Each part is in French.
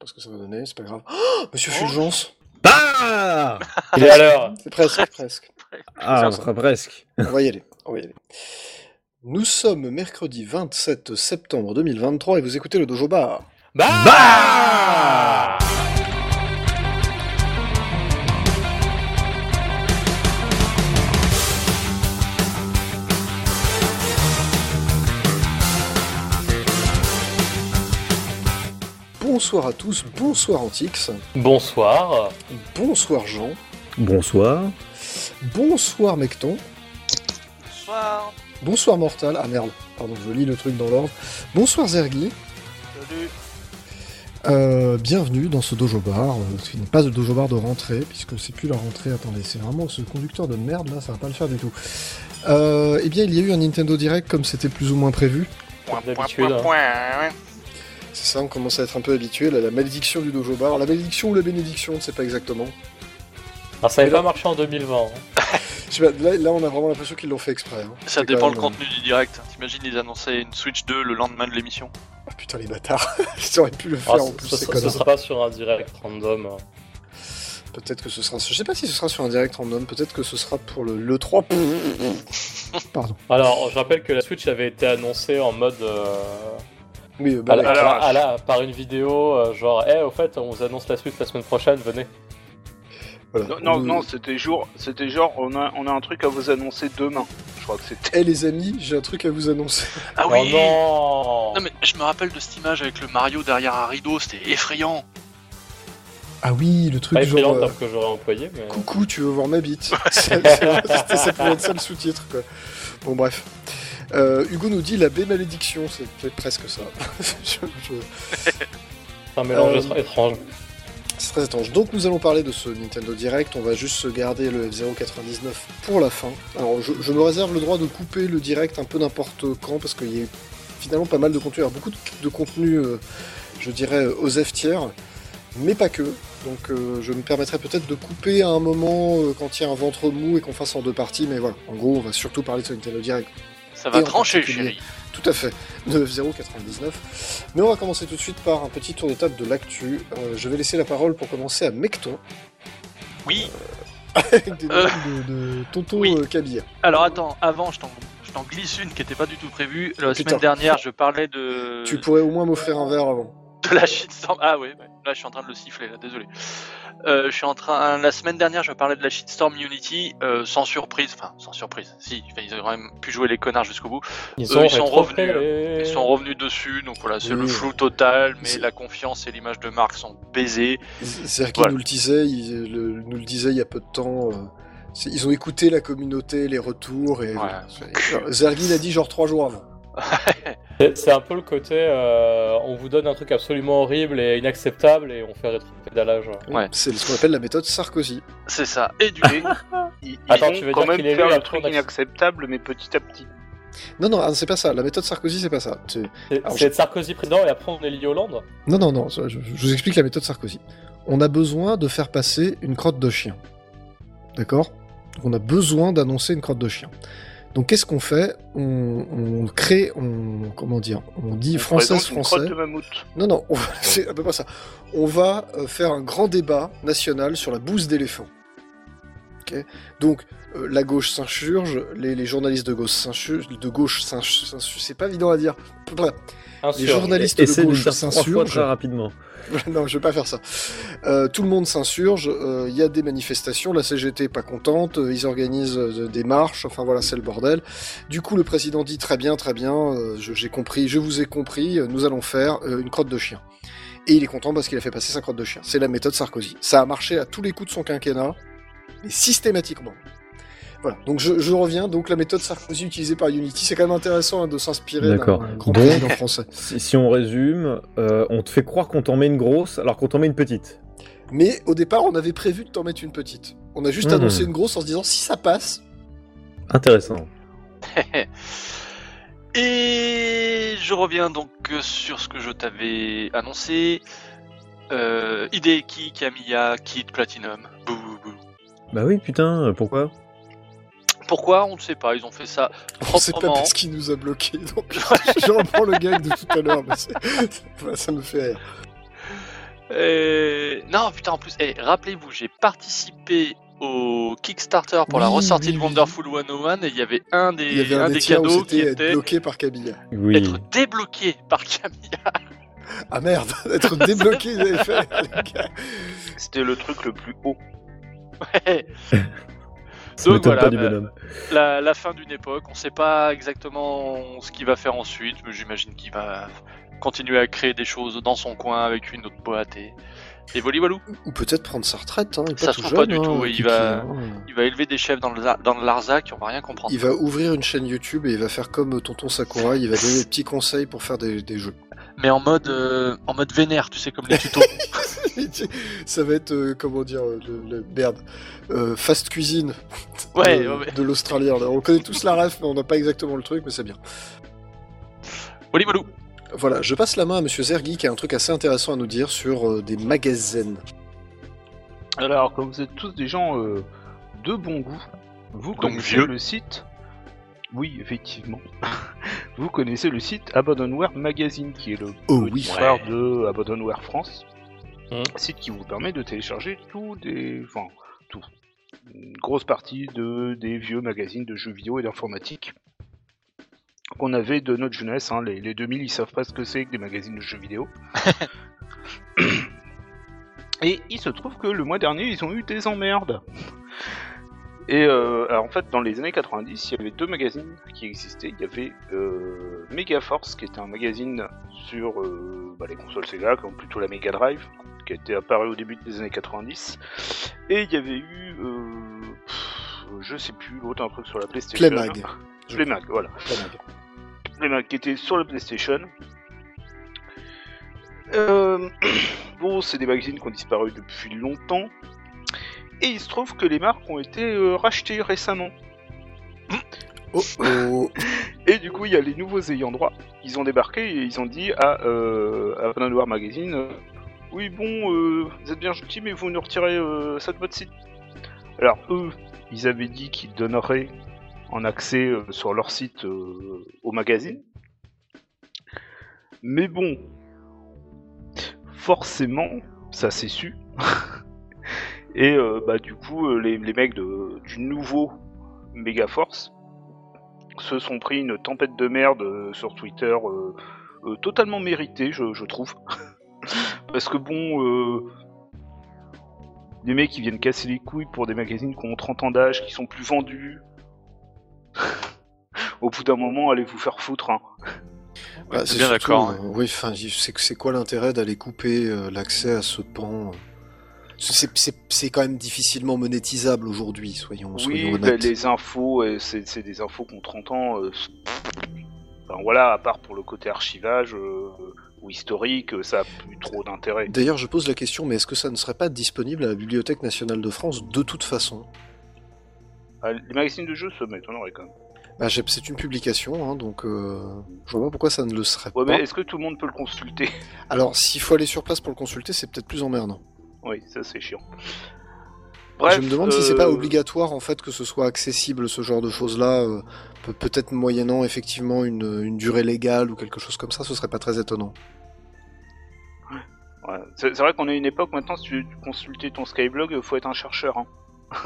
pas ce que ça va donner, c'est pas grave. Oh, Monsieur Fulgence Bah Et alors C'est presque, presque. Ah, Ça, presque. On va y aller, on va y aller. Nous sommes mercredi 27 septembre 2023 et vous écoutez le Dojo Bar. Bah, Bah Bonsoir à tous, bonsoir Antix, Bonsoir. bonsoir Jean, Bonsoir. bonsoir Mecton, Bonsoir. bonsoir Mortal, ah merde, pardon, je lis le truc dans l'ordre, bonsoir Zergi, Salut. Euh, bienvenue dans ce Dojo Bar, euh, ce qui n'est pas le Dojo Bar de rentrée, puisque c'est plus la rentrée, attendez, c'est vraiment ce conducteur de merde là, ça va pas le faire du tout. Euh, eh bien, il y a eu un Nintendo Direct comme c'était plus ou moins prévu. Point, point, d'habitude, point, hein. C'est ça, on commence à être un peu habitué, là, la malédiction du Dojo Bar, la malédiction ou la bénédiction, on ne sait pas exactement. Alors ça n'avait pas marché en 2020. hein. Là, là, on a vraiment l'impression qu'ils l'ont fait exprès. hein. Ça dépend quand le même, contenu du direct. T'imagines, ils annonçaient une Switch 2 le lendemain de l'émission. ah, putain, les bâtards, ils auraient pu le faire Ah, en ce, plus, ce- sera pas sur un direct random. Peut-être que ce sera. Je sais pas si ce sera sur un direct random, peut-être que ce sera pour le, le 3. Pardon. Alors, je rappelle que la Switch avait été annoncée en mode. euh, Oui, euh, bah, à la- à la- à la- par une vidéo, euh, genre, eh, au fait, on vous annonce la Switch la semaine prochaine, venez. voilà. Non, non, non, c'était jour, c'était genre, on a, on a un truc à vous annoncer demain. Je crois que c'était. Eh les amis, j'ai un truc à vous annoncer. Ah Oh oui non Non mais je me rappelle de cette image avec le Mario derrière un rideau, c'était effrayant. Ah oui, le truc Pas genre. euh, que j'aurais employé, mais. Coucou, tu veux voir ma bite C'est- c'est- C'était ça pouvait être ça le sous-titre quoi. Bon bref. Euh, Hugo nous dit la baie malédiction, c'est peut-être presque ça. Je- je- C'est un mélange Euh, étrange. C'est très étrange. Donc nous allons parler de ce Nintendo Direct, on va juste se garder le F099 pour la fin. Alors je, je me réserve le droit de couper le Direct un peu n'importe quand parce qu'il y a finalement pas mal de contenu, il y a beaucoup de, de contenu, euh, je dirais, aux F tiers, mais pas que. Donc euh, je me permettrai peut-être de couper à un moment quand il y a un ventre mou et qu'on fasse en deux parties, mais voilà, en gros on va surtout parler de ce Nintendo Direct. Ça va trancher, chérie. Tout à fait, de F099. Mais on va commencer tout de suite par un petit tour de table de l'actu. Euh, je vais laisser la parole pour commencer à Mecton, Oui. avec des Euh, nouvelles de, de Tonton oui. euh, Kabir. Alors attends, avant je t'en je t'en glisse une qui était pas du tout prévue. La Putain. semaine dernière, je parlais de Tu pourrais au moins m'offrir un verre avant. de la shitstorm. Ah ouais, ouais. là je suis en train de le siffler, là, désolé. Euh, je suis en train. La semaine dernière, je parlais de la shitstorm Unity, euh, sans surprise. Enfin, sans surprise. Si, ils auraient même pu jouer les connards jusqu'au bout. Ils, eux, ils sont revenus, Ils sont revenus dessus, donc voilà, c'est Oui. le flou total, mais la confiance et l'image de marque sont baisés. Zergi Voilà. nous le disait, il le- nous le disait il y a peu de temps. euh, ils ont écouté la communauté, les retours, et voilà. cul. Zergi l'a dit genre trois jours avant. C'est un peu le côté, euh, on vous donne un truc absolument horrible et inacceptable et on fait rétropédalage. Ouais. C'est ce qu'on appelle la méthode Sarkozy. C'est ça. Et du Ils, Attends, tu veux quand dire même qu'il est faire lui, le après, truc inacceptable, mais petit à petit. Non, non, ah, c'est pas ça. La méthode Sarkozy, c'est pas ça. C'est- c'est Sarkozy président et après on est lié Hollande Non, non, non, je, je vous explique la méthode Sarkozy. On a besoin de faire passer une crotte de chien. D'accord? On a besoin d'annoncer une crotte de chien. Donc qu'est-ce qu'on fait? On, on crée, on comment dire On dit On française français. de. Non, non, on- c'est à peu près ça. On va euh, faire un grand débat national sur la bouse d'éléphant. Ok? Donc euh, la gauche s'insurge, les, les journalistes de gauche s'insurgent, de gauche s'insurgent, c'est pas évident à dire. Bref, les journalistes de gauche s'insurgent. très rapidement. non, je vais pas faire ça. Euh, tout le monde s'insurge, euh, il y a des manifestations, la CGT est pas contente, euh, ils organisent euh, des marches, enfin voilà, c'est le bordel. Du coup, le président dit très bien, très bien, euh, j'ai compris, je vous ai compris, euh, nous allons faire euh, une crotte de chien. Et il est content parce qu'il a fait passer sa crotte de chien. C'est la méthode Sarkozy. Ça a marché à tous les coups de son quinquennat, mais systématiquement. Voilà, donc je, je reviens, donc la méthode Sarkozy utilisée par Unity, c'est quand même intéressant hein, de s'inspirer d'un D'accord. d'un grand Donc- président français. Si, si on résume, euh, on te fait croire qu'on t'en met une grosse alors qu'on t'en met une petite. Mais au départ, on avait prévu de t'en mettre une petite. On a juste Mhm. annoncé une grosse en se disant si ça passe. Intéressant. Et je reviens donc sur ce que je t'avais annoncé. Euh, Hideki Kamiya quitte Platinum. Bouh, bouh. Bah oui, putain, pourquoi? Pourquoi On ne sait pas. Ils ont fait ça On sait pas parce qu'il nous a bloqué. Donc je reprends le gag de tout à l'heure. mais c'est- ça me fait rire. Et... Non, putain, en plus, eh, rappelez-vous, j'ai participé au Kickstarter pour la ressortie oui, de oui. Wonderful 101 et il y avait un des, Il y avait un, un des des tiers où cadeaux qui être était bloqué par Camilla. Oui. être débloqué par Camilla. Ah merde, être débloqué, ils avaient fait, les gars. C'était le truc le plus haut. Ouais. Donc voilà, pas du bah, bonhomme. la, la fin d'une époque, on sait pas exactement ce qu'il va faire ensuite, mais j'imagine qu'il va continuer à créer des choses dans son coin avec une autre boîte et, et. Ou peut-être prendre sa retraite, hein, il Ça pas se trouve pas du hein, tout, et il Kiki, va- hein. Il va élever des chefs dans le, dans le Larzac, on va rien comprendre. Il va ouvrir une chaîne YouTube et il va faire comme Tonton Sakura, il va donner des petits conseils pour faire des, des jeux. Mais en mode, euh, en mode vénère, tu sais, comme les tutos. Ça va être, euh, comment dire, euh, le, le- merde, euh, fast cuisine Ouais, de, ouais, ouais. de l'Australien. là. On connaît tous la ref, mais on n'a pas exactement le truc, mais c'est bien. Woli walou. Voilà, je passe la main à Monsieur Zergi qui a un truc assez intéressant à nous dire sur euh, des magasins. Alors, comme vous êtes tous des gens euh, de bon goût, vous Donc connaissez vieux. le site Oui, effectivement. vous connaissez le site Abandonware Magazine, qui est le Oh petit oui. frère de Abandonware France. Mhm. Site qui vous permet de télécharger tout des... Enfin, tout. Une grosse partie de, des vieux magazines de jeux vidéo et d'informatique qu'on avait de notre jeunesse. hein. Les, les 2000, ils savent pas ce que c'est que des magazines de jeux vidéo. Et il se trouve que le mois dernier, ils ont eu des emmerdes. Et euh, alors, en fait, dans les années 90, il y avait deux magazines qui existaient. Il y avait euh, Megaforce, qui était un magazine sur euh, bah, les consoles Sega, comme plutôt la Mega Drive, qui été apparu au début des années 90. Et il y avait eu, euh, pff, je sais plus, l'autre un truc sur la PlayStation. Playmag. Playmag, voilà. Playmag qui était sur la PlayStation. Euh, bon, c'est des magazines qui ont disparu depuis longtemps. Et il se trouve que les marques ont été euh, rachetées récemment. Oh oh Et du coup, il y a les nouveaux ayants droit. Ils ont débarqué et ils ont dit à, euh, à Magazine Oui, bon, euh, vous êtes bien gentil, mais vous nous retirez euh, ça de votre site. Alors, eux, ils avaient dit qu'ils donneraient en accès euh, sur leur site euh, au magazine. Mais bon, forcément, ça s'est su. et bah, du coup, les, mecs de, du nouveau Megaforce se sont pris une tempête de merde sur Twitter totalement méritée, je trouve. Parce que bon, euh, des mecs qui viennent casser les couilles pour des magazines qui ont 30 ans d'âge, qui sont plus vendus. Au bout d'un moment, allez vous faire foutre. Hein. Bah, c'est bien d'accord, euh, oui, enfin, c'est c'est quoi l'intérêt d'aller couper euh, l'accès à ce pan euh, c'est- quand même difficilement monétisable aujourd'hui, soyons, soyons Oui, bah, honnêtes. les infos, euh, c'est des infos qui ont 30 ans. euh, enfin, voilà, à part pour le côté archivage euh, ou historique, euh, ça a plus trop d'intérêt. D'ailleurs, je pose la question, mais est-ce que ça ne serait pas disponible à la Bibliothèque nationale de France de toute façon? Ah, Les magazines de jeux, ça m'étonnerait quand même. bah, C'est une publication, hein, donc euh, je vois pas pourquoi ça ne le serait Ouais, pas. mais est-ce que tout le monde peut le consulter? Alors, s'il faut aller sur place pour le consulter, c'est peut-être plus emmerdant. Oui, ça c'est chiant. je me demande si c'est pas euh, obligatoire en fait que ce soit accessible ce genre de choses-là, euh, peut- peut-être moyennant effectivement une, une durée légale ou quelque chose comme ça, ce serait pas très étonnant. Ouais. C'est vrai qu'on est à une époque maintenant, si tu veux consulter ton Skyblog, faut être un chercheur. hein.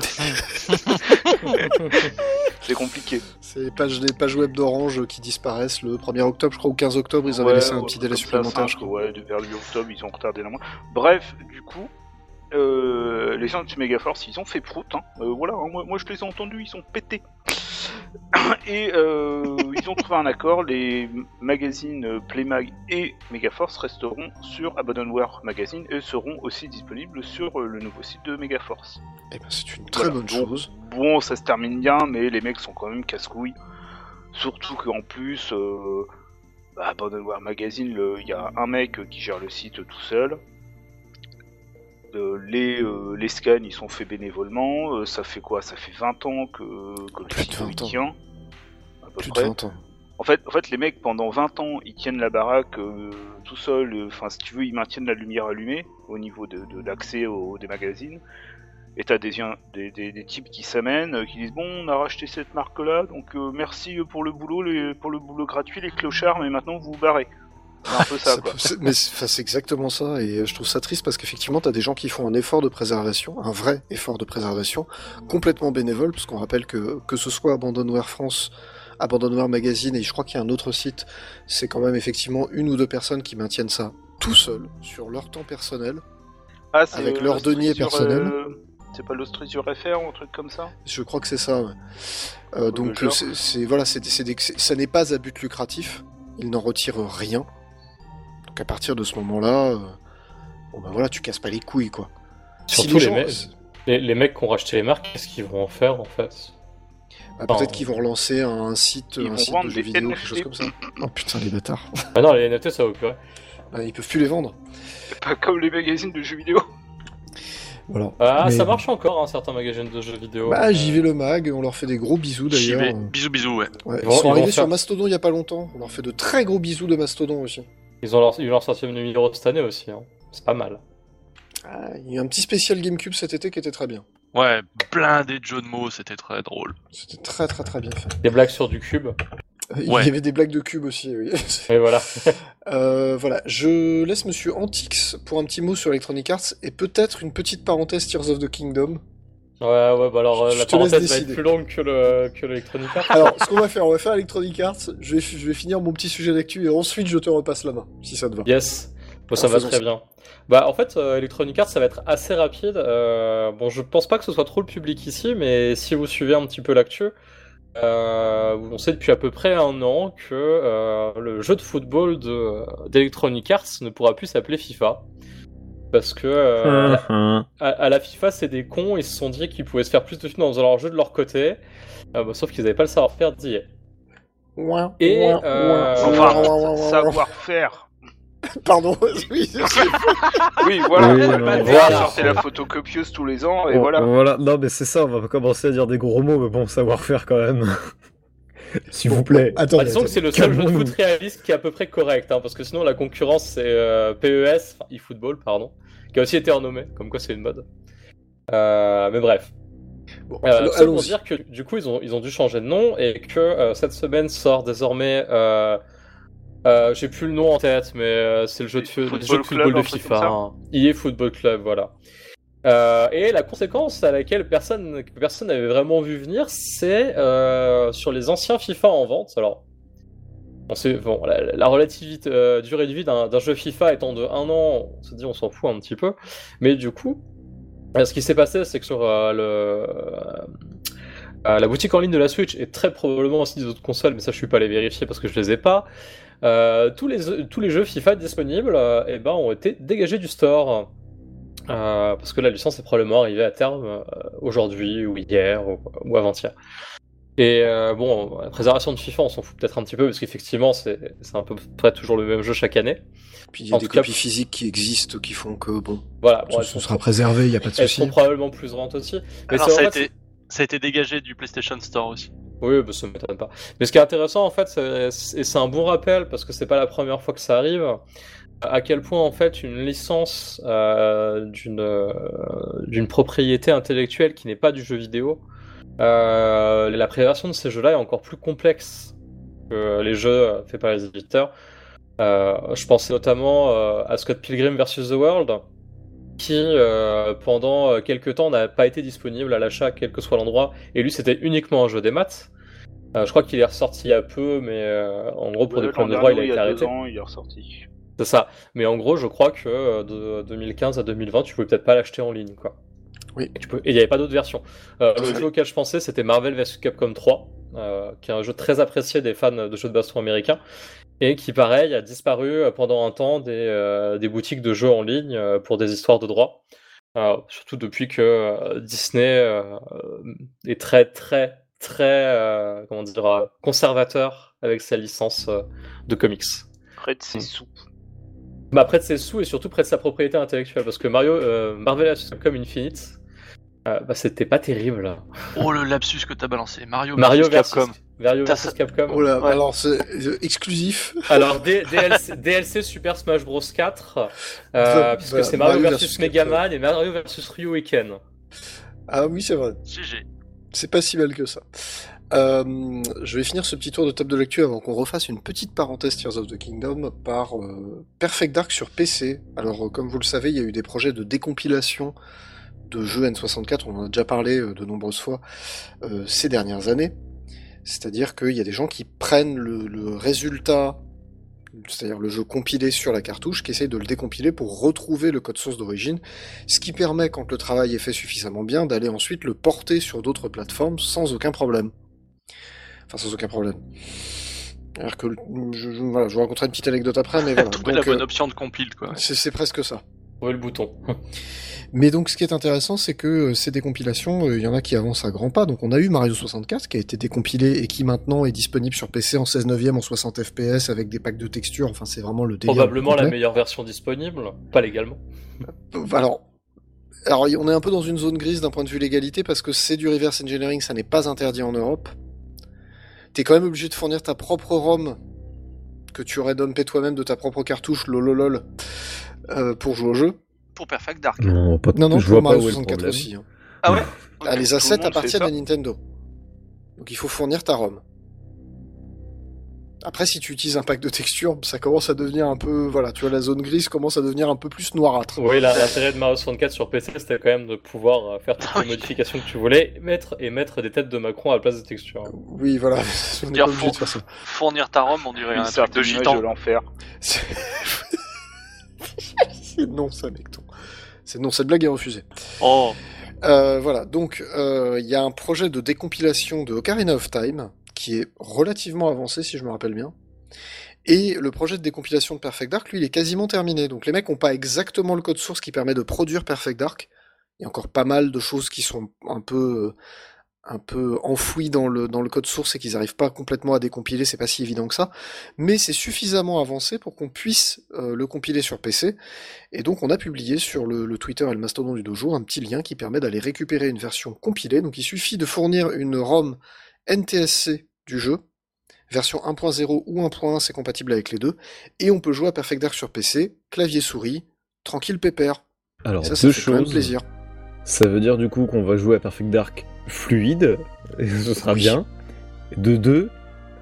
c'est compliqué. C'est les pages, les pages web d'Orange qui disparaissent le 1er octobre, je crois, ou 15 octobre, ils avaient Ouais, laissé un ouais, petit délai supplémentaire, je crois. Ouais, de vers le 8 octobre, ils ont retardé d'un mois. Bref, du coup, euh, les gens de chez Megaforce, ils ont fait prout. Hein. Euh, voilà, hein, moi, moi je les ai entendus, ils sont pétés. Et euh, ils ont trouvé un accord, les magazines euh, Playmag et Megaforce resteront sur Abandonware Magazine et seront aussi disponibles sur euh, le nouveau site de Megaforce. Eh ben, c'est une très Voilà. bonne Bon, chose. Bon, ça se termine bien, mais les mecs sont quand même casse-couilles. Surtout qu'en plus, euh, Abandonware Magazine, il y a un mec qui gère le site tout seul. Euh, les, euh, les scans, ils sont faits bénévolement. Euh, ça fait quoi? Ça fait 20 ans que, que le Plus de site 20 il ans. tient. À peu Plus de près. 20 ans. En fait, en fait, les mecs, pendant 20 ans, ils tiennent la baraque euh, tout seuls. euh, Enfin, si tu veux, ils maintiennent la lumière allumée au niveau de, de l'accès aux des magazines. Et t'as des, des, des, des types qui s'amènent, qui disent bon, on a racheté cette marque-là, donc merci pour le boulot, les, pour le boulot gratuit, les clochards, mais maintenant vous vous barrez. C'est un peu ça, Ça quoi. peut- c'est- mais c'est exactement ça, et euh, je trouve ça triste parce qu'effectivement, t'as des gens qui font un effort de préservation, un vrai effort de préservation, complètement bénévole, parce qu'on rappelle que que ce soit Abandonware France, Abandonware Magazine, et je crois qu'il y a un autre site, c'est quand même effectivement une ou deux personnes qui maintiennent ça tout seuls, sur leur temps personnel. Ah, Avec euh, deniers sur, personnels. euh, C'est pas l'Austrie sur FR ou un truc comme ça? Je crois que c'est ça. Ouais. Euh, donc c'est voilà, c'est- ça n'est pas à but lucratif. Ils n'en retirent rien. Donc à partir de ce moment-là, euh, bon ben voilà, tu casses pas les couilles quoi. Surtout les mecs. Les, les mecs qui ont racheté les marques, qu'est-ce qu'ils vont en faire en fait? Bah, peut-être qu'ils vont relancer un site, un site de jeux vidéo, NFT. quelque chose comme ça. Oh putain les bâtards. Ah non, les NFT ça va plus. Bah, ils peuvent plus les vendre. C'est pas comme les magazines de jeux vidéo. Voilà. Ah, Mais- ça marche encore, hein, certains magazines de jeux vidéo. Bah Euh, j'y vais le mag, on leur fait des gros bisous J'y d'ailleurs. vais. Bisous, bisous, ouais. Ouais, Ils sont arrivés faire- sur Mastodon il y a pas longtemps. On leur fait de très gros bisous de Mastodon aussi. Ils ont leur, ils ont leur sorti numéro cette année aussi. Hein. C'est pas mal. Ah, il y a eu un petit spécial GameCube cet été qui était très bien. Ouais, blindé de jeux de mots, c'était très drôle. C'était très très très bien fait. Des blagues sur du cube. Il Ouais. y avait des blagues de cube aussi, oui. Et voilà. Euh, voilà, je laisse Monsieur Antix pour un petit mot sur Electronic Arts et peut-être une petite parenthèse Tears of the Kingdom. Ouais, ouais, bah alors euh, Je la parenthèse va être plus longue que le que l'Electronic Arts. Alors, ce qu'on va faire, on va faire Electronic Arts. Je vais, je vais finir mon petit sujet d'actu et ensuite je te repasse la main, si ça te va. Yes. Bon, ça va très ça. bien. Bah, en fait, euh, Electronic Arts, ça va être assez rapide. Euh, bon, je pense pas que ce soit trop le public ici, mais si vous suivez un petit peu l'actu, euh, on sait depuis à peu près un an que le jeu de football de- d'Electronic Arts ne pourra plus s'appeler FIFA. Parce que euh, à, à la FIFA, c'est des cons, ils se sont dit qu'ils pouvaient se faire plus de thunes en faisant leur jeu de leur côté. Euh, bah, sauf qu'ils n'avaient pas le savoir-faire. Ouin, Et, ouin, euh, Enfin, savoir-faire. Pardon, oui, c'est- Oui, voilà. Oui, le non, voilà. sortez la photocopieuse tous les ans et Bon, voilà. Voilà, non mais c'est ça, on va pas commencer à dire des gros mots, mais bon, savoir-faire quand même. S'il vous plaît. Attends, Bah, disons que c'est le seul jeu de foot réaliste qui est à peu près correct, hein, parce que sinon la concurrence c'est euh, PES, enfin eFootball, pardon, qui a aussi été renommé, comme quoi c'est une mode. Euh, mais bref. Bon, Euh, ça pour dire que du coup ils ont, ils ont dû changer de nom et que euh, cette semaine sort désormais. Euh, euh, J'ai plus le nom en tête, mais euh, c'est le jeu de, Football le jeu de Club, football de FIFA. ça hein. EA Football Club, voilà. Euh, et la conséquence à laquelle personne personne n'avait vraiment vu venir, c'est euh, sur les anciens FIFA en vente. Alors, la, euh, durée de vie d'un jeu FIFA étant de un an, on se dit on s'en fout un petit peu. Mais du coup, ce qui s'est passé, c'est que sur la boutique en ligne de la Switch et très probablement aussi des autres consoles, mais ça je suis pas allé vérifier parce que je les ai pas. tous les tous les jeux FIFA disponibles, eh ben, ont été dégagés du store. Euh, parce que la licence est probablement arrivée à terme euh, aujourd'hui ou hier ou, ou avant-hier. Et euh, bon, la préservation de FIFA, on s'en fout peut-être un petit peu parce qu'effectivement, c'est c'est à peu près toujours le même jeu chaque année. Puis il y a en des tout cas- copies physiques qui existent qui font que bon, Voilà, bon, ce, elles sera préservé, il y a pas de elles souci. sont probablement plus rentes aussi. Mais Alors ça a, été, ça a été dégagé du PlayStation Store aussi. Oui, bah, ça m'étonne pas. Mais ce qui est intéressant, en fait, c'est- et c'est un bon rappel, parce que c'est pas la première fois que ça arrive, à quel point, en fait, une licence euh, d'une euh, d'une propriété intellectuelle qui n'est pas du jeu vidéo, euh, la préservation de ces jeux-là est encore plus complexe que les jeux faits par les éditeurs. Euh, je pensais notamment à Scott Pilgrim vs. The World, qui pendant quelques temps n'a pas été disponible à l'achat quel que soit l'endroit et lui c'était uniquement un jeu des maths je crois qu'il est ressorti il y a peu mais en gros pour des problèmes de droit il a été arrêté ans, il est ressorti. C'est ça mais en gros je crois que euh, de 2015 à 2020 tu pouvais peut-être pas l'acheter en ligne quoi Oui. et peux- il n'y avait pas d'autres versions Euh, le jeu auquel je pensais c'était Marvel vs Capcom 3 euh, qui est un jeu très apprécié des fans de jeux de baston américains et qui pareil a disparu euh, pendant un temps des, euh, des boutiques de jeux en ligne euh, pour des histoires de droit. Euh, surtout depuis que euh, Disney euh, est très très très euh, comment dire conservateur avec sa licence euh, de comics. Près de ses sous. Bah près de ses sous et surtout près de sa propriété intellectuelle parce que Mario euh, Marvel Capcom Infinite euh, bah, c'était pas terrible. Oh le lapsus que t'as balancé. Mario, Mario versus Capcom. Mario versus Capcom. Oh là, Ouais. alors c'est euh, exclusif. Alors D- DLC, DLC Super Smash Bros 4, euh, puisque bah, c'est Mario, Mario versus versus Mega. Man et Mario versus Ryu et Ken. Ah oui, c'est vrai. GG. C'est pas si mal que ça. Euh, je vais finir ce petit tour de table de lecture avant qu'on refasse une petite parenthèse Tears of the Kingdom par euh, Perfect Dark sur PC. Alors, euh, comme vous le savez, il y a eu des projets de décompilation de jeux N64, on en a déjà parlé de nombreuses fois ces dernières années. C'est-à-dire qu'il y a des gens qui prennent le, le résultat, c'est-à-dire le jeu compilé sur la cartouche, qui essayent de le décompiler pour retrouver le code source d'origine, ce qui permet, quand le travail est fait suffisamment bien, d'aller ensuite le porter sur d'autres plateformes sans aucun problème. Enfin, sans aucun problème. Alors que je, je- voilà, je vous raconterai une petite anecdote après, mais voilà. Trouver la bonne euh, option de compile, quoi. c'est c'est presque ça. Trouvez le bouton. Mais donc, ce qui est intéressant, c'est que euh, ces décompilations, euh, il y en a qui avancent à grands pas. Donc, on a eu Mario 64 qui a été décompilé et qui maintenant est disponible sur PC en 16 neuvième, en 60 FPS avec des packs de textures. Enfin, c'est vraiment le délire. Probablement la meilleure version disponible, pas légalement. Alors, alors, on est un peu dans une zone grise d'un point de vue légalité parce que c'est du reverse engineering, ça n'est pas interdit en Europe. T'es quand même obligé de fournir ta propre ROM que tu aurais dumpé toi-même de ta propre cartouche, lololol, euh, pour jouer au jeu. Pour Perfect Dark. Non, pas Non, non, je pour vois pas Mario est le 64 problème. aussi. hein. Ah ouais Ah, les assets appartiennent à Nintendo. Donc il faut fournir ta ROM. Après, si tu utilises un pack de textures, ça commence à devenir un peu, voilà, tu vois, la zone grise commence à devenir un peu plus noirâtre. Oui, l'intérêt de Mario 64 sur PC, c'était quand même de pouvoir euh, faire toutes les modifications que tu voulais, mettre et mettre des têtes de Macron à la place des textures. Oui, voilà, on Dire de ça. Fournir ta ROM, on dirait un truc de gitan. de l'enfer. C'est c'est non, ça, mec. C'est non, cette blague est refusée. Oh, Euh, voilà, donc euh, il y a un projet de décompilation de Ocarina of Time qui est relativement avancé si je me rappelle bien. Et le projet de décompilation de Perfect Dark, lui, il est quasiment terminé. Donc les mecs n'ont pas exactement le code source qui permet de produire Perfect Dark. Il y a encore pas mal de choses qui sont un peu, un enfouies dans le, dans le code source et qu'ils n'arrivent pas complètement à décompiler. C'est pas si évident que ça. Mais c'est suffisamment avancé pour qu'on puisse euh, le compiler sur PC. Et donc on a publié sur le, le Twitter et le Mastodon du Dojo un petit lien qui permet d'aller récupérer une version compilée. Donc il suffit de fournir une ROM NTSC du jeu, version 1.0 ou 1.1, c'est compatible avec les deux, et on peut jouer à Perfect Dark sur PC, clavier souris, tranquille pépère. Alors, ça, ça deux fait quand même choses. plaisir. Ça veut dire du coup qu'on va jouer à Perfect Dark fluide, et ce sera Oui. bien. De deux,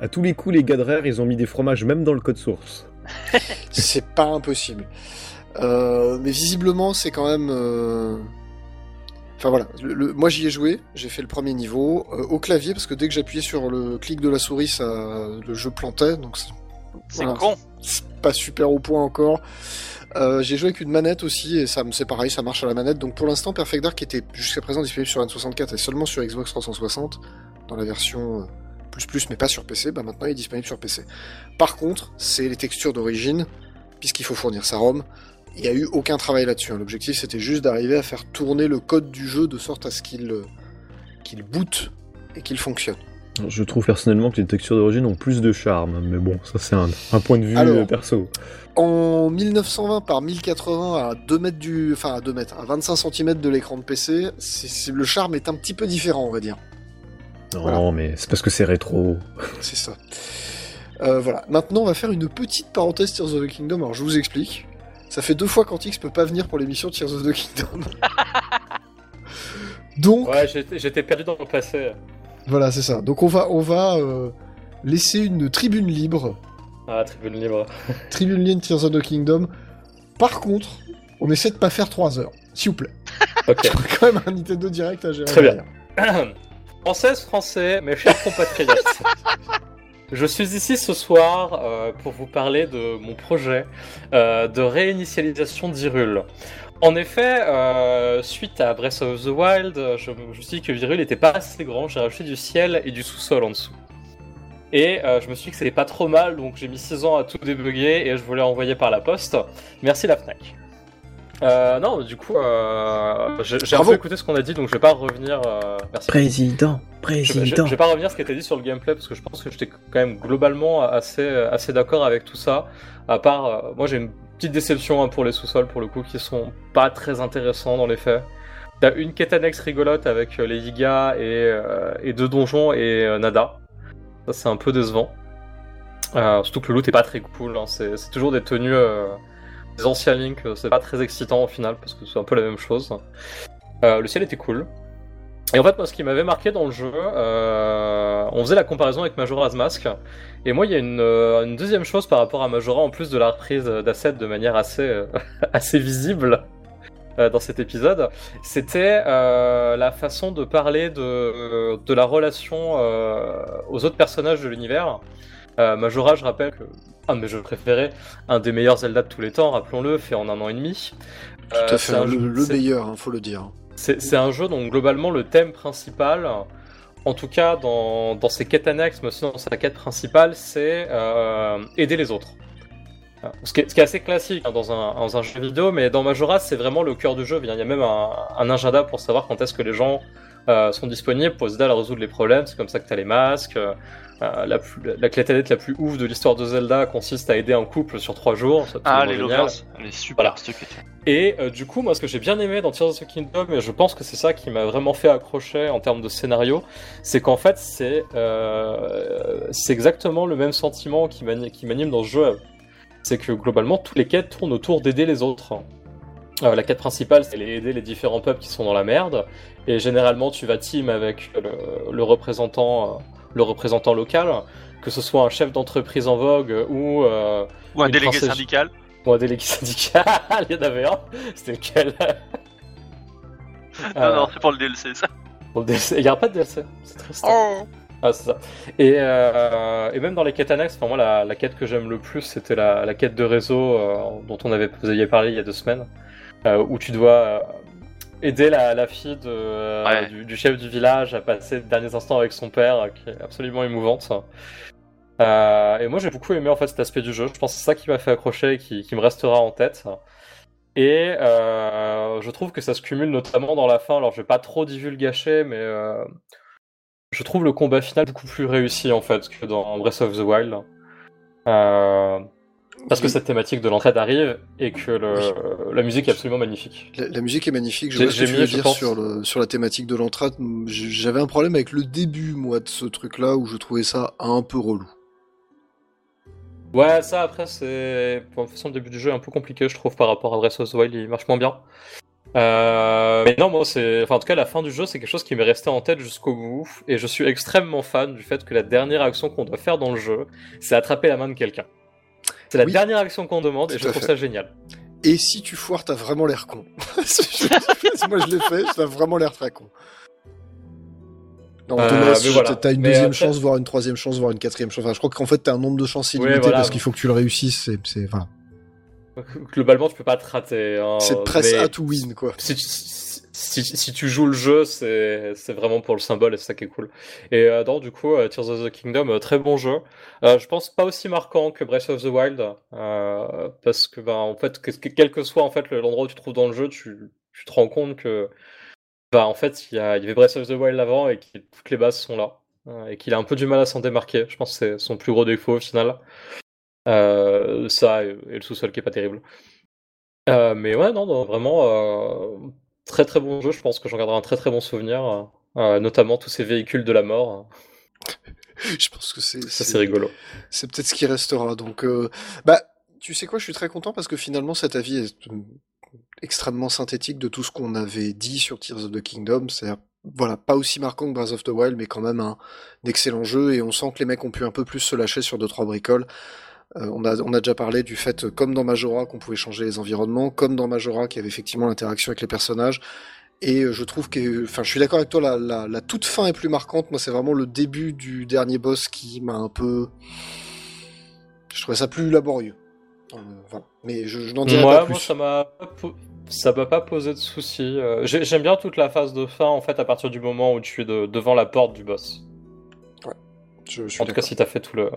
à tous les coups, les gars de Rare, ils ont mis des fromages même dans le code source. c'est pas impossible. Euh, mais visiblement, c'est quand même. euh, Enfin voilà, le- le- moi j'y ai joué, j'ai fait le premier niveau euh, au clavier parce que dès que j'appuyais sur le clic de la souris, ça, le jeu plantait, donc c'est- Voilà. con. c'est pas super au point encore. Euh, j'ai joué avec une manette aussi et ça, c'est pareil, ça marche à la manette. Donc pour l'instant, Perfect Dark était jusqu'à présent disponible sur N64 et seulement sur Xbox 360 dans la version euh, plus plus, mais pas sur PC. Bah maintenant, il est disponible sur PC. Par contre, c'est les textures d'origine puisqu'il faut fournir sa ROM. Il n'y a eu aucun travail là-dessus. hein. L'objectif, c'était juste d'arriver à faire tourner le code du jeu de sorte à ce qu'il euh, qu'il boot et qu'il fonctionne. Je trouve personnellement que les textures d'origine ont plus de charme, mais bon, ça c'est un, un point de vue Alors. perso. En 1920 par 1080 à 2 mètres du, enfin à 2 mètres, à 25 cm de l'écran de PC, le charme est un petit peu différent, on va dire. Non, Voilà. mais c'est parce que c'est rétro. C'est ça. Euh, voilà. Maintenant, on va faire une petite parenthèse Tears of the Kingdom. Alors, je vous explique. Ça fait deux fois qu'Antix peut pas venir pour l'émission Tears of the Kingdom. Donc, Ouais, j'étais perdu dans le passé. voilà, c'est ça. Donc, on va, on va euh, laisser une tribune libre, Ah, tribune libre. tribune libre Tears of the Kingdom. Par contre, on essaie de pas faire 3 heures, s'il vous plaît. Ok. Quand même un Nintendo Direct à gérer. Très bien. derrière. Françaises, Français, mes chers compatriotes. Je suis ici ce soir euh, pour vous parler de mon projet euh, de réinitialisation d'Hyrule. En effet, euh, suite à Breath of the Wild, je, me suis dit que Hyrule n'était pas assez grand, j'ai rajouté du ciel et du sous-sol en dessous. Et je me suis dit que c'était pas trop mal, donc j'ai mis 6 ans à tout débugger et je voulais envoyer par la poste. Merci la FNAC. Euh, non, du coup, euh, j'ai un peu écouté ce qu'on a dit, donc je vais pas revenir. euh, merci. Président, Je, je- je vais pas revenir ce qui était dit sur le gameplay parce que je pense que j'étais quand même globalement assez, assez d'accord avec tout ça. À part, euh, moi j'ai une petite déception hein, pour les sous-sols pour le coup qui sont pas très intéressants dans les faits. T'as une quête annexe rigolote avec les Yiga et, et deux donjons et nada. Ça c'est un peu décevant. Surtout que le loot est pas très cool. hein. C'est toujours des tenues des anciens Link. euh, C'est pas très excitant au final parce que c'est un peu la même chose. Euh, le ciel était cool. Et en fait, moi, ce qui m'avait marqué dans le jeu, euh, on faisait la comparaison avec Majora's Mask. Et moi, il y a une, deuxième chose par rapport à Majora, en plus de la reprise d'assets de manière assez, assez visible dans cet épisode, c'était la façon de parler de, de la relation aux autres personnages de l'univers. Euh, Majora, je rappelle que un de mes jeux préférés, un des meilleurs Zelda de tous les temps, rappelons-le, fait en un an et demi. Tout à Euh, fait, un le, jeu- le c'est- meilleur, hein, faut le dire. c'est un jeu dont globalement le thème principal, en tout cas dans, dans ses quêtes annexes, mais aussi dans sa quête principale, c'est euh, aider les autres. Ce qui, est, ce qui est assez classique hein, dans, un, dans un jeu vidéo, mais dans Majora, c'est vraiment le cœur du jeu. Il y a même un, un agenda pour savoir quand est-ce que les gens euh, sont disponibles pour aider à résoudre les problèmes. C'est comme ça que tu as les masques. Euh, la, plus, la clé tablette la plus ouf de l'histoire de Zelda consiste à aider un couple sur trois jours. Ah, les lovers. Elle est super, Voilà. Et euh, du coup, moi, ce que j'ai bien aimé dans Tears of the Kingdom, et je pense que c'est ça qui m'a vraiment fait accrocher en termes de scénario, c'est qu'en fait, c'est euh, c'est exactement le même sentiment qui m'ani- qui m'anime dans ce jeu. C'est que globalement, toutes les quêtes tournent autour d'aider les autres. Euh, la quête principale, c'est aider les différents peuples qui sont dans la merde, et généralement, tu vas team avec le, le représentant, euh, le représentant local, que ce soit un chef d'entreprise en vogue ou euh, Ou un délégué princesse- syndical. ou un délégué syndical. Il y en avait un. C'était lequel? Non, Euh, non, c'est pour le DLC, ça. DLC. Il n'y a pas de DLC. C'est triste. Oh Ah, c'est ça. Et, euh, et même dans les quêtes annexes, enfin, moi, la, la quête que j'aime le plus, c'était la, la quête de réseau euh, dont on avait, vous aviez parlé il y a deux semaines, euh, où tu dois euh, aider la, la fille de, euh, Ouais. du, du chef du village à passer les derniers instants avec son père, euh, qui est absolument émouvante. Euh, et moi, j'ai beaucoup aimé en fait cet aspect du jeu. Je pense que c'est ça qui m'a fait accrocher et qui, qui me restera en tête. Et euh, je trouve que ça se cumule notamment dans la fin. Alors, je vais pas trop divulgacher, mais euh, je trouve le combat final beaucoup plus réussi en fait que dans Breath of the Wild. Euh, parce que cette thématique de l'entraide arrive et que le, la musique est absolument magnifique. La, la musique est magnifique. Je J'ai- vois ce que tu veux dire pense- sur, le, sur la thématique de l'entrade. J- J'avais un problème avec le début, moi, de ce truc-là, où je trouvais ça un peu relou. Ouais, ça après c'est de toute façon le début du jeu est un peu compliqué je trouve par rapport à Breath of the Wild, il marche moins bien. Euh, mais non, moi c'est, enfin en tout cas la fin du jeu c'est quelque chose qui m'est resté en tête jusqu'au bout et je suis extrêmement fan du fait que la dernière action qu'on doit faire dans le jeu, c'est attraper la main de quelqu'un. C'est la Oui. dernière action qu'on demande et je trouve fait. ça génial. Et si tu foires, t'as vraiment l'air con. moi, je l'ai fait, t'as vraiment l'air très con. Non, Euh, voilà. t'as une Mais deuxième chance, voire une troisième chance, voire une quatrième chance. Enfin, je crois qu'en fait, t'as un nombre de chances Ouais, illimité voilà. parce qu'il faut que tu le réussisses. C'est, c'est, voilà. Globalement tu peux pas te rater. hein, c'est press mais- à to win, quoi. si tu, si, tu joues le jeu, c'est vraiment pour le symbole et c'est ça qui est cool. Et euh, du coup, euh, Tears of the Kingdom, euh, très bon jeu. Euh, je pense pas aussi marquant que Breath of the Wild, parce que ben en fait, que- que- quel que soit en fait le- l'endroit où tu te trouves dans le jeu, tu, te rends compte que ben en fait il y, y avait Breath of the Wild avant et que toutes les bases sont là et qu'il a un peu du mal à s'en démarquer. Je pense que c'est son plus gros défaut au final. Ça et, le sous-sol qui est pas terrible. Mais ouais, non, vraiment très très bon jeu. Je pense que j'en garderai un très très bon souvenir, euh, notamment tous ces véhicules de la mort. Je pense que c'est, Ça c'est rigolo. c'est peut-être ce qui restera. Donc, euh, bah, tu sais quoi, je suis très content parce que finalement, cet avis est euh, extrêmement synthétique de tout ce qu'on avait dit sur Tears of the Kingdom. C'est voilà, pas aussi marquant que Breath of the Wild, mais quand même un, excellent jeu. Et on sent que les mecs ont pu un peu plus se lâcher sur deux trois bricoles. Euh, on, a, on a déjà parlé du fait, euh, comme dans Majora, qu'on pouvait changer les environnements, comme dans Majora, qu'il y avait effectivement l'interaction avec les personnages. Et euh, je trouve que, enfin, je suis d'accord avec toi, la, la, la toute fin est plus marquante. Moi, c'est vraiment le début du dernier boss qui m'a un peu. Je trouvais ça plus laborieux. Euh, voilà. Mais je, je n'en dirai Moi, pas plus. moi, ça m'a ça m'a pas posé de soucis. Euh, j'ai- J'aime bien toute la phase de fin en fait à partir du moment où tu es de- devant la porte du boss. Je, je suis En tout cas, si t'as fait tout le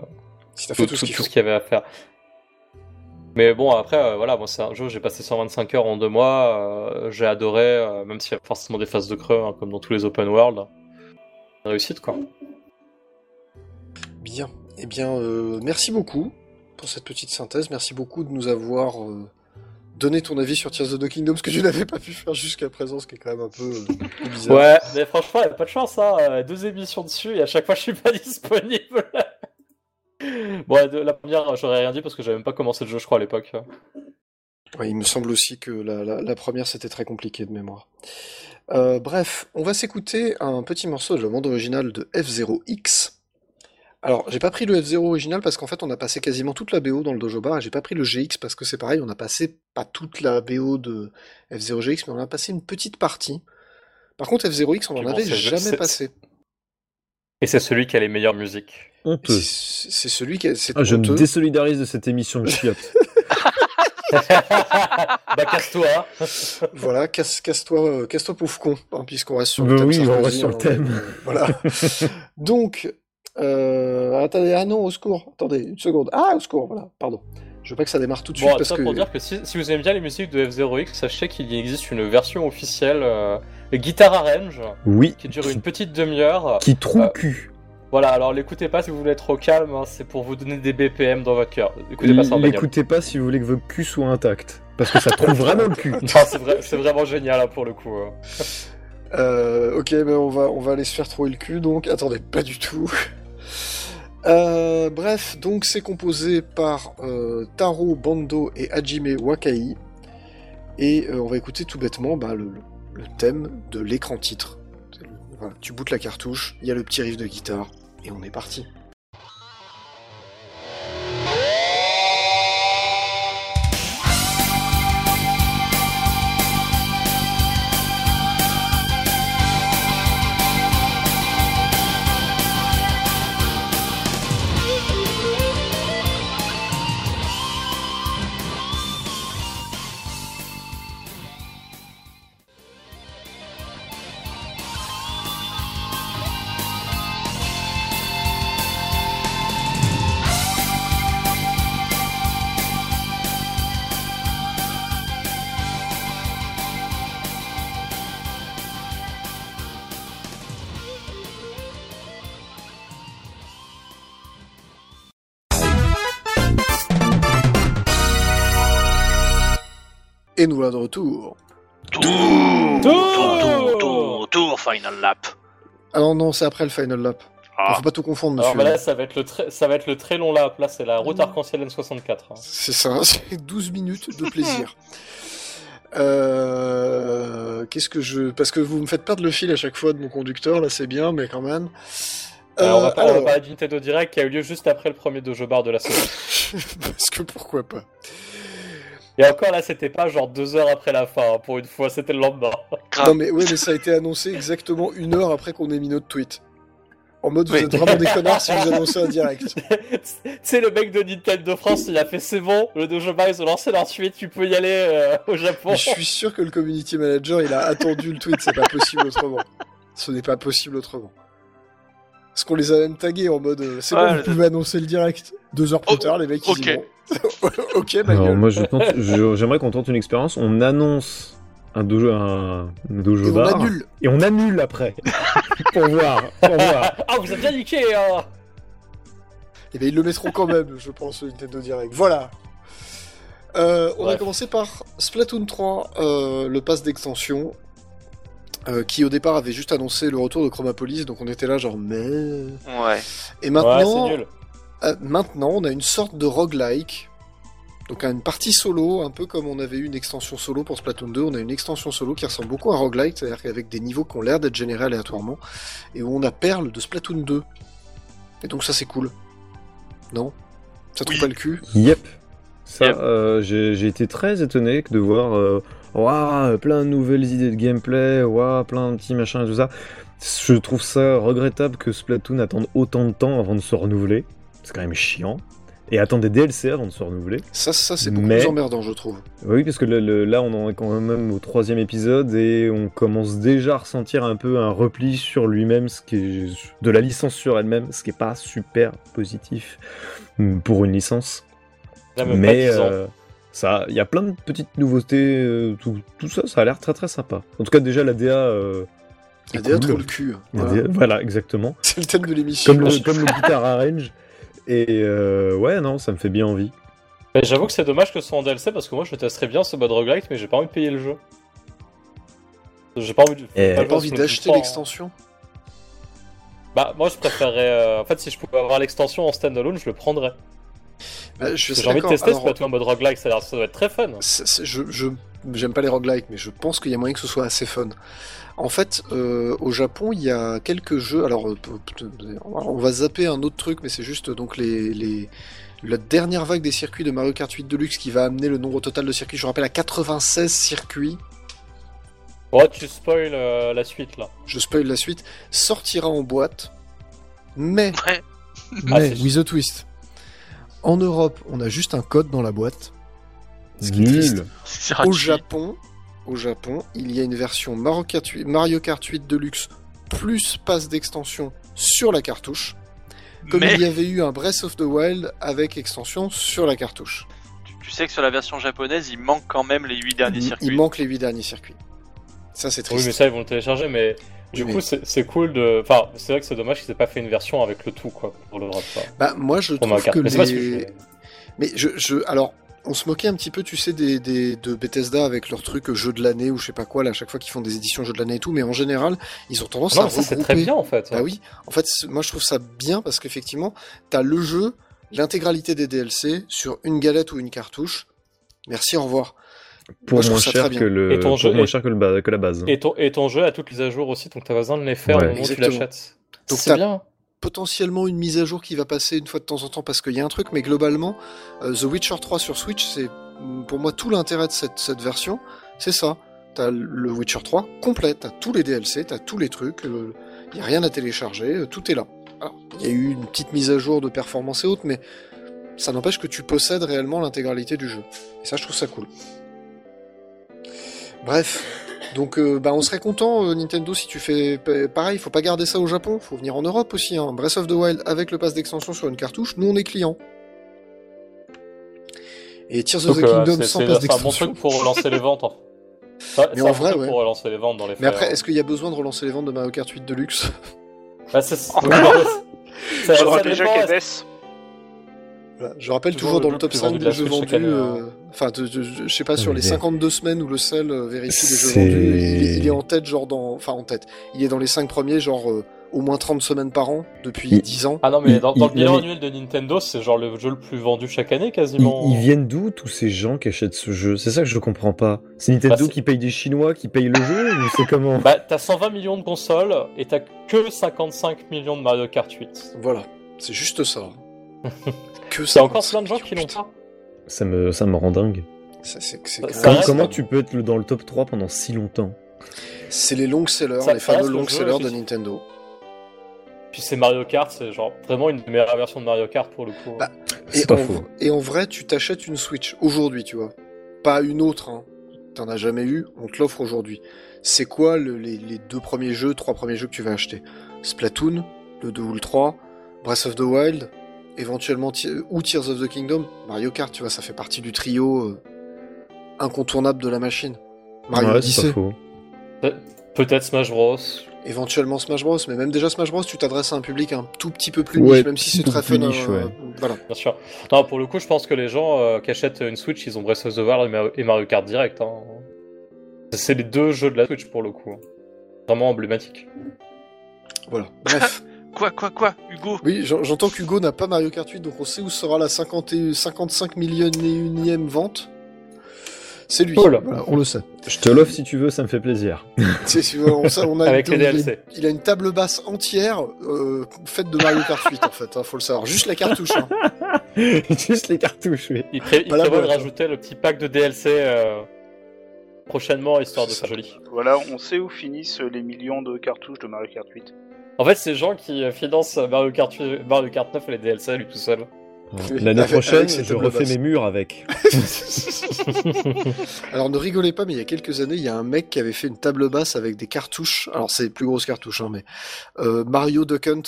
si t'as tout, fait tout, ce tout- ce qu'il y avait à faire. Mais bon, après, euh, voilà, moi c'est un jeu, j'ai passé 125 heures en deux mois, euh, j'ai adoré, euh, même s'il y a forcément des phases de creux, hein, comme dans tous les open world. Réussite, quoi. Bien. Eh bien, merci beaucoup pour cette petite synthèse. Merci beaucoup de nous avoir donné ton avis sur Tears of the Kingdom, ce que tu n'avais pas pu faire jusqu'à présent, ce qui est quand même un peu, euh, bizarre. Ouais, mais franchement, il a pas de chance, hein. Deux émissions dessus et à chaque fois, je suis pas disponible. Bon, de- la première, j'aurais rien dit parce que j'avais même pas commencé le jeu, je crois, à l'époque. Ouais, il me semble aussi que la, la- la première, c'était très compliqué de mémoire. Euh, bref, on va s'écouter un petit morceau de la bande originale de F0X. Alors, j'ai pas pris le F0 original parce qu'en fait, on a passé quasiment toute la BO dans le Dojo Bar et j'ai pas pris le GX parce que c'est pareil, on a passé pas toute la BO de F0 GX, mais on a passé une petite partie. Par contre, F0X, on en bon, avait jamais passé. Et c'est celui qui a les meilleures musiques. Honteux. C'est c'est celui qui c'est Ah, je me désolidarise de cette émission de chiottes. bah casse-toi. Voilà, casse- casse-toi, euh, casse-toi pauvre con, hein, puisqu'on reste sur Bah le thème. oui, on reste sur le hein, thème. donc, euh, voilà. Donc, euh, attendez, ah non, au secours. Attendez, une seconde. Ah, au secours, voilà, pardon. Je veux pas que ça démarre tout de suite Bon, parce ça que. pour dire que si, si vous aimez bien les musiques de F0X, sachez qu'il existe une version officielle euh, Guitar Arrange Oui. qui dure une petite demi-heure. Qui trouve Euh, cul. Voilà, alors l'écoutez pas si vous voulez être au calme, hein, c'est pour vous donner des BPM dans votre cœur. Écoutez pas ça. L'écoutez pas si vous voulez que votre cul soit intact. Parce que ça trouve vraiment le cul. Non, c'est vrai- c'est vraiment génial hein, pour le coup. euh. Euh, ok, mais on va, on va aller se faire trouver le cul, donc attendez, pas du tout. Euh, bref, donc c'est composé par euh, Taro Bando et Hajime Wakai. Et euh, on va écouter tout bêtement bah, le, thème de l'écran titre. Tu bootes la cartouche, il y a le petit riff de guitare, et on est parti. Et nous voilà de retour. Tour, Tour tour, tour, tour, final lap. Alors non, c'est après le Final Lap. Ah. Faut pas tout confondre, Alors monsieur. bah là, ça va être le très, ça va être le très long lap. Là, c'est la route arc-en-ciel N64. hein. C'est ça, c'est 12 minutes de plaisir. Euh, Qu'est-ce que je... Parce que vous me faites perdre le fil à chaque fois de mon conducteur, là c'est bien, mais quand même. Alors, on va Euh, va alors, parler du Nintendo Direct qui a eu lieu juste après le premier Dojo Bar de la saison. parce que pourquoi pas. Et encore là, c'était pas genre deux heures après la fin, hein, pour une fois, c'était le lendemain. Non mais ouais, mais ça a été annoncé exactement une heure après qu'on ait mis notre tweet. En mode, vous Oui. êtes vraiment des connards si vous annoncez en direct. tu sais, le mec de Nintendo France, il a fait c'est bon, le Dojo Bar, ils ont lancé leur suite, tu peux y aller euh, au Japon. Mais je suis sûr que le community manager, il a attendu le tweet, c'est pas possible autrement. Ce n'est pas possible autrement. Parce qu'on les a même tagués en mode, euh, c'est Ouais, bon, vous pouvez annoncer le direct. Deux heures plus Oh, tard, les mecs, ils ok. y vont. ok, ma Alors, moi, je tente- je- j'aimerais qu'on tente une expérience. On annonce un dojo, un, un dojo Et on annule. Et on annule après. pour voir. Pour voir. Ah, vous êtes bien niqué, hein Et bien, ils le mettront quand même, je pense, au Nintendo Direct. Voilà. Euh, on va Bref. commencer par Splatoon 3, euh, le pass d'extension, euh, qui au départ avait juste annoncé le retour de Chromapolis, donc on était là genre mais. Ouais. Et Ouais, maintenant, c'est nul. Euh, maintenant, on a une sorte de roguelike. Donc une partie solo, un peu comme on avait eu une extension solo pour Splatoon 2, on a une extension solo qui ressemble beaucoup à un roguelike, c'est-à-dire qu'avec des niveaux qui ont l'air d'être générés aléatoirement, et où on a Perle de Splatoon 2. Et donc ça c'est cool. Non? Ça trouve Oui. pas le cul? Yep. Ça, Yep. euh, j'ai été très étonné de voir euh, plein de nouvelles idées de gameplay, ouah, plein de petits machins et tout ça. Je trouve ça regrettable que Splatoon attende autant de temps avant de se renouveler. C'est quand même chiant. Et attendre des DLC avant de se renouveler. Ça, ça c'est beaucoup Mais- plus emmerdant, je trouve. Oui, parce que le- le- là, on en est quand même au troisième épisode et on commence déjà à ressentir un peu un repli sur lui-même, ce qui est de la licence sur elle-même, ce qui est pas super positif pour une licence. Même Mais pas 10 ans. euh, ça, il y a plein de petites nouveautés, euh, tout, tout ça, ça a l'air très très sympa. En tout cas, déjà la DA. euh, La DA cool. le cul. Voilà. DA voilà, exactement. C'est le thème de l'émission. Comme le, comme le guitar arrange. Et euh, ouais, non, ça me fait bien envie. Mais J'avoue que c'est dommage que ce soit en DLC parce que moi je testerais bien ce mode roguelite, mais j'ai pas envie de payer le jeu. J'ai pas envie de. Eh, pas envie d'acheter 3, hein. l'extension? Bah, moi je préférerais. euh, En fait, si je pouvais avoir l'extension en standalone, je le prendrais. Bah, J'ai envie de tester Alors, en mode roguelike, ça, a l'air- ça doit être très fun. je- j'aime pas les roguelikes, mais je pense qu'il y a moyen que ce soit assez fun. En fait, euh, au Japon, il y a quelques jeux. Alors, euh, on va zapper un autre truc, mais c'est juste donc les, les la dernière vague des circuits de Mario Kart 8 Deluxe qui va amener le nombre total de circuits. Je rappelle à 96 circuits. Oh, tu spoil euh, la suite là. Je spoil la suite. Sortira en boîte, mais Ouais. Ah, mais with a twist. En Europe, on a juste un code dans la boîte. Ce qui est triste. Au. Japon, au Japon, il y a une version Mario Kart 8, Mario Kart 8 Deluxe plus passe d'extension sur la cartouche, comme Mais il y avait eu un Breath of the Wild avec extension sur la cartouche. tu, tu sais que sur la version japonaise, il manque quand même les 8 derniers Il, circuits. il manque les 8 derniers circuits. Ça, c'est Oui, triste. mais ça, ils vont le télécharger, mais du Oui, coup, mais- c'est cool de. Enfin, c'est vrai que c'est dommage qu'ils aient pas fait une version avec le tout, quoi, pour l'Europe. quoi. Bah, moi, je Pour trouve que Mais c'est pas ce que les... je Mais je, je, alors, on se moquait un petit peu, tu sais, des, des, de Bethesda avec leur truc euh, jeu de l'année ou je sais pas quoi, là, à chaque fois qu'ils font des éditions jeu de l'année et tout, mais en général, ils ont tendance Non, à ça, c'est très bien en fait. Bah oui, en fait, moi je trouve ça bien parce qu'effectivement, t'as le jeu, l'intégralité des DLC sur une galette ou une cartouche. Merci, au revoir. Pour Moi, moins cher que le, Et ton pour jeu moins cher que, le ba- que la base. Et ton, et ton jeu a toutes les à jour aussi, donc t'as besoin de les faire Ouais. au moment où tu l'achètes. Donc C'est bien. Potentiellement une mise à jour qui va passer une fois de temps en temps parce qu'il y a un truc, mais globalement, euh, The Witcher 3 sur Switch, c'est mm, pour moi tout l'intérêt de cette, cette version, c'est ça. T'as le Witcher 3 complet, t'as tous les DLC, t'as tous les trucs, il y a rien à télécharger, euh, tout est là. Il y a eu une petite mise à jour de performance et autres, mais ça n'empêche que tu possèdes réellement l'intégralité du jeu. Et ça, je trouve ça cool. Bref, donc euh, bah, on serait content, euh, Nintendo, si tu fais pa- pareil, faut pas garder ça au Japon, faut venir en Europe aussi. Hein. Breath of the Wild avec le pass d'extension sur une cartouche, nous on est clients. Et Tears of the euh, Kingdom sans pass c'est un bon d'extension. truc pour relancer les ventes. En... Ça- Mais en vrai, ouais. pour relancer les ventes dans les faits. Mais après, hein. est-ce qu'il y a besoin de relancer les ventes de Mario Kart 8 Deluxe? Bah, c'est- Oh, ça- ça déjà dépend, Voilà, Je rappelle Toujours dans le top plus 5 vendu de des jeux vendus. année, euh, hein. Enfin, de- de- je sais pas, sur les Mais- 52 semaines où le sel euh, vérifie les jeux vendus, il est, il est en tête, genre dans. Enfin, en tête. Il est dans les 5 premiers, genre euh, au moins 30 semaines par an depuis Il- 10 ans. Ah non, mais Il- dans, dans le il- bilan annuel de Nintendo, c'est genre le jeu le plus vendu chaque année quasiment. ils viennent d'où tous ces gens qui achètent ce jeu? C'est ça que je comprends pas. C'est Nintendo Bah, c'est- qui paye des Chinois qui payent le jeu ou c'est comment? Bah, t'as 120 millions de consoles et t'as que 55 millions de Mario Kart 8. Voilà, c'est juste ça. que Il y ça. a encore plein de gens qui l'ont pas. Ça me, ça me rend dingue. ça, c'est- Ça reste- comment tu peux être dans le top 3 pendant si longtemps? C'est les long sellers, Ça- les ça fameux long sellers de. Nintendo. Puis c'est Mario Kart, c'est genre vraiment une des meilleures versions de Mario Kart pour le coup. Bah, Et C'est pas en, faux. et en vrai, tu t'achètes une Switch aujourd'hui, tu vois. Pas une autre, hein. T'en as jamais eu, on te l'offre aujourd'hui. C'est quoi le- les, les deux premiers jeux, trois premiers jeux que tu vas acheter? Splatoon, le 2 ou le 3, Breath of the Wild, éventuellement ou Tears of the Kingdom, Mario Kart, tu vois, ça fait partie du trio euh, incontournable de la machine. Mario Ouais, c'est Odyssey. Pe- Peut-être Smash Bros. éventuellement Smash Bros, mais même déjà Smash Bros, tu t'adresses à un public un tout petit peu plus Ouais, niche, même si c'est très fun. niche, euh, ouais. Voilà. Bien sûr. Non, pour le coup, je pense que les gens euh, qui achètent une Switch, ils ont Breath of the Wild et Mario- Kart direct. hein. C'est les deux jeux de la Switch pour le coup. hein. Vraiment emblématique. Voilà. Bref. Quoi, quoi, quoi, Hugo Oui, j'en- j'entends qu'Hugo n'a pas Mario Kart 8, donc on sait où sera la 50 et- 55 million et unième vente. C'est lui. Oh là. Voilà, on le sait. Je te l'offre si tu veux, ça me fait plaisir. C'est- on, a Avec une- les il a- DLC. Il a une table basse entière euh, faite de Mario Kart 8 en fait, hein, faut le savoir. Juste la cartouche. Hein. Juste les cartouches, oui. Il, pré- prévoit de rajouter le petit pack de DLC euh, prochainement, histoire de faire ça. joli. Voilà, on sait où finissent les millions de cartouches de Mario Kart 8. En fait, c'est gens qui euh, financent Mario Kart, 8 Mario Kart 9 et les DLC à lui tout seul. L'année prochaine, je refais mes murs avec. Alors ne rigolez pas, mais il y a quelques années, il y a un mec qui avait fait une table basse avec des cartouches. Alors c'est les plus grosses cartouches, hein, mais euh, Mario Duck Hunt,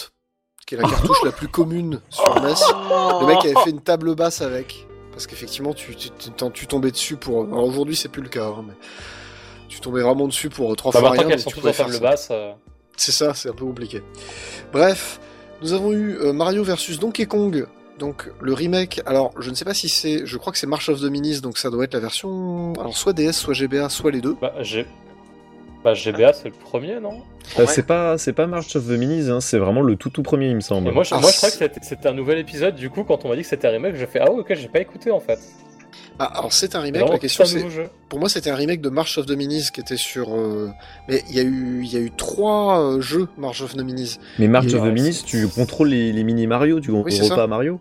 qui est la cartouche la plus commune sur NES. Le mec avait fait une table basse avec. Parce qu'effectivement, tu, tu, tu- tu tombais dessus pour. Alors aujourd'hui, c'est plus le cas, hein, mais tu tombais vraiment dessus pour euh, trois Bah, fois maintenant rien. qu'elles sont tu toutes en table basse, euh, C'est ça, c'est un peu compliqué. Bref, nous avons eu euh, Mario versus Donkey Kong. Donc le remake, alors je ne sais pas si c'est, je crois que c'est March of the Minis, donc ça doit être la version, alors soit DS, soit GBA, soit les deux. bah, j'ai. Bah, GBA, c'est le premier, non? Euh, Ouais. C'est pas, c'est pas March of the Minis, hein, c'est vraiment le tout tout premier, il me semble. Et moi, je, Ah, moi, je crois que c'est- c'était- c'était un nouvel épisode. Du coup, quand on m'a dit que c'était un remake, j'ai fait Ah, ouais, ok, j'ai pas écouté en fait. Ah, alors c'est un remake, la question c'est... Pour moi c'était un remake de March of the Minis qui était sur... euh, Mais il y, a eu... il y a eu trois euh, jeux March of the Minis. Mais March of the Minis, tu contrôles les, les mini Mario, tu contrôles c'est ça. pas Mario.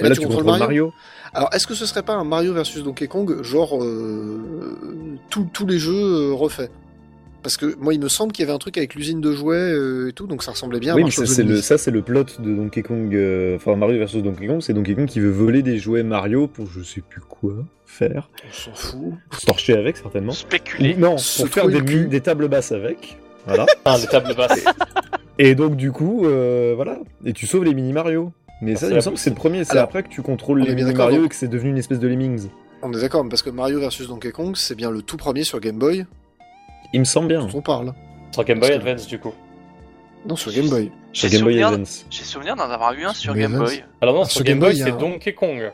Et là, là, tu tu contrôles contrôles Mario. Mario. Alors est-ce que ce serait pas un Mario versus Donkey Kong, genre euh, tous- tous les jeux euh, refaits? Parce que moi il me semble qu'il y avait un truc avec l'usine de jouets euh, et tout, donc ça ressemblait bien à Oui, mais March ça c'est le, ça c'est le plot de Donkey Kong, euh, enfin Mario versus Donkey Kong, c'est Donkey Kong qui veut voler des jouets Mario pour je sais plus quoi faire, On s'en fout. se torcher avec certainement. Spéculer. Ou- non, Se pour faire des, des tables basses avec. Voilà. Ah, les tables basses. Et donc du coup, euh, voilà, et tu sauves les mini Mario. Mais ça, il me semble que c'est le premier, c'est Alors, après que tu contrôles on les mini Mario donc. et que c'est devenu une espèce de Lemmings. On est d'accord, parce que Mario versus Donkey Kong c'est bien le tout premier sur Game Boy Il me semble bien. on parle. Sur Game Boy Advance, du coup. Non, sur Game Boy. Sur J'ai Game Boy souvenir, Advance. j'ai souvenir d'en avoir eu un sur Game Game Boy. Alors, non, Ah, sur, sur Game Game Boy, c'est un- Donkey Kong.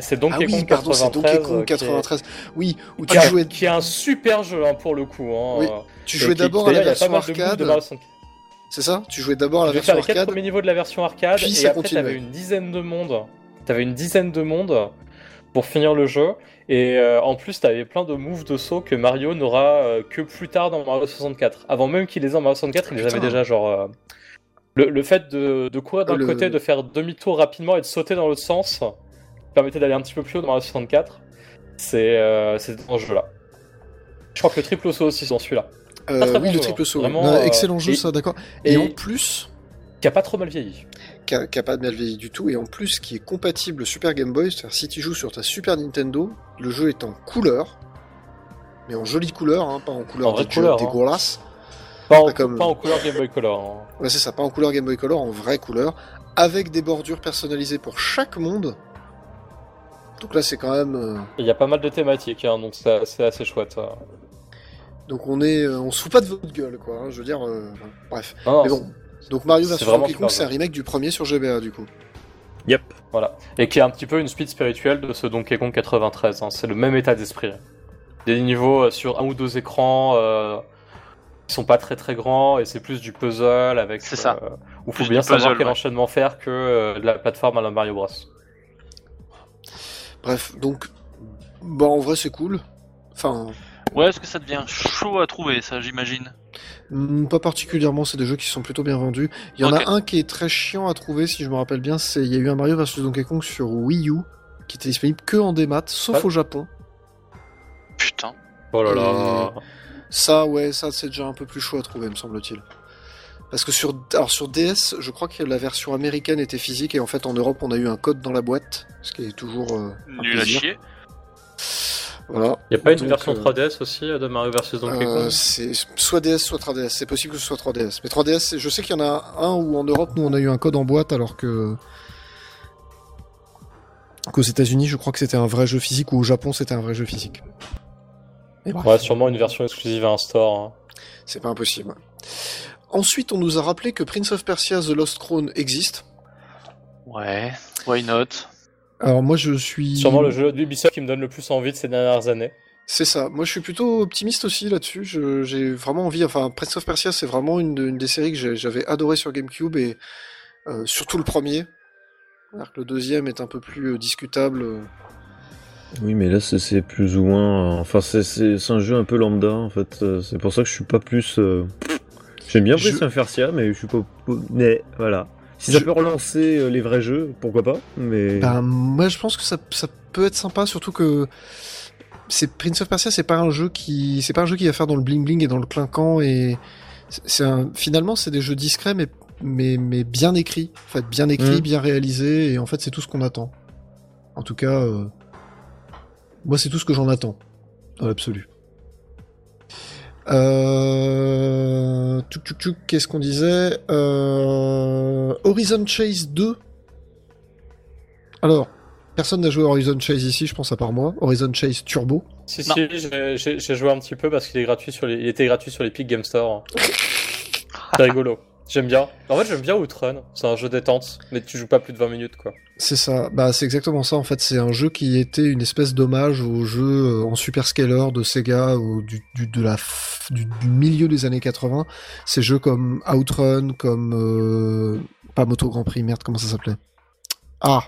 C'est Donkey ah oui, Kong pardon, c'est 93. Donkey Kong euh, qui est- 93. Oui, où tu Qui, est- jouais, qui est un super jeu hein, pour le coup. Hein, Oui. euh, tu jouais d'abord à la version arcade. Mario 64. C'est ça Tu jouais d'abord à la Tu devais faire version les quatre arcade. premiers niveaux de la version arcade Puis et ça après t'avais une dizaine de mondes. T'avais une dizaine de mondes pour finir le jeu et euh, en plus t'avais plein de moves de saut que Mario n'aura euh, que plus tard dans Mario 64. Avant même qu'il les ait en Mario 64, il les avait déjà genre euh, le, le fait de, de courir d'un Le- côté, de faire demi-tour rapidement et de sauter dans l'autre sens permettait d'aller un petit peu plus haut dans Mario 64. C'est euh, c'est dans ce jeu là. Je crois que le triple saut aussi c'est dans celui-là. Euh, oui, bon le jeu, triple saut. Vraiment, Non, euh, excellent jeu, et- ça, d'accord. Et, et- en plus, Qui a pas trop mal vieilli. Qui a, qui a pas de mal vieilli du tout, et en plus, qui est compatible Super Game Boy, c'est-à-dire si tu joues sur ta Super Nintendo, le jeu est en couleur, mais en jolie couleur, hein, pas en couleur En couleur, hein. dégueulasse. Pas en, Pas comme- pas en couleur Game Boy Color. hein. Ouais, c'est ça, pas en couleur Game Boy Color, en vraie couleur, avec des bordures personnalisées pour chaque monde. Donc là, c'est quand même. euh, Il y a pas mal de thématiques, hein, donc c'est assez chouette. Donc on est, euh, on se fout pas de votre gueule, quoi. hein, je veux dire, euh, bref. Mais bon, donc Mario vs Donkey Kong, c'est un remake du premier sur GBA, du coup. Yep. Voilà. Et qui est un petit peu une suite spirituelle de ce Donkey Kong 93. hein. C'est le même état d'esprit. Des niveaux euh, sur un ou deux écrans euh, qui sont pas très très grands et c'est plus du puzzle avec. C'est ça. euh, où faut Plus bien savoir puzzle, quel ouais. enchaînement faire que euh, de la plateforme à la Mario Bros. Bref, donc, bon, en vrai, c'est cool. Enfin, Ouais, est-ce que ça devient chaud à trouver, ça, j'imagine? Pas particulièrement, c'est des jeux qui sont plutôt bien vendus. Il y en a un qui est très chiant à trouver, si je me rappelle bien, c'est il y a eu un Mario vs Donkey Kong sur Wii U, qui était disponible que en démat, sauf au Japon. Putain. Oh là là. Ça, ouais, ça, c'est déjà un peu plus chaud à trouver, me semble-t-il. Parce que sur, alors sur DS, je crois que la version américaine était physique et en fait en Europe on a eu un code dans la boîte, ce qui est toujours euh, un Nul à plaisir. chier. Voilà. Y a pas une Donc, version euh, 3DS aussi euh, de Mario vs Donkey Euh, Kong c'est soit DS, soit 3DS. C'est possible que ce soit 3DS. Mais 3DS, c'est- je sais qu'il y en a un où en Europe, nous, on a eu un code en boîte, alors que qu'aux États-Unis, je crois que c'était un vrai jeu physique, ou au Japon, c'était un vrai jeu physique. Et Ouais, sûrement une version exclusive à un store. hein. c'est pas impossible. Ensuite, on nous a rappelé que Prince of Persia: The Lost Crown existe. Ouais, why not? Alors moi, je suis Sûrement le jeu d'Ubisoft qui me donne le plus envie de ces dernières années. C'est ça. Moi, je suis plutôt optimiste aussi là-dessus. J'ai vraiment envie. Enfin, Prince of Persia, c'est vraiment une, de- une des séries que j'avais adoré sur GameCube et euh, surtout le premier. Alors que le deuxième est un peu plus euh, discutable. Oui, mais là, c'est- plus ou moins. Enfin, c'est- un jeu un peu lambda, en fait. euh, C'est pour ça que je suis pas plus. euh, J'aime bien Prince of Persia, mais je suis pas. Mais voilà. Si ça Je- peut relancer euh, les vrais jeux, pourquoi pas Mais. Ben, moi, je pense que ça, ça peut être sympa, surtout que c'est Prince of Persia, c'est pas un jeu qui, c'est pas un jeu qui va faire dans le bling bling et dans le clinquant et c'est- un, finalement, c'est des jeux discrets mais mais mais bien écrits, en fait, bien écrits, Mm. bien réalisés et en fait, c'est tout ce qu'on attend. En tout cas, euh, moi, c'est tout ce que j'en attends dans l'absolu. Euh... Qu'est-ce qu'on disait euh... Horizon Chase 2 alors, personne n'a joué à Horizon Chase ici, je pense à part moi. Horizon Chase Turbo. Si, Non. si, j'ai- joué un petit peu parce qu'il est gratuit sur les... il était gratuit sur l'Epic Game Store. C'est rigolo. J'aime bien. En fait, j'aime bien Outrun. C'est un jeu détente, mais tu joues pas plus de 20 minutes, quoi. C'est ça, bah c'est exactement ça en fait. C'est un jeu qui était une espèce d'hommage au jeu euh, en super scaler de Sega au, du, du, de la f- du, du milieu des années 80. Ces jeux comme Outrun, comme euh, pas Moto Grand Prix, merde, comment ça s'appelait? Ah,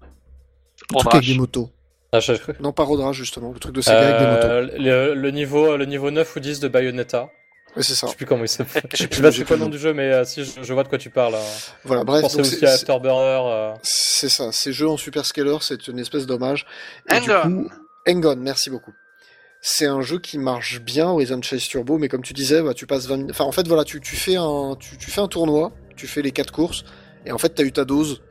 le truc avec des motos. Ah, je- Non, pas Road Rage justement, le truc de Sega avec des motos. Euh, le, le niveau, le niveau 9 ou 10 de Bayonetta. Ouais, c'est ça. Je sais plus comment il s'appelle. Je sais plus, pas quoi plus le nom du jeu, mais euh, si je, je vois de quoi tu parles. hein. Voilà, bref, donc aussi c'est- à Afterburner. euh. C'est ça, ces jeux en super scaler, c'est une espèce d'hommage. Et du Hang-On. coup, Hang-On, merci beaucoup. C'est un jeu qui marche bien, Horizon Chase Turbo, mais comme tu disais, bah, tu passes 20 minutes. Enfin, en fait, voilà, tu, tu, fais un, tu, tu fais un tournoi, tu fais les quatre courses, et en fait, t'as eu ta dose.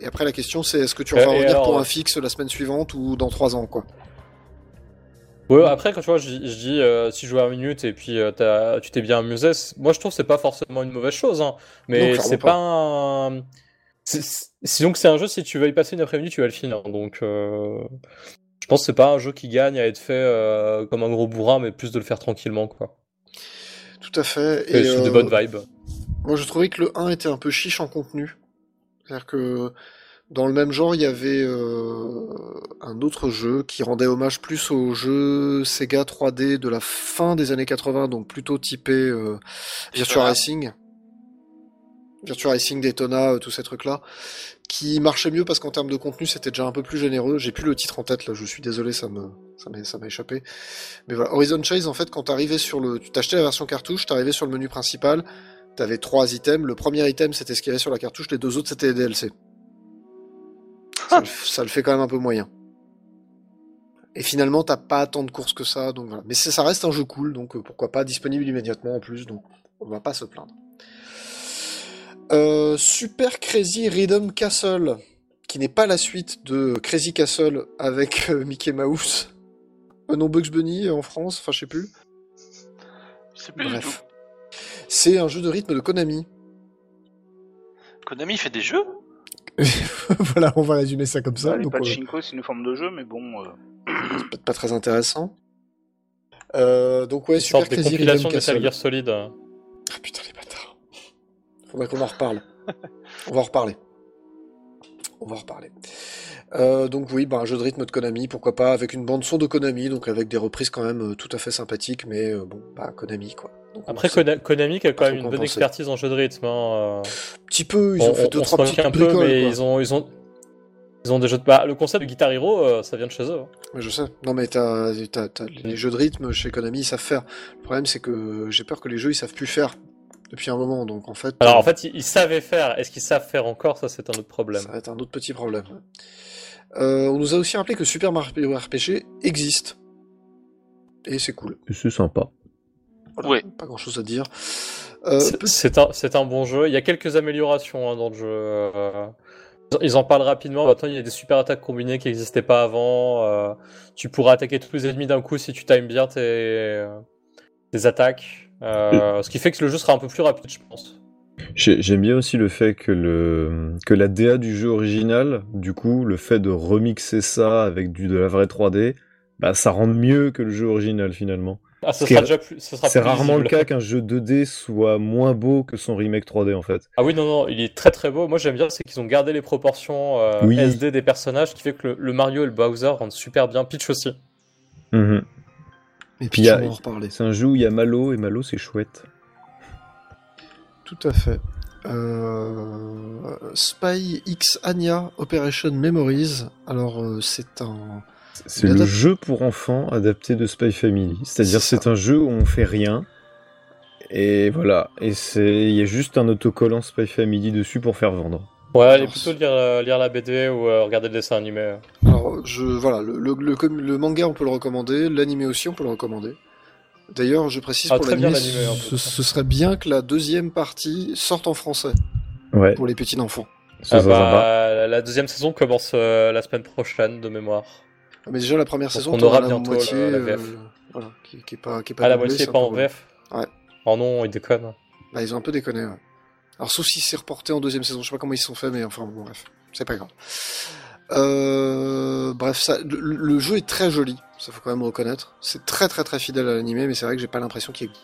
Et après, la question, c'est est-ce que tu Euh, vas et revenir alors, pour euh, un fixe la semaine suivante ou dans trois ans, quoi? Ouais, après, quand tu vois, je, dis- je dis euh, si je joue à 1 minute et puis euh, tu t'es bien amusé, moi je trouve que c'est pas forcément une mauvaise chose, hein, mais c'est pas. pas un. c'est- c'est- c'est- un jeu, si tu veux y passer une après-midi, tu vas le finir. Donc euh, je pense que c'est pas un jeu qui gagne à être fait euh, comme un gros bourrin, mais plus de le faire tranquillement, quoi. Tout à fait. Et, Et, sous de euh, bonnes vibes. Moi, je trouvais que le 1 était un peu chiche en contenu. C'est-à-dire que dans le même genre, il y avait euh, un autre jeu qui rendait hommage plus au jeu Sega 3D de la fin des années 80, donc plutôt typé euh, Virtua. Racing. Virtua Racing, Daytona, euh, tous ces trucs-là, qui marchaient mieux parce qu'en termes de contenu, c'était déjà un peu plus généreux. J'ai plus le titre en tête, là, je suis désolé, ça me, ça m'a, ça m'a échappé. Mais voilà, Horizon Chase, en fait, quand t'arrivais sur le, tu t'achetais la version cartouche, t'arrivais sur le menu principal, T'avais trois items. Le premier item, c'était ce qu'il y avait sur la cartouche. Les deux autres, c'était les DLC. Ça, le, ça le fait quand même un peu moyen. Et finalement, t'as pas tant de courses que ça. Donc voilà. Mais ça reste un jeu cool. Donc euh, pourquoi pas disponible immédiatement en plus. Donc on va pas se plaindre. Euh, Super Crazy Rhythm Castle, qui n'est pas la suite de Crazy Castle avec euh, Mickey Mouse. Euh, non, Bugs Bunny en France, enfin je sais plus. Bref. C'est un jeu de rythme de Konami. Konami fait des jeux? voilà, on va résumer ça comme ça. Ouais, les donc, euh, pachinko, c'est une forme de jeu, mais bon. euh, c'est peut-être pas très intéressant. Euh, donc ouais, Une Super Crazy Rhythm compilation de Metal. Gear Solid. Ah putain les bâtards. Faudrait qu'on en reparle. on va en reparler. On va en reparler. Euh, donc oui, bah, un jeu de rythme de Konami, pourquoi pas, avec une bande son de Konami, donc avec des reprises quand même euh, tout à fait sympathiques, mais euh, bon, bah Konami quoi. Donc, Après, Kona- Konami qui a quand même une bonne penser. expertise en jeu de rythme. hein, petit peu, ils on, ont fait on- deux on trois petites un peu, mais quoi. ils ont, ils ont, ils ont des jeux de. Bah, le concept de Guitar Hero, ça vient de chez eux. hein. Je sais. Non, mais t'as, t'as- les jeux de rythme chez Konami, ils savent faire. Le problème, c'est que j'ai peur que les jeux, ils savent plus faire depuis un moment. Donc, en fait, Alors en fait, ils, ils savaient faire. Est-ce qu'ils savent faire encore? Ça, c'est un autre problème. ça va être un autre petit problème. Euh, on nous a aussi rappelé que Super Mario RPG existe. Et c'est cool. C'est sympa. Voilà, Ouais. Pas grand chose à dire. Euh, C'est- un, bon jeu. Il y a quelques améliorations hein, dans le jeu. euh, Ils en parlent rapidement. Maintenant, il y a des super attaques combinées qui n'existaient pas avant. euh, Tu pourras attaquer tous les ennemis d'un coup si tu times bien tes, tes attaques. Euh, Ce qui fait que le jeu sera un peu plus rapide, je pense. J'ai- J'aime bien aussi le fait que, le, que la DA du jeu original, du coup, le fait de remixer ça avec du, de la vraie 3D, bah, ça rend mieux que le jeu original finalement. Ah, ce Ce qui sera est- déjà plus. ce sera C'est plus rarement le lisible. cas qu'un jeu 2D soit moins beau que son remake 3D en fait. Ah oui, non, non, il est très très beau. Moi, j'aime bien, c'est qu'ils ont gardé les proportions euh, Oui. SD des personnages, ce qui fait que le, le Mario et le Bowser rendent super bien. Peach aussi. Mhm. Et Puis puis, il y a- on va en reparler. C'est un jeu où il y a Malo et Malo c'est chouette. Tout à fait. Euh, Spy X Anya Operation Memories. Alors, euh, c'est un. C'est le jeu pour enfants adapté de Spy Family. C'est-à-dire C'est c'est un jeu où on fait rien. Et voilà. Et c'est il y a juste un autocollant Spy Family dessus pour faire vendre. Ouais, allez plutôt lire, euh, lire la BD ou euh, regarder le dessin animé. Alors, je, voilà, le, le, le, com- le manga, on peut le recommander. L'animé aussi, on peut le recommander. D'ailleurs, je précise Ah, pour ce, ce serait bien que la deuxième partie sorte en français Ouais. pour les petits enfants. Ah bah, la deuxième saison commence euh, la semaine prochaine, de mémoire. Ah, Mais déjà, la première Donc, saison, on aura la bientôt moitié, le- la VF. euh, voilà, qui, qui est pas, qui est pas Ah, la doublée, moitié est pas en VF Ouais. Oh non, ils déconnent. Bah, ils ont un peu déconné, ouais. Alors, sauf si c'est reporté en deuxième saison, je sais pas comment ils se sont fait, mais enfin, bon, bref, c'est pas grave. Euh, bref, ça, le, le jeu est très joli, ça faut quand même reconnaître. C'est très très très fidèle à l'animé, mais c'est vrai que j'ai pas l'impression qu'il y ait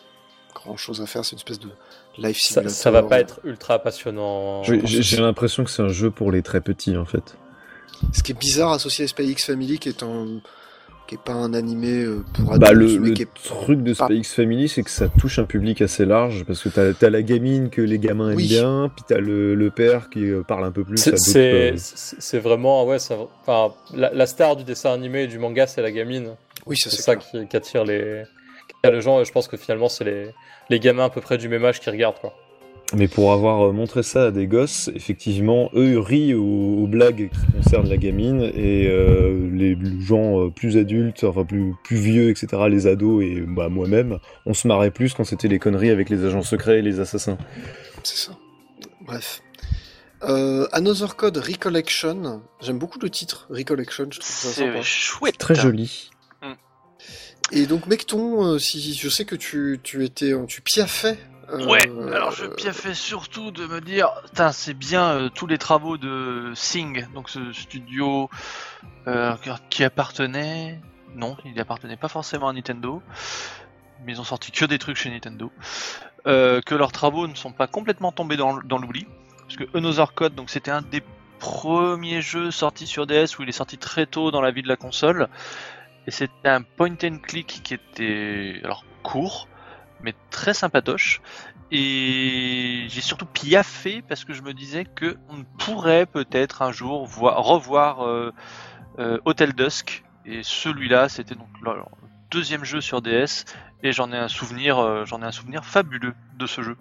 grand chose à faire. C'est une espèce de life Ça, simulator. ça va pas être ultra passionnant. J'ai- l'impression que c'est un jeu pour les très petits en fait. Ce qui est bizarre associé à Spy X Family, qui est un qui est pas un animé euh, pour adultes, Bah, le, mais le qui est truc de pas- Spy X Family, c'est que ça touche un public assez large parce que t'as as la gamine que les gamins aiment Oui. bien, puis t'as le, le père qui euh, parle un peu plus. C'est- euh, vraiment, ouais, ça, enfin, la, la star du dessin animé et du manga, c'est la gamine. oui, ça C'est ça qui, qui attire les, qui attire les gens, et je pense que finalement, c'est les, les gamins à peu près du même âge qui regardent, quoi. Mais pour avoir euh, montré ça à des gosses, effectivement, eux rient aux, aux blagues qui concernent la gamine et euh, les gens euh, plus adultes, enfin plus, plus vieux, etc., les ados et bah, moi-même, on se marrait plus quand c'était les conneries avec les agents secrets et les assassins. C'est ça. Bref. Euh, Another Code Recollection. J'aime beaucoup le titre Recollection. Je trouve ça sympa. C'est chouette. Très joli. Et donc, Mecton, euh, si je sais que tu, tu étais, tu piaffais. Euh, Ouais, alors je euh, piaffais surtout de me dire, c'est bien euh, tous les travaux de Sing, donc ce studio euh, qui appartenait, non, il appartenait pas forcément à Nintendo, mais ils ont sorti que des trucs chez Nintendo, euh, que leurs travaux ne sont pas complètement tombés dans, dans l'oubli, parce que Another Code, donc c'était un des premiers jeux sortis sur DS où il est sorti très tôt dans la vie de la console, et c'était un point and click qui était alors court, mais très sympatoche. Et j'ai surtout piaffé parce que je me disais que on pourrait peut-être un jour voir, revoir euh, euh, Hotel Dusk. Et celui-là, c'était donc le deuxième jeu sur DS, et j'en ai un souvenir, euh, j'en ai un souvenir fabuleux de ce jeu.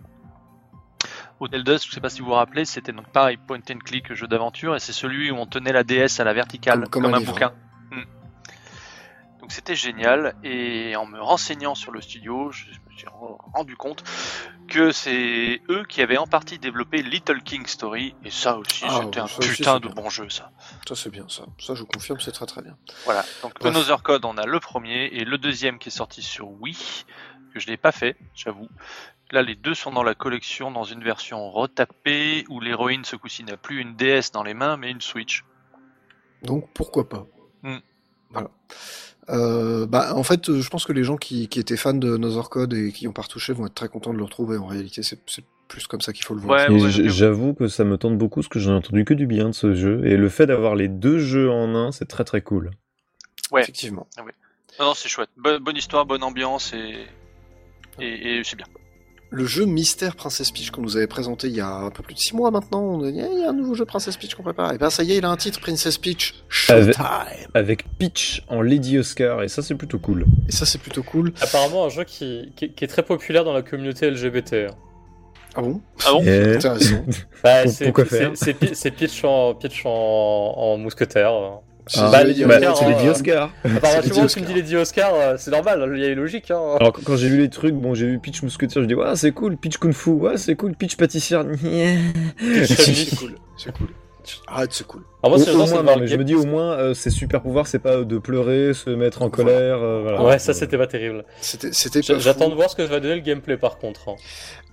Hotel Dusk, je sais pas si vous vous rappelez, c'était donc pareil, point and click, jeu d'aventure, et c'est celui où on tenait la DS à la verticale, Comme- comme, comme un un, livre. bouquin. Donc c'était génial, et en me renseignant sur le studio, je me suis re- rendu compte que c'est eux qui avaient en partie développé Little King Story, et ça aussi, Ah, c'était un ça putain de bien. bon jeu, ça. Ça, c'est bien, ça. Ça, je confirme, c'est très très bien. Voilà, donc Bref. Another Code, on a le premier, et le deuxième qui est sorti sur Wii, que je n'ai pas fait, j'avoue. Là, les deux sont dans la collection, dans une version retapée, où l'héroïne, ce coup-ci, n'a plus une DS dans les mains, mais une Switch. Donc, pourquoi pas Hmm. Voilà. Euh, bah, en fait, euh, je pense que les gens qui, qui étaient fans de Another Code et qui ont pas retouché vont être très contents de le retrouver. En réalité, c'est plus comme ça qu'il faut le voir. Ouais, ouais, j'avoue que ça me tente beaucoup parce que j'en ai entendu que du bien de ce jeu. Et le fait d'avoir les deux jeux en un, c'est très très cool. Ouais. Effectivement. Non, non, c'est chouette. Bonne, bonne histoire, bonne ambiance, et, et, et c'est bien. Le jeu Mystère Princess Peach qu'on nous avait présenté il y a un peu plus de 6 mois maintenant, on a dit, Eh, il y a un nouveau jeu Princess Peach qu'on prépare. Et ben ça y est, il a un titre, Princess Peach Showtime. Avec Peach en Lady Oscar, et ça c'est plutôt cool. Et ça, c'est plutôt cool. Apparemment, un jeu qui, qui, qui est très populaire dans la communauté LGBT. Ah bon? Ah bon? Et- Intéressant. Bah, c'est en, en, en mousquetaire. Ah, Bah, les bah, il y a- c'est hein, Lady euh, Oscar. Apparemment, C'est monde qui me Oscar. dit Lady Oscar, euh, c'est normal, il y a une logique. Hein. Alors quand j'ai vu les trucs, bon j'ai vu Peach Mousquetaire, je dis ouais c'est cool, Peach Kung Fu, ouais c'est cool, Peach Pâtissière. nyeh. C'est cool. C'est cool. Arrête, c'est cool. Alors, moi, Au, au c'est moins, non, mais je me dis au moins euh, ses super pouvoirs c'est pas de pleurer, se mettre en Voilà. colère. euh, voilà. Ouais, ça c'était pas terrible. C'était, J'attends de voir ce que va donner le gameplay par contre. hein.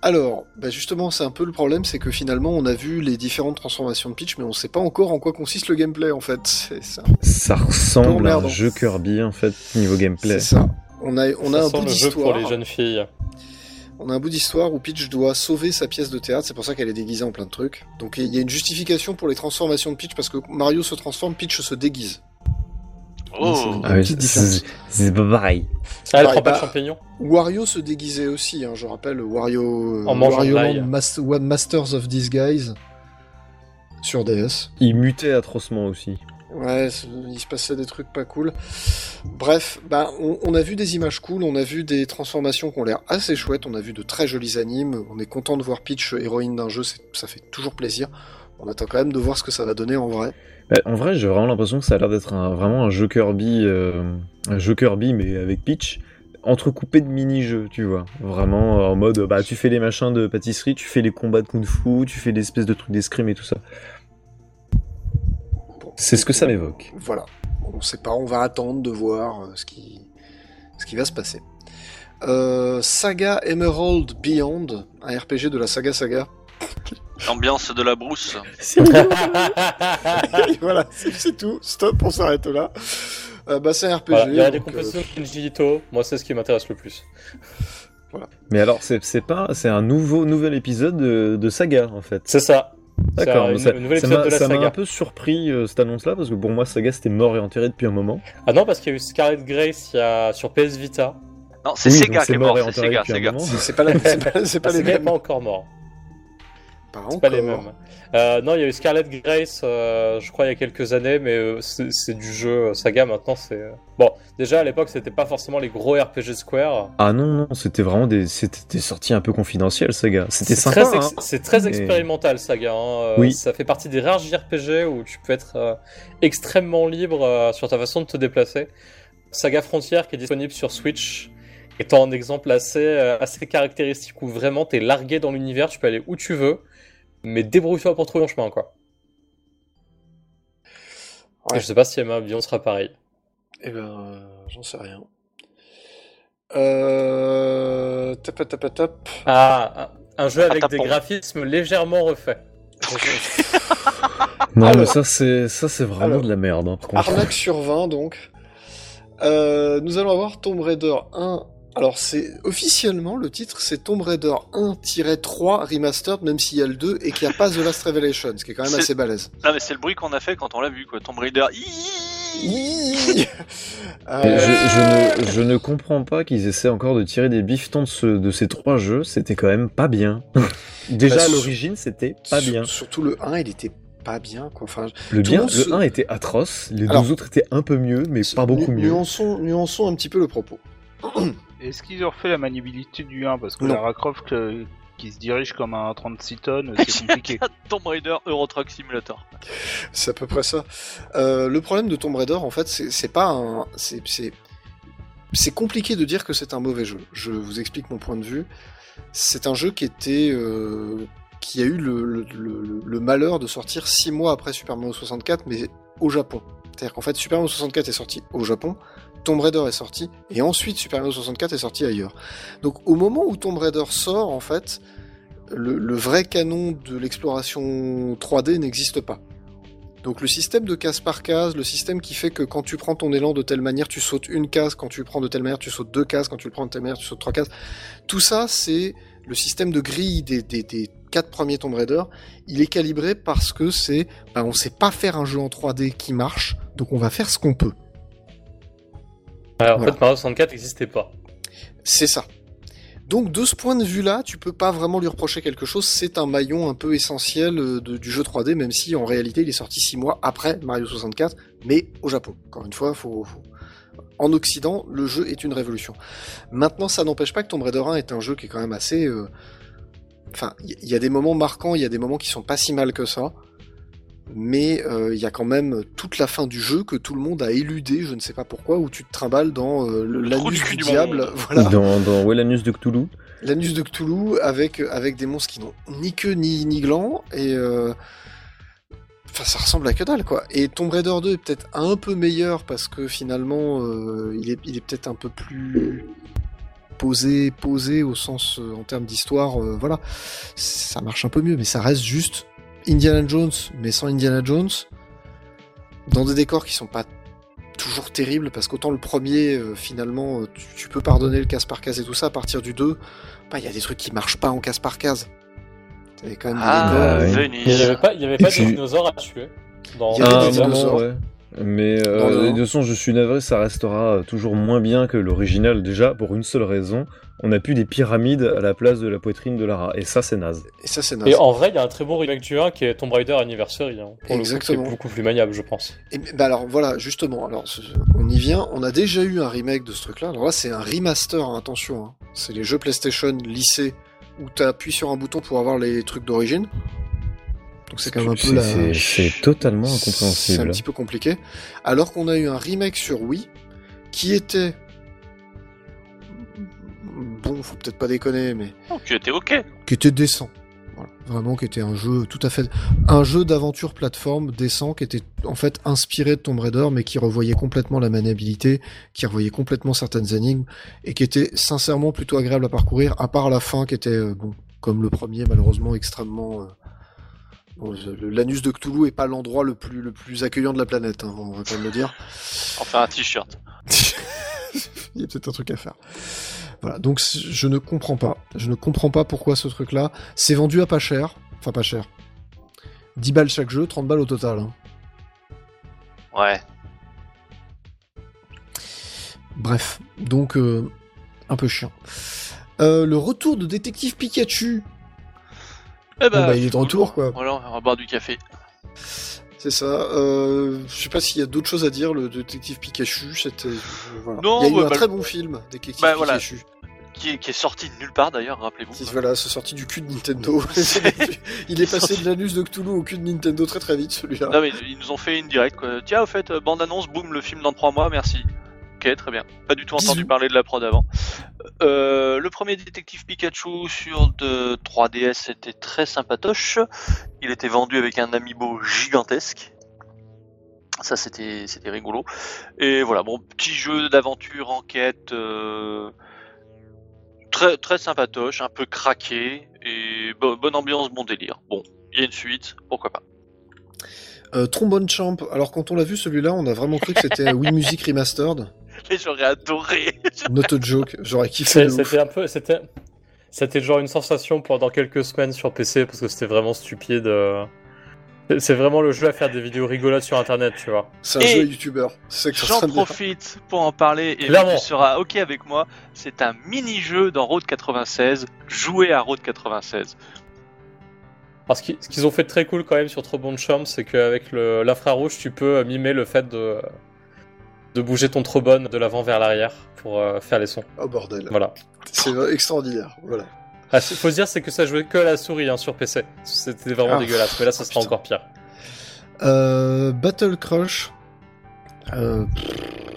Alors, bah justement, c'est un peu le problème, c'est que finalement, on a vu les différentes transformations de Peach, mais on sait pas encore en quoi consiste le gameplay, en fait. C'est ça. Ça ressemble à un jeu Kirby en fait niveau gameplay. C'est ça. On a, on a un le jeu pour les d'histoire. jeunes filles. On a un bout d'histoire où Peach doit sauver sa pièce de théâtre, c'est pour ça qu'elle est déguisée en plein de trucs. Donc il y a une justification pour les transformations de Peach, parce que Mario se transforme, Peach se déguise. Oh Ah oui, c'est pas pareil. Ah, elle prend pas bah, de champignons Wario se déguisait aussi, hein, je rappelle, Wario, En mangeant Wario. Land Mas- Masters of Disguise sur DS. Il mutait atrocement aussi. Ouais, il se passait des trucs pas cool. Bref, bah, on, a vu des images cool, on a vu des transformations qui ont l'air assez chouettes, on a vu de très jolis animes, on est content de voir Peach héroïne d'un jeu, ça fait toujours plaisir. On attend quand même de voir ce que ça va donner en vrai. Bah, en vrai, j'ai vraiment l'impression que ça a l'air d'être un- vraiment un jeu Kirby, un jeu Kirby mais avec Peach, entrecoupé de mini-jeux, tu vois. Vraiment en mode, bah tu fais les machins de pâtisserie, tu fais les combats de kung-fu, tu fais des espèces de trucs d'escrime et tout ça. C'est ce que ça m'évoque. Voilà. On sait pas, on va attendre de voir euh, ce qui, ce qui va se passer. Euh, Saga Emerald Beyond, un RPG de la saga Saga. L'ambiance de la brousse. Voilà, c'est tout. Stop, on s'arrête là. Euh, bah, c'est un RPG. Voilà, Il y a des compositions Ito, moi c'est ce qui m'intéresse le plus. Mais alors, c'est c'est pas, c'est un nouveau nouvel épisode de, de Saga en fait. C'est ça. D'accord, C'est mais un ça ça m'a de la ça m'a saga. un peu surpris euh, cette annonce-là parce que pour moi Saga c'était mort et enterré depuis un moment. Ah non, parce qu'il y a eu Scarlet Grace il y a... sur PS Vita. Non, c'est Oui, Sega qui est et mort, c'est enterré Sega. C'est pas, la- c'est pas, c'est pas Ah, pas encore mort. Pas C'est pas les mêmes. Euh, non, il y a eu Scarlet Grace, euh, je crois, il y a quelques années, mais euh, c'est du jeu Saga maintenant. C'est bon. Déjà à l'époque, c'était pas forcément les gros RPG Square. Ah non non, c'était vraiment des, c'était des sorties un peu confidentielles Saga. C'était C'est sympa. très, ex- hein. c'est très expérimental, Saga. hein. Euh, Oui. Ça fait partie des rares JRPG où tu peux être euh, extrêmement libre euh, sur ta façon de te déplacer. Saga Frontier, qui est disponible sur Switch, étant un exemple assez, euh, assez caractéristique où vraiment t'es largué dans l'univers, tu peux aller où tu veux, mais débrouille-toi pour trouver ton chemin, quoi. Ouais. Et je sais pas si Emma Bion sera pareil. Eh ben, euh, j'en sais rien. Euh... Tap, tap, tap. Ah, un, jeu avec des graphismes légèrement refaits. Non Alors. mais ça c'est ça c'est vraiment Alors. de la merde. hein. Arnaque sur 20, donc. Euh, nous allons avoir Tomb Raider 1. Alors, c'est officiellement le titre, c'est Tomb Raider 1-3 Remastered, même s'il y a le 2 et qu'il n'y a pas The Last Revelation, ce qui est quand même assez balèze. Non, mais c'est le bruit qu'on a fait quand on l'a vu, quoi. Tomb Raider. Euh, Je, je ne, je ne comprends pas qu'ils essaient encore de tirer des bifetons de, ce- de ces trois jeux. C'était quand même pas bien. Déjà Bah, à l'origine, c'était pas sur- bien. Surtout le 1, il était pas bien, quoi. Enfin, Le, bien, le monde le se- 1 était atroce, les Alors, deux autres étaient un peu mieux, mais pas beaucoup mieux. Nuançons, nuançons un petit peu le propos. Est-ce qu'ils ont refait la maniabilité du 1 Parce que Non. Lara Croft euh, qui se dirige comme un 36 tonnes, c'est compliqué. Tomb Raider Euro Truck Simulator. C'est à peu près ça. Euh, le problème de Tomb Raider, en fait, c'est pas un. C'est compliqué de dire que c'est un mauvais jeu. Je vous explique mon point de vue. C'est un jeu qui était. euh, qui a eu le, le- le- le malheur de sortir six mois après Super Mario 64, mais au Japon. C'est-à-dire qu'en fait, Super Mario 64 est sorti au Japon, Tomb Raider est sorti, et ensuite Super Mario 64 est sorti ailleurs. Donc au moment où Tomb Raider sort, en fait, le, vrai canon de l'exploration 3D n'existe pas. Donc le système de case par case, le système qui fait que quand tu prends ton élan de telle manière, tu sautes une case, quand tu le prends de telle manière, tu sautes deux cases, quand tu le prends de telle manière, tu sautes trois cases. Tout ça, c'est le système de grille des, quatre premiers Tomb Raider. Il est calibré parce que c'est, ben, on sait pas faire un jeu en 3D qui marche, donc on va faire ce qu'on peut. Ouais, en fait, Mario 64 n'existait pas. C'est ça. Donc de ce point de vue-là, tu peux pas vraiment lui reprocher quelque chose. C'est un maillon un peu essentiel euh, de- du jeu 3D, même si en réalité il est sorti six mois après Mario 64, mais au Japon. Encore une fois, faut, faut- en Occident, le jeu est une révolution. Maintenant, ça n'empêche pas que Tomb Raider 1 est un jeu qui est quand même assez. euh, Enfin, il y, y a des moments marquants, il y a des moments qui sont pas si mal que ça. Mais euh, il y a quand même toute la fin du jeu que tout le monde a éludé, je ne sais pas pourquoi, où tu te trimbales dans euh, l'anus du diable, voilà, Dans, dans Wellanus de Cthulhu. l'anus de Cthulhu avec avec des monstres qui n'ont ni queue ni ni gland et euh, enfin ça ressemble à que dalle quoi. Et Tomb Raider 2 est peut-être un peu meilleur parce que finalement euh, il est il est peut-être un peu plus posé posé au sens euh, en termes d'histoire euh, voilà ça marche un peu mieux mais ça reste juste Indiana Jones mais sans Indiana Jones dans des décors qui sont pas toujours terribles parce qu'autant le premier euh, finalement euh, tu, tu peux pardonner le casse par case et tout ça à partir du 2 bah, il y a des trucs qui marchent pas en casse par case c'est quand même des Ah, décors, Ah, oui. Il n'y avait pas, il y avait pas de dinosaures à tuer. Dans Il y avait Ah, des vraiment, dinosaures. ouais. Mais euh, Non, non. de toute façon, je suis navré, ça restera euh, toujours moins bien que l'original, déjà pour une seule raison. On a plus des pyramides à la place de la poitrine de Lara, et ça c'est naze. et ça c'est naze Et en vrai, il y a un très bon remake du 1 qui est Tomb Raider Anniversary. Hein, pour le coup, Exactement. qui est beaucoup plus maniable, je pense. Et, bah alors voilà, justement, alors on y vient. On a déjà eu un remake de ce truc-là. Alors là, c'est un remaster, hein, attention. hein. C'est les jeux PlayStation lycée où tu appuies sur un bouton pour avoir les trucs d'origine. Donc c'est quand même un peu C'est- la... c'est- C'est totalement C'est un incompréhensible. petit peu compliqué. Alors qu'on a eu un remake sur Wii qui était bon, faut peut-être pas déconner, mais Oh, qui était ok. qui était décent. Voilà. Vraiment, qui était un jeu tout à fait, un jeu d'aventure plateforme décent, qui était en fait inspiré de Tomb Raider, mais qui revoyait complètement la maniabilité, qui revoyait complètement certaines énigmes, et qui était sincèrement plutôt agréable à parcourir, à part la fin qui était, euh, bon, comme le premier, malheureusement extrêmement. euh, bon, L'anus de Cthulhu est pas l'endroit le plus, le plus accueillant de la planète, hein, on va quand même le dire. Enfin, un t-shirt. Il y a peut-être un truc à faire. Voilà, donc je ne comprends pas. Je ne comprends pas pourquoi ce truc-là. C'est vendu à pas cher. Enfin, pas cher. 10 balles chaque jeu, 30 balles au total. hein. Ouais. Bref, donc euh, un peu chiant. Euh, le retour de Détective Pikachu. Eh Bon, bah, il est de retour, quoi. Voilà, on va boire du café. C'est ça. Euh, je sais pas s'il y a d'autres choses à dire. Le Détective Pikachu, c'était. euh, voilà. Non, Il y a eu bah, un bah, très bon film, Détective bah, voilà. Pikachu. Qui est, qui est sorti de nulle part d'ailleurs, rappelez-vous. Voilà, c'est sorti du cul de Nintendo. il est passé de l'anus de Cthulhu au cul de Nintendo très très vite celui-là. Non mais ils nous ont fait une direct quoi. Tiens au fait, euh, bande annonce, boum, le film dans 3 mois, merci. Ok, très bien. Pas du tout entendu parler de la prod avant. Euh, le premier détective Pikachu sur de 3DS était très sympatoche. Il était vendu avec un amiibo gigantesque. Ça c'était c'était rigolo. Et voilà, bon petit jeu d'aventure enquête euh, très très sympatoche, un peu craqué et bo- bonne ambiance, bon délire. Bon, il y a une suite, pourquoi pas. Euh, Trombone Champ. Alors quand on l'a vu celui-là, on a vraiment cru que c'était Wii Music Remastered. Et j'aurais adoré. Not a joke. J'aurais kiffé. C'était un peu, c'était, c'était genre une sensation pendant quelques semaines sur PC parce que c'était vraiment stupide. euh. C'est- vraiment le jeu à faire des vidéos rigolotes sur internet, tu vois. C'est un Et jeu YouTuber. C'est ça que je suis en J'en profite pour en parler et Clairement. tu seras ok avec moi. C'est un mini-jeu dans Road 96. Jouer à Road 96. Parce que ce qu'ils ont fait de très cool quand même sur Trombone Champ, c'est qu'avec le- l'infrarouge, tu peux mimer le fait de, de bouger ton trombone de l'avant vers l'arrière pour euh, faire les sons. Oh bordel. Voilà. C'est extraordinaire. Voilà. Ah, c- faut se dire, c'est que ça jouait que à la souris hein, sur PC. C'était vraiment Ah. dégueulasse, mais là, ça Oh, sera putain. encore pire. Euh, Battle Crush. Euh,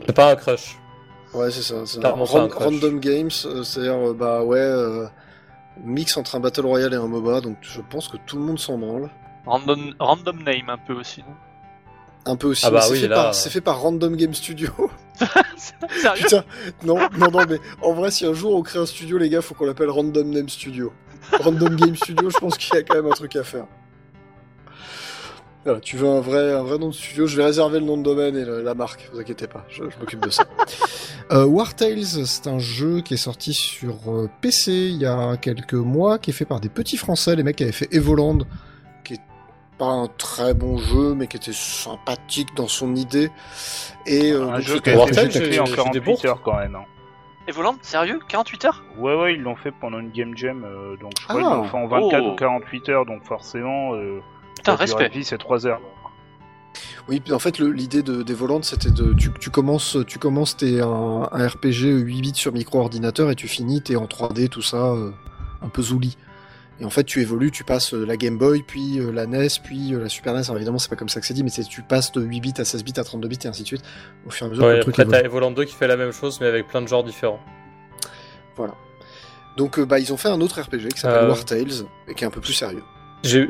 C'est pas un crush. ouais, c'est ça. c'est Clairement, un c'est un ran- crush. Random Games, euh, c'est-à-dire, euh, bah ouais, euh, mix entre un Battle Royale et un MOBA, donc je pense que tout le monde s'en branle. Random, random name un peu aussi. non? Un peu aussi. Ah bah c'est oui, fait, là, par- euh. c'est fait par Random Game Studio. Sérieux Putain, non, non, non, mais en vrai, si un jour on crée un studio, les gars, faut qu'on l'appelle Random Name Studio. Random Game Studio, je pense qu'il y a quand même un truc à faire. Voilà, tu veux un vrai, un vrai nom de studio, je vais réserver le nom de domaine et le- la marque, vous inquiétez pas, je, je m'occupe de ça. Euh, War Tales, c'est un jeu qui est sorti sur euh, PC il y a quelques mois, qui est fait par des petits français, les mecs qui avaient fait Evoland, pas un très bon jeu, mais qui était sympathique dans son idée. Et euh, un donc, jeu qui a été en j'ai des 48 bourses. heures quand même. hein. Et Volant, sérieux? 48 heures? Ouais, ouais, ils l'ont fait pendant une game jam, euh, donc je crois Ah. qu'ils l'ont fait en 24 Oh. ou 48 heures, donc forcément, euh, Putain, respect. de vie c'est 3 heures. Oui, en fait, l'idée de, des volantes, c'était de. Tu, tu commences, tu commences, t'es un, un RPG 8 bits sur micro-ordinateur et tu finis, t'es en 3D, tout ça, euh, un peu zouli. Et en fait, tu évolues, tu passes euh, la Game Boy, puis euh, la NES, puis euh, la Super NES. Alors évidemment, c'est pas comme ça que c'est dit, mais tu passes de 8 bits à 16 bits à 32 bits et ainsi de suite. Au fur et à mesure Ouais, le truc après, t'as Evoland 2 qui fait la même chose, mais avec plein de genres différents. Voilà. Donc, bah, ils ont fait un autre RPG qui s'appelle Euh. War Tales et qui est un peu plus sérieux. J'ai-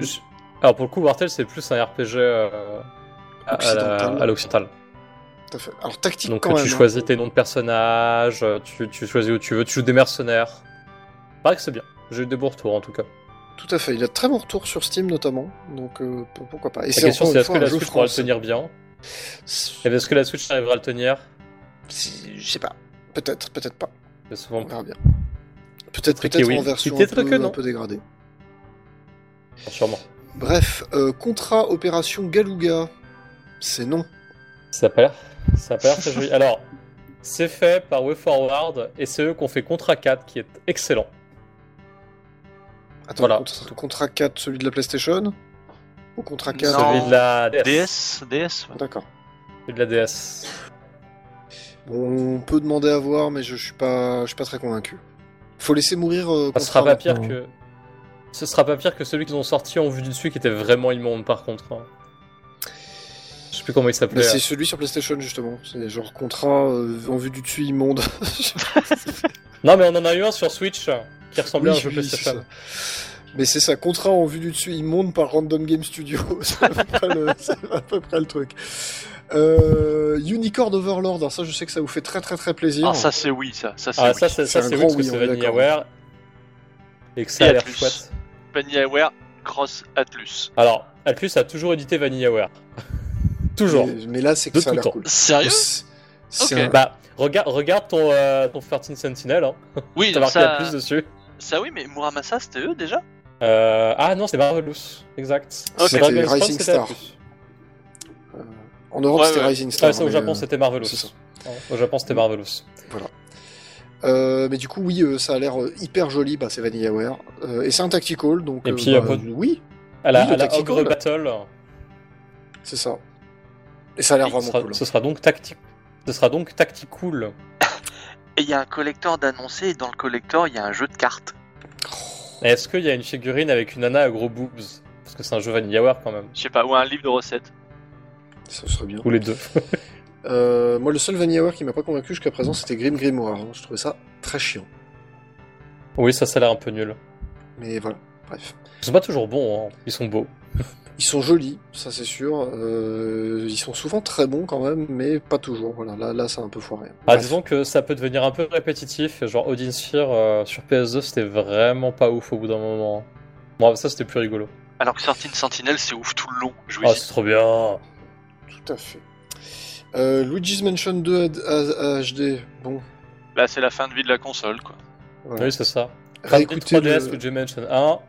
Alors, pour le coup, Wartel, c'est plus un RPG euh, à- à la- Occidental. à l'occidental. À fait. Alors, tactique Donc, quand tu même. hein. choisis tes noms de personnages, tu, tu choisis où tu veux, tu joues des mercenaires. Paraît que c'est bien. J'ai eu des bons retours en tout cas. Tout à fait. Il a de très bon retour sur Steam notamment. Donc, euh, pourquoi pas. Et La question, c'est est-ce que la jeu Switch pourra le tenir bien Et est-ce que la Switch arrivera à le tenir Si- Je sais pas. Peut-être, peut-être pas. C'est souvent On verra bien. Peut-être Peut-être peut que oui. en version un peu, que non. un peu dégradée. sûrement. Bref, euh, contrat opération Galuga. C'est non. Ça a pas l'air. Ça a pas l'air très joli. Alors, c'est fait par WayForward et c'est eux qui ont fait Contra 4 qui est excellent. Attends, Voilà. contrat, contrat 4, celui de la PlayStation Ou contrat 4 Non. Celui de la DS. DS DS ouais. D'accord. Celui de la DS. Bon, on peut demander à voir, mais je, je suis pas, je suis pas très convaincu. Faut laisser mourir. Euh, Ça sera pas pire que. Ce sera pas pire que celui qu'ils ont sorti en vue du dessus qui était vraiment immonde par contre. hein. Je sais plus comment il Mais s'appelait. c'est celui sur PlayStation justement. C'est genre contrat euh, en vue du dessus immonde. Non mais on en a eu un sur Switch qui ressemblait à un Oui, jeu oui, PlayStation. Mais c'est ça, contrat en vue du dessus immonde par Random Game Studio. c'est à, peu près le- c'est à peu près le truc. Euh, Unicorn Overlord, alors ça je sais que ça vous fait très très très plaisir. Ah, ça c'est oui, ça. Ça c'est Ah oui. ça c'est ça oui oui, c'est VanillaWare et que ça Et a l'air Atlus. chouette. VanillaWare Cross Atlus. Alors Atlus a toujours édité VanillaWare. toujours. mais, mais là c'est que De ça a l'air cool. Sérieux un- Bah Regarde, regarde ton, euh, ton 13 Sentinel, hein. Oui, t'as marqué ça, plus dessus. Ça oui, mais Muramasa c'était eux déjà Euh, ah non, c'est Marvelous, exact. Ok. Mais Dragon's C'était Rising Star. plus. En Europe, Ouais, c'était ouais. Rising Star. Ouais, ça, au Japon, euh, c'était Marvelous. ça. Au Japon, c'était Marvelous. Euh, mais du coup, oui, euh, ça a l'air euh, hyper joli. Bah, c'est VanillaWare. Euh, et c'est un tactical, donc. Et euh, puis, bah, peu- Oui, À la, Oui, le à la. Ogre Battle, c'est ça. Et ça a l'air vraiment sera, cool. ce sera donc tactique. Ce sera donc tactical. Et il y a un collector d'annoncé, et dans le collector, il y a un jeu de cartes. Est-ce qu'il y a une figurine avec une nana à gros boobs? Parce que c'est un jeu VanillaWare quand même. Je sais pas, ou un livre de recettes. Ça serait bien. Ou les deux. Euh, moi, le seul VanillaWare qui m'a pas convaincu jusqu'à présent, c'était Grim Grimoire. hein. Je trouvais ça très chiant. oui, ça, ça a l'air un peu nul. Mais voilà, bref. Ils sont pas toujours bons, hein. ils sont beaux. Ils sont jolis, ça c'est sûr. Euh, ils sont souvent très bons quand même, mais pas toujours. Voilà, là, là, c'est un peu foiré. Ah, disons que ça peut devenir un peu répétitif. Genre Odin Sphere euh, sur PS2, c'était vraiment pas ouf au bout d'un moment. Bon, ça c'était plus rigolo. Alors que 13 Sentinel, c'est ouf tout le long. Ah, c'est trop bien. Tout à fait. Euh, Luigi's Mansion 2 à- à- HD. Bon, Là, c'est la fin de vie de la console, quoi. voilà. Oui, c'est ça. Réécoutez 3DS, le- Luigi Mansion 1.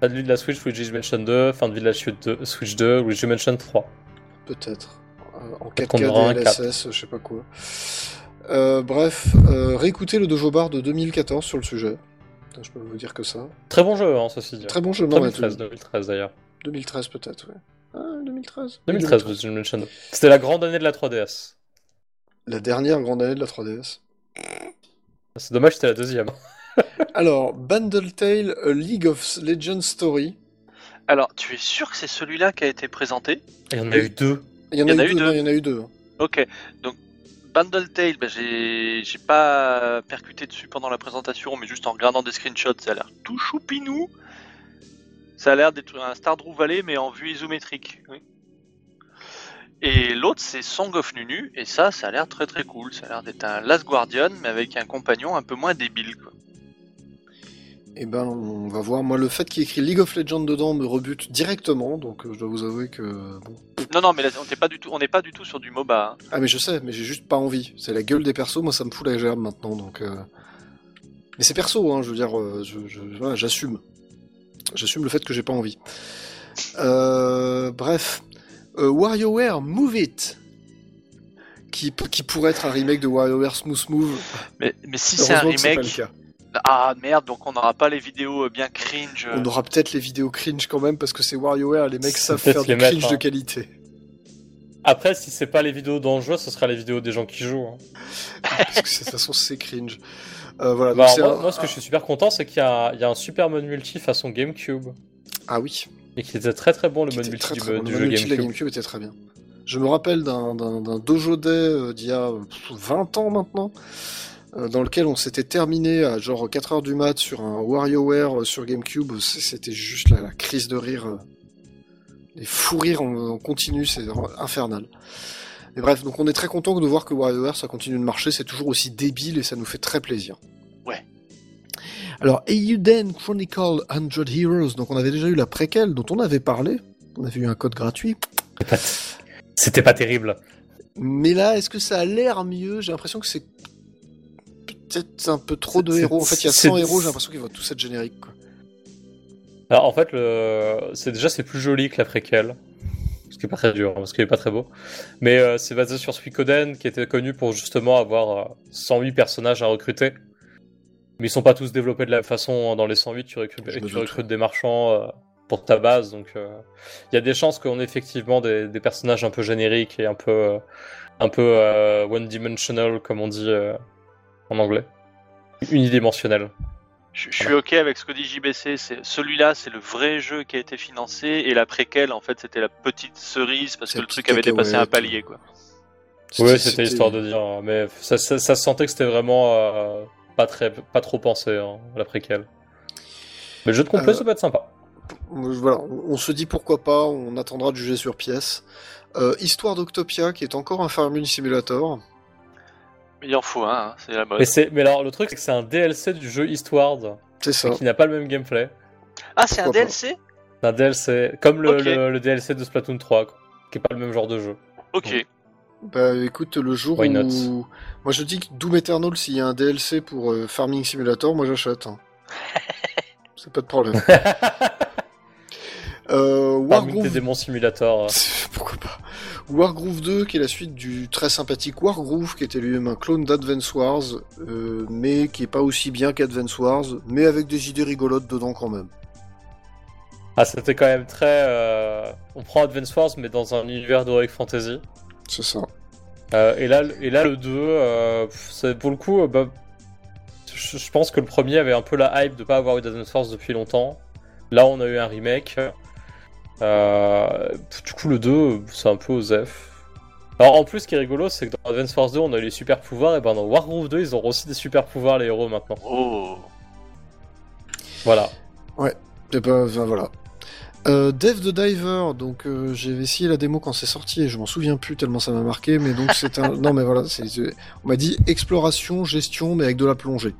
Fin de vie de la Switch, Luigi's Mansion 2. Fin de vie de la Switch 2, Switch 2 Luigi Mansion 3. Peut-être. Euh, en Peut-être qu'on 4K aura un DLSS, je sais pas quoi. Euh, bref, euh, réécoutez le Dojo Bar de 2014 sur le sujet. Je peux vous dire que ça. Très bon jeu, hein, ceci dit. Très bon jeu. Non, mais 2013, 2013 d'ailleurs. 2013 peut-être, ouais. Ah, 2013. 2013, Luigi Mansion 2. C'était la grande année de la 3DS. La dernière grande année de la 3DS. C'est dommage, c'était la deuxième. Alors, Bundle Tale, A League of Legends Story. Alors, tu es sûr que c'est celui-là qui a été présenté? Il y en a eu deux. Il y en a, eu, deux. il y en a eu deux. hein. Ok, donc Bundle Tale, bah, j'ai j'ai pas percuté dessus pendant la présentation, mais juste en regardant des screenshots, ça a l'air tout choupinou. Ça a l'air d'être un Stardew Valley, mais en vue isométrique. oui. Et l'autre, c'est Song of Nunu, et ça, ça a l'air très très cool. Ça a l'air d'être un Last Guardian, mais avec un compagnon un peu moins débile. Quoi. Eh ben, on va voir. Moi, le fait qu'il y ait écrit League of Legends dedans me rebute directement, donc euh, je dois vous avouer que bon. Non, non, mais là, on n'est pas du tout, on n'est pas du tout sur du MOBA. hein. Ah, mais je sais, mais j'ai juste pas envie. C'est la gueule des persos, moi, ça me fout la gerbe maintenant, donc. euh, Mais c'est perso, hein. Je veux dire, euh, je, je- voilà, j'assume. J'assume le fait que j'ai pas envie. Euh, bref, Euh, WarioWare Move It, qui, qui pourrait être un remake de WarioWare Smooth Move. Mais, mais si c'est un Heureusement que c'est pas le remake, cas. Ah merde, donc on n'aura pas les vidéos euh, bien cringe. On aura peut-être les vidéos cringe quand même parce que c'est WarioWare, les mecs savent faire du mettre, cringe hein. de qualité. Après, si c'est pas les vidéos d'enjeux, ce sera les vidéos des gens qui jouent. hein. parce que de toute façon c'est cringe. Euh, voilà, Bah, donc moi, un- moi, ce que je suis super content, c'est qu'il y, a il y a un super mode multi façon GameCube. Ah oui, Et qu'il était très très bon le qui mode multi très, du, très bon. du Le jeu multi de la GameCube. GameCube était très bien. Je me rappelle d'un- d'un d'un dojo day euh, d'il y a euh, 20 ans maintenant, dans lequel on s'était terminé à genre 4h du mat sur un WarioWare euh, sur GameCube. C'était juste la, la crise de rire. euh, les fous rires en, en continu, c'est infernal. Mais bref, donc on est très content de voir que WarioWare ça continue de marcher, c'est toujours aussi débile et ça nous fait très plaisir. Ouais. Alors, Eiyuden Chronicle 100 Heroes, donc on avait déjà eu la préquelle dont on avait parlé, on avait eu un code gratuit. C'était pas terrible. Mais là, est-ce que ça a l'air mieux? J'ai l'impression que c'est peut-être un peu trop de héros. En fait, il y a c'est- 100 héros, j'ai l'impression qu'ils vont tous être génériques. Quoi. Alors en fait, le... c'est déjà c'est plus joli que la préquelle. Ce qui est pas très dur, hein, parce qu'il est pas très beau. Mais euh, c'est basé sur Suikoden, qui était connu pour justement avoir euh, 108 personnages à recruter. Mais ils sont pas tous développés de la même façon. hein. Dans les 108, tu tu recrutes des marchands euh, pour ta base. Donc euh, il y a des chances qu'on ait effectivement des, des personnages un peu génériques et un peu, euh, un peu euh, one-dimensional, comme on dit euh, en anglais. Unidimensionnel. Je, je suis ok avec ce que dit JBC. C'est celui-là, c'est le vrai jeu qui a été financé et la préquelle, en fait, c'était la petite cerise parce que le truc avait dépassé un palier, quoi. Oui, c'était histoire de dire, mais ça, ça, ça se sentait que c'était vraiment euh, pas très, pas trop pensé hein, la préquelle. Mais le jeu de complot, Euh, ça peut être sympa. Voilà, on on se dit pourquoi pas, on attendra de juger sur pièce. Euh, Histoire d'Octopia, qui est encore un Farming Simulator. Il en faut un, hein, c'est la mode. Mais c'est, mais alors le truc c'est que c'est un DLC du jeu Eastward C'est ça. qui n'a pas le même gameplay. Ah, c'est un. DLC un DLC comme le, le, le DLC de Splatoon 3, quoi, qui est pas le même genre de jeu. Ok. Bah écoute, le jour Why où... not? Moi je dis que Doom Eternal, s'il y a un DLC pour euh, Farming Simulator, moi j'achète. hein. C'est pas de problème. Euh, tes Wargroove... démons simulator. euh. Pourquoi pas Wargroove 2, qui est la suite du très sympathique Wargroove, qui était lui-même un clone d'Advance Wars, euh, mais qui est pas aussi bien qu'Advance Wars, mais avec des idées rigolotes dedans quand même. Ah, c'était quand même très. euh, On prend Advance Wars, mais dans un univers d'Heroic Fantasy. C'est ça. Euh, et, là, et là, le 2, euh, pff, c'est- pour le coup, bah, je, je pense que le premier avait un peu la hype de pas avoir eu d'Advance Wars depuis longtemps. Là, on a eu un remake. Euh, du coup, le 2, c'est un peu osef. Alors, en plus, ce qui est rigolo, c'est que dans Advance Wars 2, on a eu les super pouvoirs, et ben dans Wargroove 2, ils auront aussi des super pouvoirs, les héros, maintenant. Oh. Voilà. Et ben, ben, voilà. Euh, Dev the Diver, donc euh, j'ai essayé la démo quand c'est sorti et je m'en souviens plus tellement ça m'a marqué, mais donc c'est un. non mais voilà, c'est, c'est- on m'a dit exploration, gestion, mais avec de la plongée.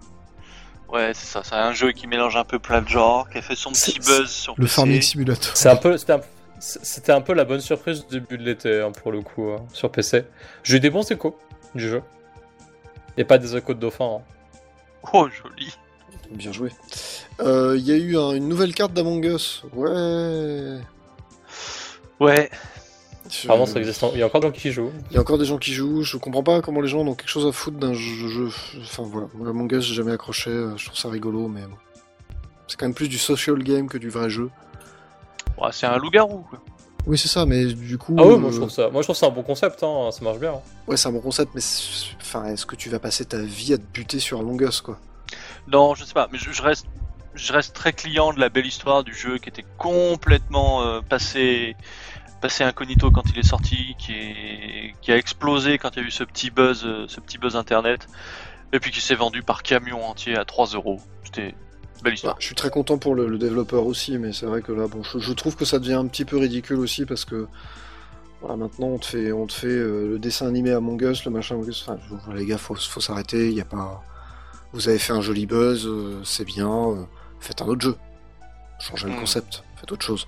Ouais, c'est ça. C'est un jeu qui mélange un peu plein de genres, qui a fait son petit buzz sur Le PC. Farming Simulator. C'est un peu, c'était un, c'était un peu la bonne surprise du début de l'été hein, pour le coup hein, sur PC. J'ai eu des bons échos du jeu et pas des échos de dauphin. hein. Oh, joli. Bien joué. Euh, Il y a eu un- une nouvelle carte d'Among Us. Ouais. Ouais. Je- Apparemment, ça existe. en- Il y a encore des gens qui jouent. Il y a encore des gens qui jouent. Je comprends pas comment les gens ont quelque chose à foutre d'un jeu. jeu- Enfin voilà, Moi, Among Us j'ai jamais accroché. euh, Je trouve ça rigolo, mais bon. c'est quand même plus du social game que du vrai jeu. Ouais, c'est un loup-garou, quoi. Oui c'est ça, mais du coup. Ah oui, moi euh, je trouve ça, moi je trouve ça un bon concept. Hein, ça marche bien. hein. Ouais, c'est un bon concept, mais c'est- enfin, est-ce que tu vas passer ta vie à te buter sur Among Us, quoi? Non, je sais pas, mais je, je reste, je reste très client de la belle histoire du jeu qui était complètement euh, passé, passé incognito quand il est sorti, qui, est, qui a explosé quand il y a eu ce petit buzz, euh, ce petit buzz internet, et puis qui s'est vendu par camion entier à 3 euros. C'était belle histoire. Je suis très content pour le, le développeur aussi, mais c'est vrai que là, bon, je, je trouve que ça devient un petit peu ridicule aussi parce que voilà, maintenant on te fait, on te fait euh, le dessin animé Among Us, le machin Among Us. Enfin, je- les gars, faut, faut s'arrêter. Il y a pas. Vous avez fait un joli buzz, euh, c'est bien. euh, faites un autre jeu. Changez le Hmm. concept. Faites autre chose.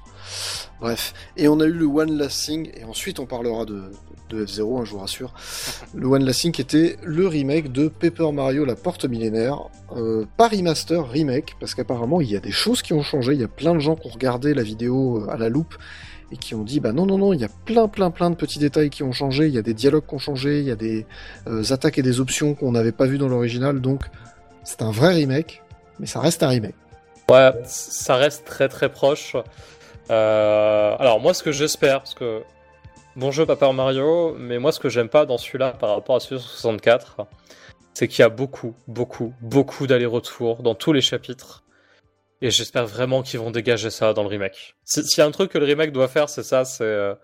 Bref. Et on a eu le One Last Thing, et ensuite on parlera de, de F0, hein, je vous rassure. le One Last Thing qui était le remake de Paper Mario La Porte Millénaire. Euh, pas remaster, remake, parce qu'apparemment il y a des choses qui ont changé. Il y a plein de gens qui ont regardé la vidéo euh, à la loupe et qui ont dit bah non non non il y a plein plein plein de petits détails qui ont changé il y a des dialogues qui ont changé il y a des euh, attaques et des options qu'on n'avait pas vu dans l'original donc c'est un vrai remake mais ça reste un remake Ouais, ça reste très très proche. Euh, alors moi, ce que j'espère, parce que bon jeu Paper Mario, mais moi ce que j'aime pas dans celui-là par rapport à celui sur 64, c'est qu'il y a beaucoup, beaucoup, beaucoup d'allers-retours dans tous les chapitres. Et j'espère vraiment qu'ils vont dégager ça dans le remake. Si- S'il y a un truc que le remake doit faire, c'est ça, c'est euh,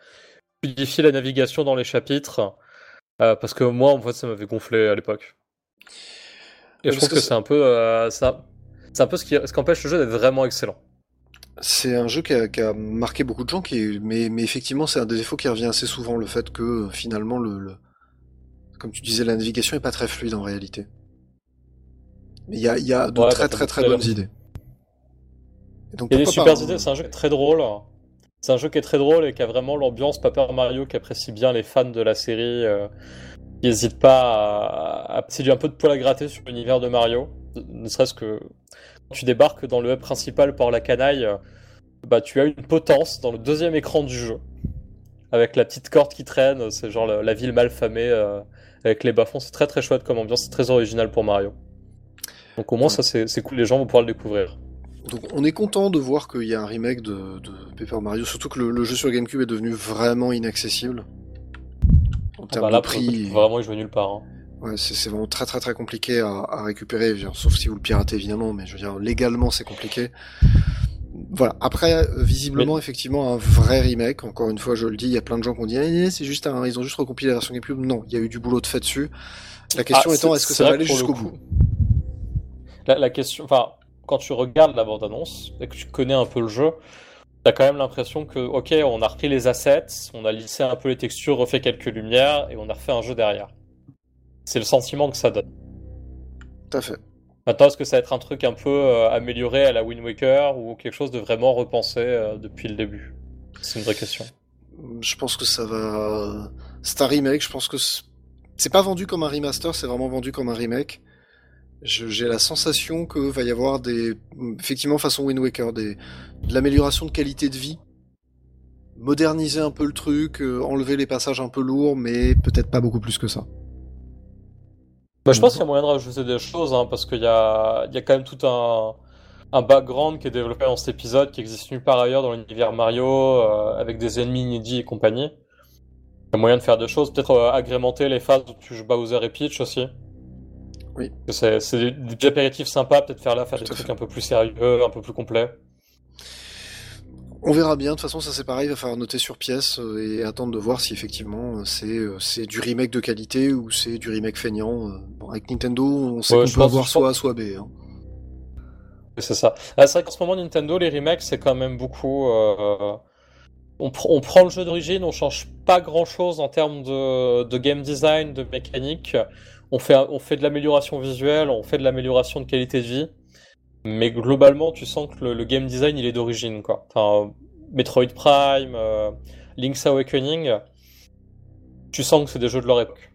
la navigation dans les chapitres. euh, parce que moi, en fait, ça m'avait gonflé à l'époque. Et je trouve que que c'est- c'est un peu euh, ça. C'est un peu ce qui, ce qui empêche le jeu d'être vraiment excellent. c'est un jeu qui a, qui a marqué beaucoup de gens qui est- mais, mais effectivement c'est un des défauts qui revient assez souvent le fait que finalement le, le- comme tu disais la navigation est pas très fluide en réalité mais il y a, y a de Ouais, très bah, très très à bonnes idées donc, Il y a des super pas, hein. idées, c'est un jeu qui est très drôle. C'est un jeu qui est très drôle et qui a vraiment l'ambiance Paper Mario qu'apprécient bien les fans de la série. euh, qui n'hésitent pas à, à a un peu de poil à gratter sur l'univers de Mario. Ne serait-ce que quand tu débarques dans le hub principal par la canaille, euh, bah tu as une potence dans le deuxième écran du jeu. Avec la petite corde qui traîne, c'est genre la, la ville mal famée euh, avec les bas-fonds. C'est très très chouette comme ambiance, c'est très original pour Mario. Donc au moins ça c'est cool, les gens vont pouvoir le découvrir. Donc on est content de voir qu'il y a un remake de, de Paper Mario, surtout que le, le jeu sur GameCube est devenu vraiment inaccessible. En Ah termes bah là, de prix, peux vraiment y jouer nulle part. hein. Ouais, c'est vraiment très très très compliqué à, à récupérer, dire, sauf si vous le piratez évidemment, mais je veux dire légalement c'est compliqué. Voilà. Après, visiblement, effectivement, un vrai remake. Encore une fois, je le dis, il y a plein de gens qui ont dit, Eh, c'est juste un, ils ont juste recompilé la version GameCube. Non, il y a eu du boulot de fait dessus. La question Ah, étant, c'est- est-ce que ça va aller jusqu'au bout La, la question, enfin, quand tu regardes la bande-annonce et que tu connais un peu le jeu, t'as quand même l'impression que, ok, on a repris les assets, on a lissé un peu les textures, refait quelques lumières et on a refait un jeu derrière. C'est le sentiment que ça donne. Tout à fait. Maintenant, est-ce que ça va être un truc un peu euh, amélioré à la Wind Waker ou quelque chose de vraiment repensé euh, depuis le début? C'est une vraie question. Je pense que ça va. C'est un remake. Je pense que c'est- pas vendu comme un remaster, c'est vraiment vendu comme un remake. J'ai la sensation que va y avoir des, effectivement, façon Wind Waker, des, de l'amélioration de qualité de vie, moderniser un peu le truc, euh, enlever les passages un peu lourds, mais peut-être pas beaucoup plus que ça. Bah, je pense qu'il y a moyen de rajouter des choses, hein, parce qu'il y a, il y a quand même tout un, un background qui est développé dans cet épisode, qui existe nulle part ailleurs dans l'univers Mario, euh, avec des ennemis inédits et compagnie. Il y a moyen de faire des choses, peut-être euh, agrémenter les phases où tu joues Bowser et Peach aussi. Oui. C'est des, des apéritifs sympas, peut-être faire là, faire des trucs un peu plus sérieux, un peu plus complets. On verra bien. De toute façon, ça c'est pareil. Il va falloir noter sur pièce euh, et attendre de voir si effectivement euh, c'est euh, c'est du remake de qualité ou c'est du remake feignant. Bon, avec Nintendo, on sait Ouais, qu'on peut avoir soit A soit B. hein. C'est ça. Ah, c'est vrai qu'en ce moment, Nintendo, les remakes, c'est quand même beaucoup. euh, On, pr- on prend le jeu d'origine, on change pas grand chose en termes de, de game design, de mécanique. On fait, on fait de l'amélioration visuelle, on fait de l'amélioration de qualité de vie. Mais globalement, tu sens que le, le game design, il est d'origine, quoi. Enfin, Metroid Prime, euh, Link's Awakening, tu sens que c'est des jeux de leur époque.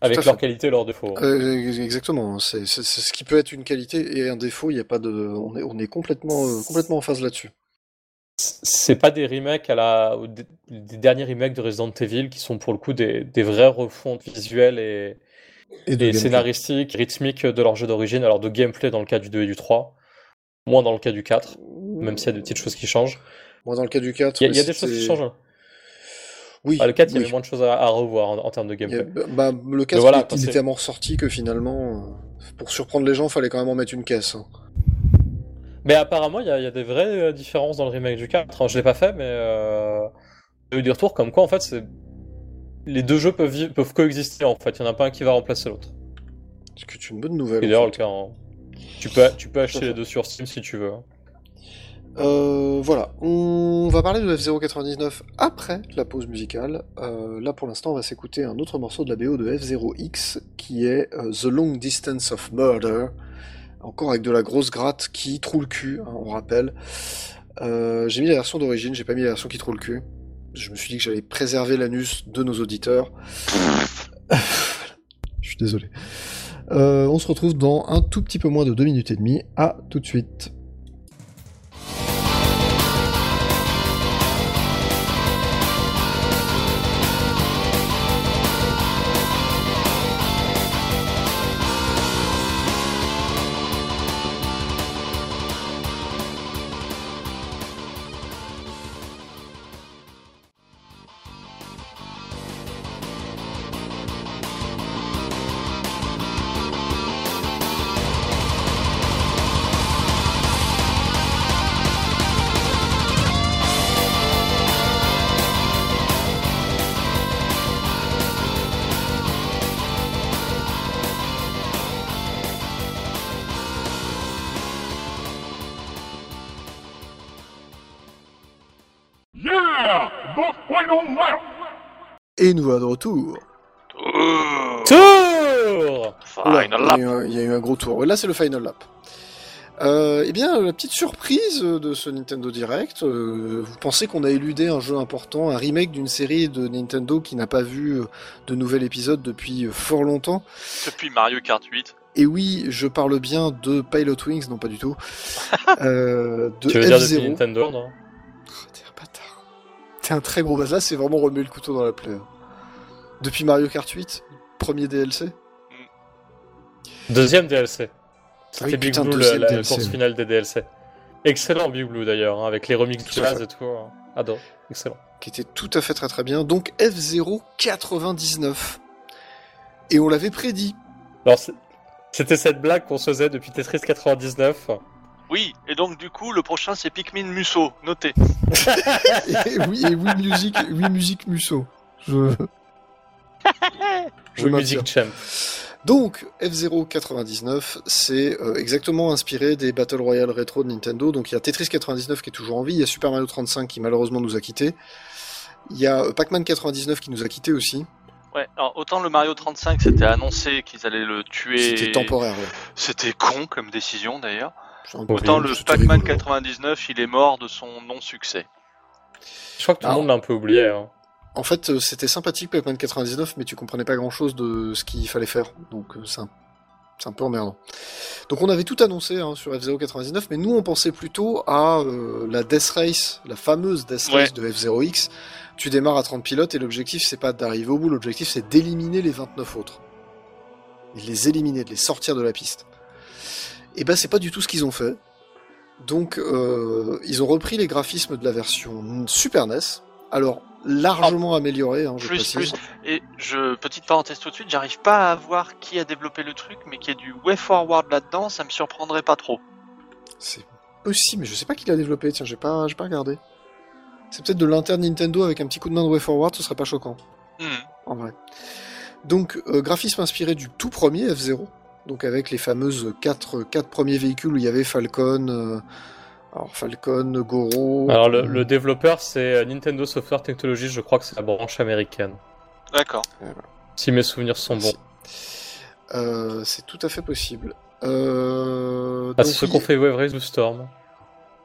Avec leurs qualités et leurs défauts. Euh, exactement. C'est ce qui peut être une qualité et un défaut. Il n'y a pas de. On est on est complètement euh, complètement en phase là-dessus. c'est pas des remakes à la des, derniers remakes de Resident Evil qui sont pour le coup des, des vraies refontes visuelles et, Et et rythmiques de leur jeu d'origine, alors de gameplay dans le cas du 2 et du 3, moins dans le cas du 4, même s'il y a des petites choses qui changent. Moi, dans le cas du 4, Il y a, il y a ouais, des choses qui changent. hein. Oui. Ah, le 4, il y avait moins de choses à, à revoir en, en termes de Il a- gameplay. bah, le 4, voilà, il, il est tellement ressorti que finalement, euh, pour surprendre les gens, fallait quand même en mettre une caisse. hein. Mais apparemment, il y a, il y a des vraies euh, différences dans le remake du 4. Alors, je l'ai pas fait, mais euh, j'ai eu des retours comme quoi, en fait, c'est les deux jeux peuvent, coexister, en fait. Il n'y en a pas un qui va remplacer l'autre. Ce qui est une bonne nouvelle. En fait. le cas. hein. Tu peux, tu peux acheter les deux sur Steam si tu veux. hein. Euh, voilà, on va parler de F099 après la pause musicale. Euh, là, pour l'instant, on va s'écouter un autre morceau de la BO de F0X qui est euh, The Long Distance of Murder. Encore avec de la grosse gratte qui trouve le cul, hein, on rappelle. J'ai mis la version d'origine, j'ai pas mis la version qui trouve le cul. Je me suis dit que j'allais préserver l'anus de nos auditeurs. Je suis désolé. Euh, on se retrouve dans un tout petit peu moins de deux minutes et demie. À tout de suite. Et nous voilà de retour. Tour Oula, Final il, y lap. a eu un, il y a eu un gros tour. Là, c'est le final lap. Euh, eh bien, la petite surprise de ce Nintendo Direct, euh, vous pensez qu'on a éludé un jeu important, un remake d'une série de Nintendo qui n'a pas vu euh, de nouvel épisode depuis euh, fort longtemps? Depuis Mario Kart 8. Et oui, je parle bien de Pilot Wings, non pas du tout, euh, de Tu veux dire depuis F0. Nintendo, non? Oh, T'es un bâtard. T'es un très gros bâtard. Là, c'est vraiment remuer le couteau dans la plaie. hein. Depuis Mario Kart 8, premier DLC. Deuxième DLC. Ah oui, C'était Big putain, Blue, la, deuxième la DLC, course finale des DLC. Excellent Big Blue d'ailleurs, hein, avec les remixes Tout jazz et tout. hein. Adore. Excellent. qui était tout à fait très très bien. Donc F099. Et on l'avait prédit. Alors, c'était cette blague qu'on se faisait depuis Tetris 99. Oui, et donc du coup, le prochain c'est Pikmin Musso, notez. Et oui, et oui, musique, oui, musique Musso. Je, je. Music Champ. Donc, F099, c'est euh, exactement inspiré des Battle Royale rétro de Nintendo. Donc, il y a Tetris 99 qui est toujours en vie, il y a Super Mario 35 qui malheureusement nous a quittés. Il y a euh, Pac-Man 99 qui nous a quittés aussi. Ouais, alors autant le Mario 35 c'était annoncé qu'ils allaient le tuer. C'était temporaire, ouais. C'était con comme décision d'ailleurs. Autant le Pac-Man rigolo. 99 il est mort de son non-succès. Je crois que tout le Alors- monde l'a un peu oublié. hein. En fait, euh, c'était sympathique Pac-Man 99, mais tu comprenais pas grand-chose de ce qu'il fallait faire. Donc euh, c'est un, peu emmerdant. Donc on avait tout annoncé hein, sur F-Zero 99, mais nous on pensait plutôt à euh, la Death Race, la fameuse Death Race de F-Zero-X. Tu démarres à 30 pilotes et l'objectif c'est pas d'arriver au bout, l'objectif c'est d'éliminer les 29 autres. Et de les éliminer, de les sortir de la piste. Et ben c'est pas du tout ce qu'ils ont fait. Donc euh, ils ont repris les graphismes de la version Super NES. Alors largement améliorés, hein, je Plus, précise. plus. Et je, petite parenthèse tout de suite, j'arrive pas à voir qui a développé le truc, mais qu'il y ait du Way Forward là-dedans, ça me surprendrait pas trop. C'est possible, mais je sais pas qui l'a développé. Tiens, j'ai pas, j'ai pas regardé. C'est peut-être de l'interne Nintendo avec un petit coup de main de Way Forward, ce serait pas choquant, Hmm. en vrai. Donc, euh, graphisme inspiré du tout premier F-Zero, donc avec les fameuses quatre, quatre premiers véhicules où il y avait Falcon, euh, alors Falcon, Goro. Alors le, euh, le développeur c'est euh, Nintendo Software Technologies, je crois que c'est la branche américaine. D'accord. Si mes souvenirs sont bons. euh, c'est tout à fait possible. Euh, Ah, donc, c'est oui. qu'on fait Wave Race ou Storm.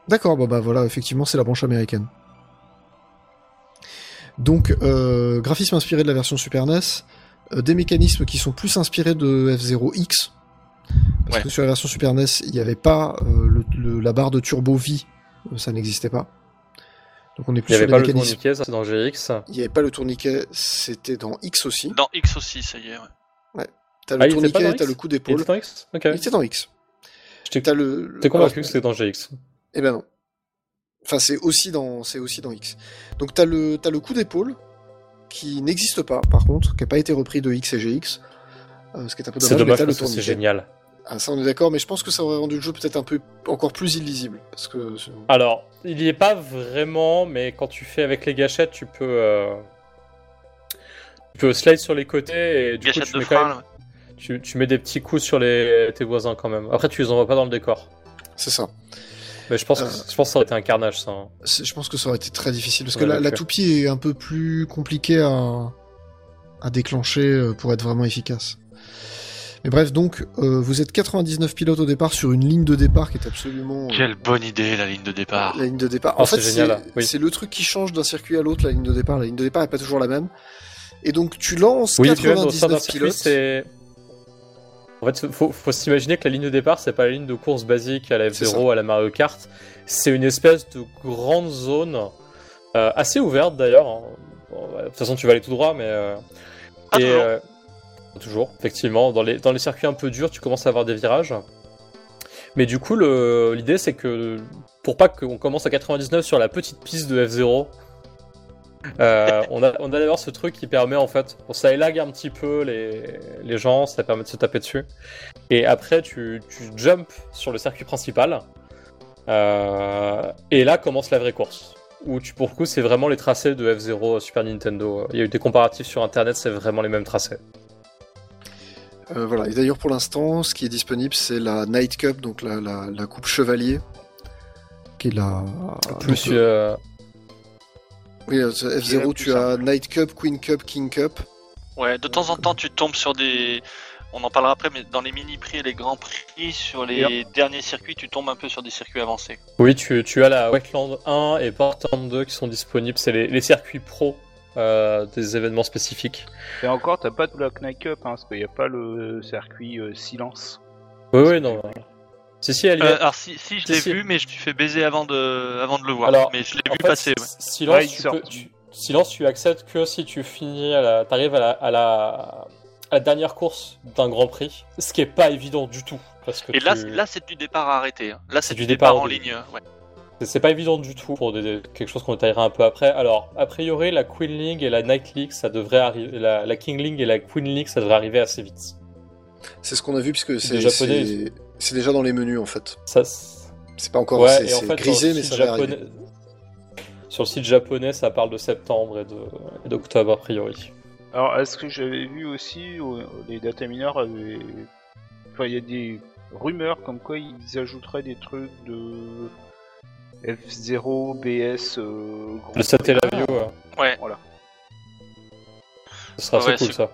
D'accord, bon bah voilà, effectivement, c'est la branche américaine. Donc, euh, graphisme inspiré de la version Super NES, euh, des mécanismes qui sont plus inspirés de F-Zero-X. Parce Ouais. que sur la version Super NES, il n'y avait pas euh, le- le- la barre de turbo vie, euh, ça n'existait pas. Donc on est Il plus n'y avait pas le tourniquet, ça c'est dans GX. Il n'y avait pas le tourniquet, c'était dans X aussi. Dans X aussi, ça y est. Ouais. T'as Ah, le il pas tourniquet, t'as le coup Il d'épaule. était dans X Ok. Il était dans X. T'as le. t'es convaincu que c'était dans GX. Eh ben non. Enfin, c'est aussi dans, c'est aussi dans X. Donc t'as le, t'as le coup d'épaule qui n'existe pas, par contre, qui n'a pas été repris de X et GX. euh, ce qui est un peu C'est dommage. mais dommage le parce que c'est génial. Ah, ça on est d'accord, mais je pense que ça aurait rendu le jeu peut-être un peu encore plus illisible, parce que Alors, il y est pas vraiment, mais quand tu fais avec les gâchettes, tu peux, euh, tu peux slide sur les côtés et du coup tu mets, quand frein, même- là. tu, tu mets des petits coups sur les, tes voisins quand même. Après, tu les envoies pas dans le décor. c'est ça. Mais je pense, que, Euh. je pense que ça aurait été un carnage, ça. hein. C'est- Je pense que ça aurait été très difficile, parce que la, la toupie est un peu plus compliquée à, à déclencher euh, pour être vraiment efficace. Mais bref, donc, euh, vous êtes 99 pilotes au départ sur une ligne de départ qui est absolument... euh, Quelle bonne idée, la ligne de départ. La ligne de départ. Oh, en fait, c'est génial, c'est oui. c'est le truc qui change d'un circuit à l'autre, la ligne de départ. La ligne de départ est pas toujours la même. Et donc, tu lances Oui, et puis même au sein d'un 99 circuit, pilotes. c'est. En fait, faut, faut s'imaginer que la ligne de départ, c'est pas la ligne de course basique à la C'est F0, à la Mario Kart. C'est une espèce de grande zone, euh, assez ouverte d'ailleurs. hein. Bon, de toute façon, tu vas aller tout droit, mais. euh, Pas et, toujours. effectivement. Dans les, circuits un peu durs, tu commences à avoir des virages. Mais du coup, l'idée, c'est que pour pas qu'on commence à 99 sur la petite piste de F0, euh, on a, on a d'ailleurs ce truc qui permet en fait, bon, ça élague un petit peu les, gens, ça permet de se taper dessus. Et après, tu, jumps sur le circuit principal. Euh, et là commence la vraie course. Où pour coup, c'est vraiment les tracés de F0 Super Nintendo. Il y a eu des comparatifs sur internet, c'est vraiment les mêmes tracés. Euh, voilà. Et d'ailleurs, pour l'instant, ce qui est disponible, c'est la Night Cup, donc la, la, la coupe chevalier. Qui est la. Plus, donc, euh, Oui, euh, Qui est la F0, plus tu as. Night Cup, Queen Cup, King Cup. Ouais, de temps en temps, tu tombes sur des. On en parlera après, mais dans les mini-prix et les grands prix, sur les derniers circuits, tu tombes un peu sur des circuits avancés. Oui, tu, tu as la Wetland 1 et Portland 2 qui sont disponibles. C'est les, les circuits pro euh, des événements spécifiques. Et encore, t'as pas de Black Knight Cup, hein, parce qu'il n'y a pas le circuit euh, silence. Oui, oui, non. Si, si, elle est. Euh, alors si, si je Si, l'ai si. vu, mais je me suis fait baiser avant de, avant de le voir. Alors, mais je l'ai vu fait, passer. ouais. Silence, Ouais, tu peux- tu- silence, tu acceptes que si tu finis à la, t'arrives à la, à la, à la dernière course d'un Grand Prix, ce qui est pas évident du tout, parce que Et là, tu- là c'est du départ à arrêter. hein. Là, c'est du du départ départ en ligne. Ouais. C'est- pas évident du tout pour des- quelque chose qu'on détaillera un peu après. Alors, a priori, la Queen League et la Night League, ça devrait arriver, la, la King League et la Queen League, ça devrait arriver assez vite. C'est ce qu'on a vu, puisque c'est c'est- déjà dans les menus, en fait. Ça, c'est- pas encore ouais, c'est et en c'est fait, grisé, sur le mais site ça va japonais, arriver. sur le site japonais, ça parle de septembre et de- et d'octobre a priori. Alors, est-ce que j'avais vu aussi, euh, les data mineurs avaient... Enfin, il y a des rumeurs comme quoi ils ajouteraient des trucs de F0, BS, euh, Le Satellavio, euh, Ouais. Voilà. ce sera assez Ouais, cool c'est- ça.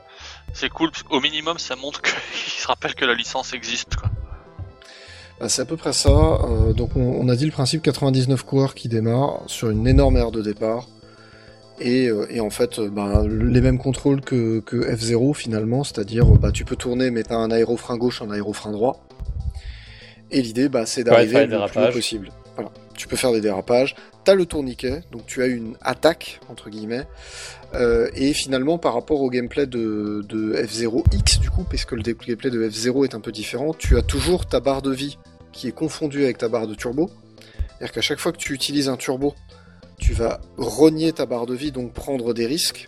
C'est cool, parce qu'au minimum, ça montre qu'il se rappelle que la licence existe. Quoi. Bah, c'est à peu près ça. Euh, donc on, on a dit le principe 99 coureurs qui démarrent sur une énorme aire de départ. Et, euh, et en fait, euh, bah, les mêmes contrôles que, que F0 finalement, c'est-à-dire bah, tu peux tourner mais t'as un aérofrein gauche, un aérofrein droit. Et l'idée, bah, c'est d'arriver le plus haut possible. Voilà. Tu peux faire des dérapages. T'as le tourniquet, donc tu as une attaque entre guillemets. Euh, et finalement, par rapport au gameplay de, de F0X, du coup, puisque le gameplay de F0 est un peu différent, tu as toujours ta barre de vie qui est confondue avec ta barre de turbo. C'est-à-dire qu'à chaque fois que tu utilises un turbo, tu vas rogner ta barre de vie, donc prendre des risques.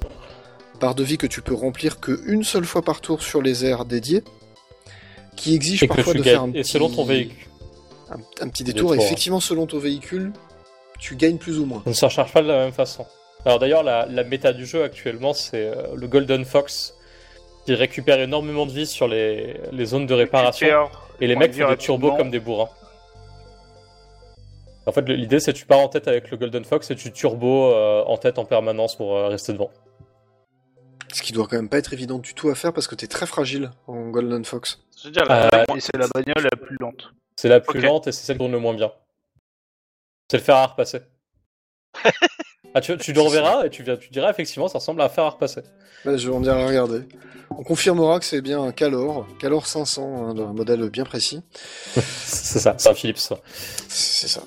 Barre de vie que tu peux remplir qu'une seule fois par tour sur les aires dédiées, qui exige Et parfois tu de faire un gagnes. Et petit, selon ton véhicule. Un, un petit détour. Détour. Effectivement, selon ton véhicule, tu gagnes plus ou moins. On ne se recharge pas de la même façon. Alors d'ailleurs, la, la méta du jeu actuellement, c'est euh, le Golden Fox qui récupère énormément de vie sur les, les zones de réparation. Et les On mecs font des turbos comme des bourrins. En fait, l'idée, c'est que tu pars en tête avec le Golden Fox et tu turbo euh, en tête en permanence pour euh, rester devant. Ce qui doit quand même pas être évident du tout à faire parce que t'es très fragile en Golden Fox. Je veux dire, la- Euh, Et c'est la bagnole la plus lente. C'est la plus lente et c'est celle qui tourne le moins bien. C'est le fer à repasser. ah, tu, tu le reverras et tu, tu diras effectivement, ça ressemble à un fer à repasser. Là, je vais en dire à regarder. On confirmera que c'est bien un Calor, Calor 500, hein, un modèle bien précis. c'est ça, c'est un Philips. ça. C'est ça.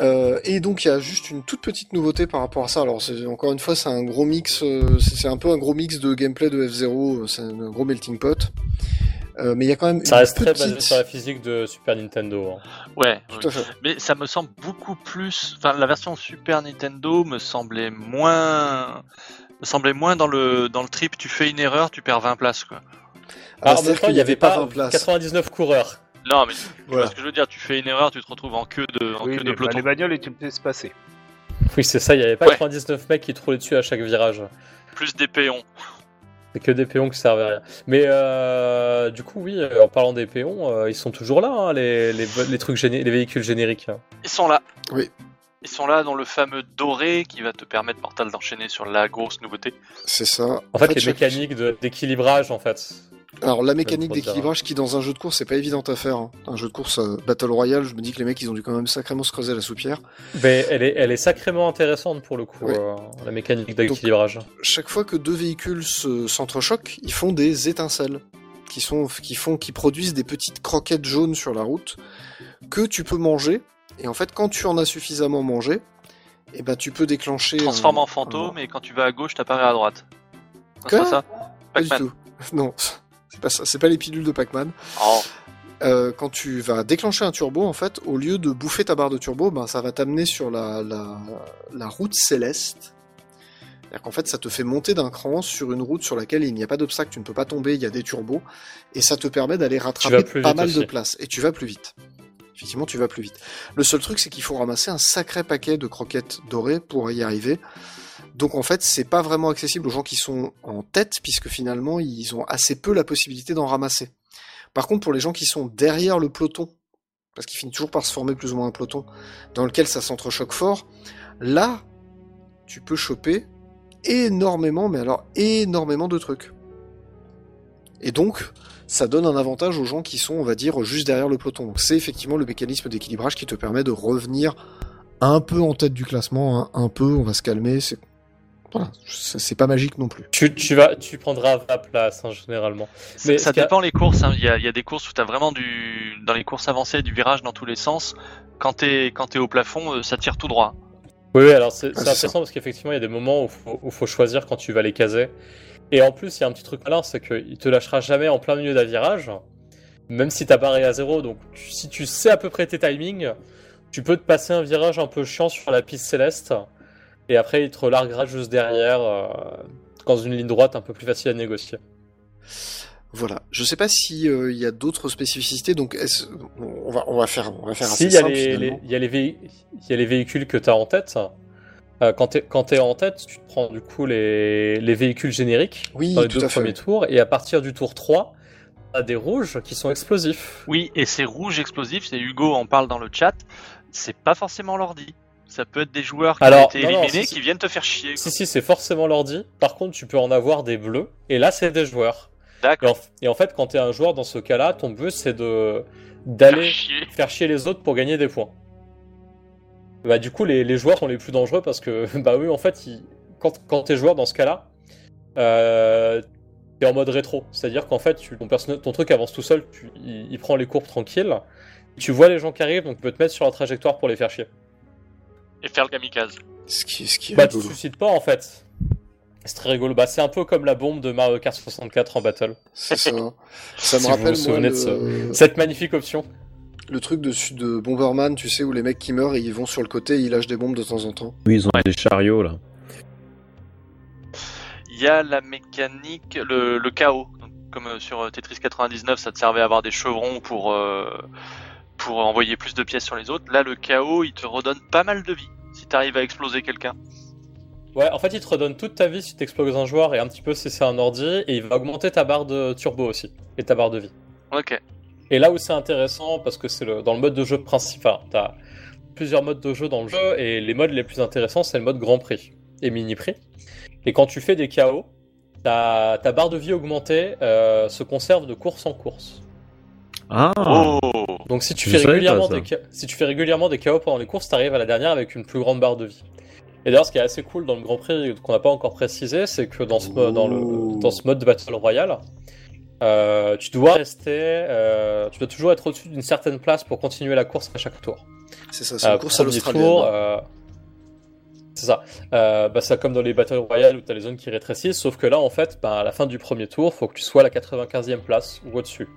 Euh, et donc il y a juste une toute petite nouveauté par rapport à ça. Alors encore une fois c'est un gros mix, euh, c'est c'est un peu un gros mix de gameplay de F0, euh, c'est un gros melting pot. Euh, mais il y a quand même Ça reste très basé petite... sur la physique de Super Nintendo. hein. Ouais, Tout à fait. mais ça me semble beaucoup plus. Enfin, la version Super Nintendo me semblait moins. me semblait moins dans le dans le trip. Tu fais une erreur, tu perds 20 places quoi. Ah, Ah, en c'est-à-dire même temps, qu'il il n'y avait pas 20 places. 99 coureurs. Non, mais tu Voilà. ce que je veux dire. Tu fais une erreur, tu te retrouves en queue de en Oui, queue de bah, peloton. les bagnoles étaient espacées. Oui, c'est ça, il n'y avait pas Ouais. 99 mecs qui te roulaient dessus à chaque virage. Plus des péons. C'est que des péons qui servaient à rien. Mais euh, du coup, oui, en parlant des péons, euh, ils sont toujours là, hein, les, les, les trucs géné- les véhicules génériques. hein. Ils sont là. Oui. Ils sont là dans le fameux doré qui va te permettre, Mortal, d'enchaîner sur la grosse nouveauté. C'est ça. En fait, les chaque- mécaniques d'équilibrage, en fait. Alors la mécanique d'équilibrage qui dans un jeu de course c'est pas évident à faire. hein. Un jeu de course euh, Battle Royale, je me dis que les mecs ils ont dû quand même sacrément se creuser la soupière. Mais elle est, elle est sacrément intéressante pour le coup, Ouais. euh, la mécanique d'équilibrage. Chaque fois que deux véhicules se s'entrechoquent, ils font des étincelles qui sont qui font qui produisent des petites croquettes jaunes sur la route que tu peux manger. Et en fait, quand tu en as suffisamment mangé, et ben tu peux déclencher. Transforme un- en fantôme et quand tu vas à gauche, t'apparais à droite. Quoi pas ça Pas du tout. Non, c'est pas ça. C'est pas les pilules de Pac-Man. Oh. Euh, quand tu vas déclencher un turbo, en fait, au lieu de bouffer ta barre de turbo, ben, ça va t'amener sur la, la, la route céleste. C'est-à-dire qu'en fait, ça te fait monter d'un cran sur une route sur laquelle il n'y a pas d'obstacle, tu ne peux pas tomber, il y a des turbos, et ça te permet d'aller rattraper pas mal de aussi. place, et tu vas plus vite. Effectivement, tu vas plus vite. Le seul truc, c'est qu'il faut ramasser un sacré paquet de croquettes dorées pour y arriver. Donc en fait, c'est pas vraiment accessible aux gens qui sont en tête, puisque finalement, ils ont assez peu la possibilité d'en ramasser. Par contre, pour les gens qui sont derrière le peloton, parce qu'il finit toujours par se former plus ou moins un peloton, dans lequel ça s'entrechoque fort, là, tu peux choper énormément, mais alors énormément de trucs. Et donc, ça donne un avantage aux gens qui sont, on va dire, juste derrière le peloton. Donc c'est effectivement le mécanisme d'équilibrage qui te permet de revenir un peu en tête du classement, hein, un peu, on va se calmer. Voilà, c'est pas magique non plus. Tu, tu, vas, tu prendras 20 places, hein, généralement. Mais ça dépend les courses. hein. Il y, a, il y a des courses où tu as vraiment du. Dans les courses avancées, du virage dans tous les sens. Quand t'es quand t'es au plafond, euh, ça tire tout droit. Oui, oui, alors c'est ça. intéressant parce qu'effectivement, il y a des moments où faut, où faut choisir quand tu vas les caser. Et en plus, il y a un petit truc malin, c'est qu'il te lâchera jamais en plein milieu d'un virage, même si ta barre est à zéro. Donc, tu- si tu sais à peu près tes timings, tu peux te passer un virage un peu chiant sur la piste céleste, et après, il te relarguera juste derrière, euh, dans une ligne droite un peu plus facile à négocier. Voilà. Je sais pas si euh, il y a d'autres spécificités, donc est-ce- on va on va faire on va faire Si, assez il y, a simple il y, a les véhi- il y a les véhicules que tu as en tête. Euh, quand tu es, en tête, tu te prends du coup les, les véhicules génériques Oui, dans les tout deux à fait. premiers tours, et à partir du tour 3, tu as des rouges qui sont explosifs. Oui, et ces rouges explosifs, c'est Hugo en parle dans le chat. C'est pas forcément l'ordi. Ça peut être des joueurs qui Alors, ont été non, non, éliminés si, si. qui viennent te faire chier. Si, si, c'est forcément l'ordi. Par contre, tu peux en avoir des bleus, et là, c'est des joueurs. Et D'accord. en, et en fait, quand tu es un joueur dans ce cas-là, ton but c'est de d'aller faire chier les autres pour gagner des points. Bah, du coup, les, les joueurs sont les plus dangereux parce que, bah eux, en fait, ils- quand, quand t'es joueur dans ce cas-là, euh, t'es en mode rétro. C'est-à-dire qu'en fait, tu- ton, truc avance tout seul, tu- il, il prend les courbes tranquilles. Tu vois les gens qui arrivent, donc tu peux te mettre sur la trajectoire pour les faire chier. Et faire le kamikaze. Ce qui, ce qui est Bah, tu te suicides pas en fait. C'est très rigolo. Bah, c'est un peu comme la bombe de Mario Kart 64 en battle. C'est ça. Ça me Si vous rappelle vous souvenez moi, de. Cette magnifique option. le truc de, de Bomberman, tu sais, où les mecs qui meurent et ils vont sur le côté et ils lâchent des bombes de temps en temps. Oui, ils ont des chariots là. Il y a la mécanique, le, le chaos. Donc, comme euh, sur euh, Tetris 99, ça te servait à avoir des chevrons pour, euh, pour envoyer plus de pièces sur les autres. Là, le chaos, il te redonne pas mal de vie si t'arrives à exploser quelqu'un. Ouais, en fait, il te redonne toute ta vie si tu exploses un joueur et un petit peu si c'est un ordi, et il va augmenter ta barre de turbo aussi, et ta barre de vie. Ok. Et là où c'est intéressant, parce que c'est le, dans le mode de jeu principal, t'as plusieurs modes de jeu dans le jeu, et les modes les plus intéressants, c'est le mode Grand Prix et Mini Prix. Et quand tu fais des KO, ta, ta barre de vie augmentée euh, se conserve de course en course. Ah Oh Donc si tu, fais régulièrement ça. des, K- si tu fais régulièrement des KO pendant les courses, t'arrives à la dernière avec une plus grande barre de vie. Et d'ailleurs, ce qui est assez cool dans le Grand Prix, qu'on n'a pas encore précisé, c'est que dans ce, mo- dans, le, dans ce mode de Battle Royale, euh, tu dois rester, euh, tu dois toujours être au-dessus d'une certaine place pour continuer la course à chaque tour. C'est ça, c'est une Euh, course à l'australienne. euh, C'est ça. Euh, bah, c'est comme dans les Battle Royale où tu as les zones qui rétrécissent, sauf que là, en fait, bah, à la fin du premier tour, faut que tu sois à la 95e place ou au-dessus.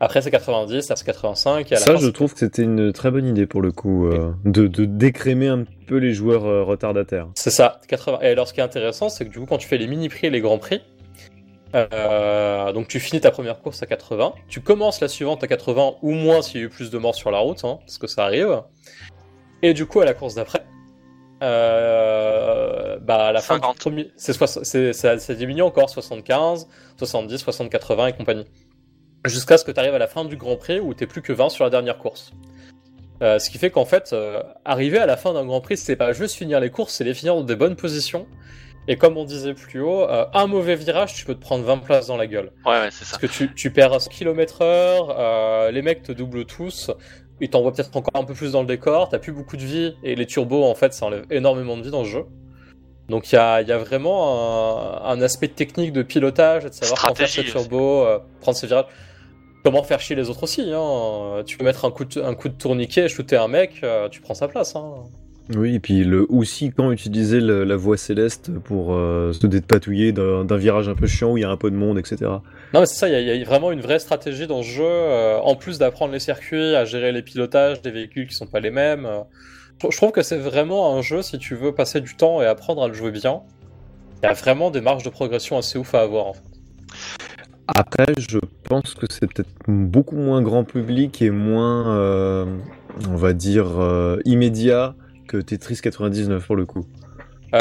Après, c'est 90, ça c'est 85, et à la Ça, fin, je c'est- trouve que c'était une très bonne idée pour le coup, euh, de, de décrémer un peu les joueurs euh, retardataires. C'est ça, 80. Et alors, ce qui est intéressant, c'est que du coup, quand tu fais les mini-prix et les grands prix, euh, donc tu finis ta première course à 80, tu commences la suivante à 80 ou moins s'il y a eu plus de morts sur la route, hein, parce que ça arrive. Et du coup, à la course d'après, euh, bah à la fin 50. du premier, c'est soix- c'est- ça, ça diminue encore 75, 70, 60, 80 et compagnie. Jusqu'à ce que tu arrives à la fin du Grand Prix où t'es plus que 20 sur la dernière course. Euh, ce qui fait qu'en fait, euh, arriver à la fin d'un Grand Prix, c'est pas juste finir les courses, c'est les finir dans des bonnes positions. Et comme on disait plus haut, euh, un mauvais virage, tu peux te prendre 20 places dans la gueule. Ouais, ouais, c'est ça. Parce que tu, tu perds un km heure, euh, les mecs te doublent tous, ils t'envoient peut-être encore un peu plus dans le décor, t'as plus beaucoup de vie, et les turbos, en fait, ça enlève énormément de vie dans ce jeu. Donc il y a, y a vraiment un, un aspect technique de pilotage, de savoir quand faire turbos, euh, prendre ses virages. Comment faire chier les autres aussi, hein. Tu peux mettre un coup de, un coup de tourniquet, shooter un mec, euh, tu prends sa place, hein. Oui, et puis le, aussi quand utiliser le- la voie céleste pour euh, se dépatouiller d'un virage un peu chiant où il y a un peu de monde, etc. Non mais c'est ça, il y, a- il y a vraiment une vraie stratégie dans ce jeu, euh, en plus d'apprendre les circuits, à gérer les pilotages des véhicules qui sont pas les mêmes. euh. Je je trouve que c'est vraiment un jeu, si tu veux passer du temps et apprendre à le jouer bien, il y a vraiment des marges de progression assez ouf à avoir en fait. Après, je pense que c'est peut-être beaucoup moins grand public et moins, euh, on va dire, euh, immédiat que Tetris 99 pour le coup.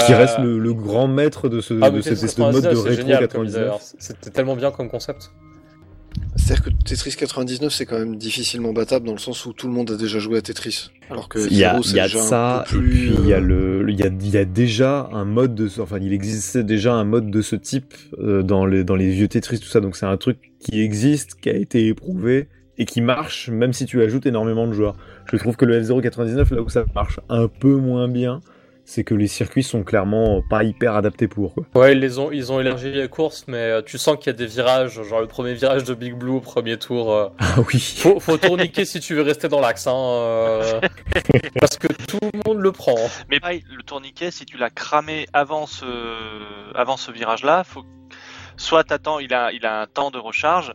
Qui Euh, reste le, le grand maître de, ce, ah, de cette mode de 99, c'est rétro génial comme idée, 99. alors. C'était tellement bien comme concept. C'est-à-dire que Tetris 99, c'est quand même difficilement battable dans le sens où tout le monde a déjà joué à Tetris. Alors que Il y a, y a ça, et puis il y a euh, le, il y a, il y a déjà un mode de, ce- enfin, il existait déjà un mode de ce type euh, dans les, dans les vieux Tetris, tout ça. Donc c'est un truc qui existe, qui a été éprouvé et qui marche, même si tu ajoutes énormément de joueurs. Je trouve que le F099, là où ça marche un peu moins bien, c'est que les circuits sont clairement pas hyper adaptés pour. Quoi. Ouais, ils les ont, ils ont élargi les courses, mais euh, tu sens qu'il y a des virages, genre le premier virage de Big Blue, premier tour. euh, Ah oui. Faut, faut tourniquer si tu veux rester dans l'axe, hein, euh, parce que tout le monde le prend. Mais pareil, le tourniquet, si tu l'as cramé avant ce, avant ce virage-là, faut soit t'attends, il a, il a un temps de recharge,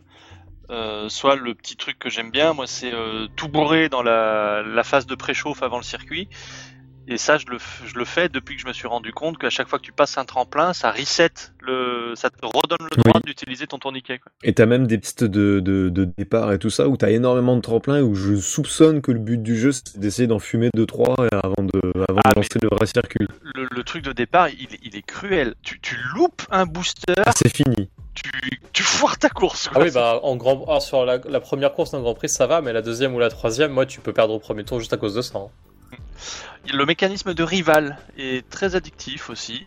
euh, soit le petit truc que j'aime bien, moi, c'est euh, tout bourrer dans la, la phase de préchauffe avant le circuit. Et ça, je le, f- je le fais depuis que je me suis rendu compte qu'à chaque fois que tu passes un tremplin, ça reset le, ça te redonne le droit d'utiliser ton tourniquet. Quoi. Et t'as même des pistes de, de, de départ et tout ça où t'as énormément de tremplins et où je soupçonne que le but du jeu c'est d'essayer d'en fumer 2-3 avant de, avant Ah, de lancer le vrai circuit. Le, le truc de départ, il, il est cruel. Tu, tu loupes un booster, Ah, c'est fini. tu, tu foires ta course. Ah quoi. oui, bah en grand, ah, sur la, la première course d'un Grand Prix ça va, mais la deuxième ou la troisième, moi tu peux perdre au premier tour juste à cause de ça. hein. Le mécanisme de rival est très addictif aussi.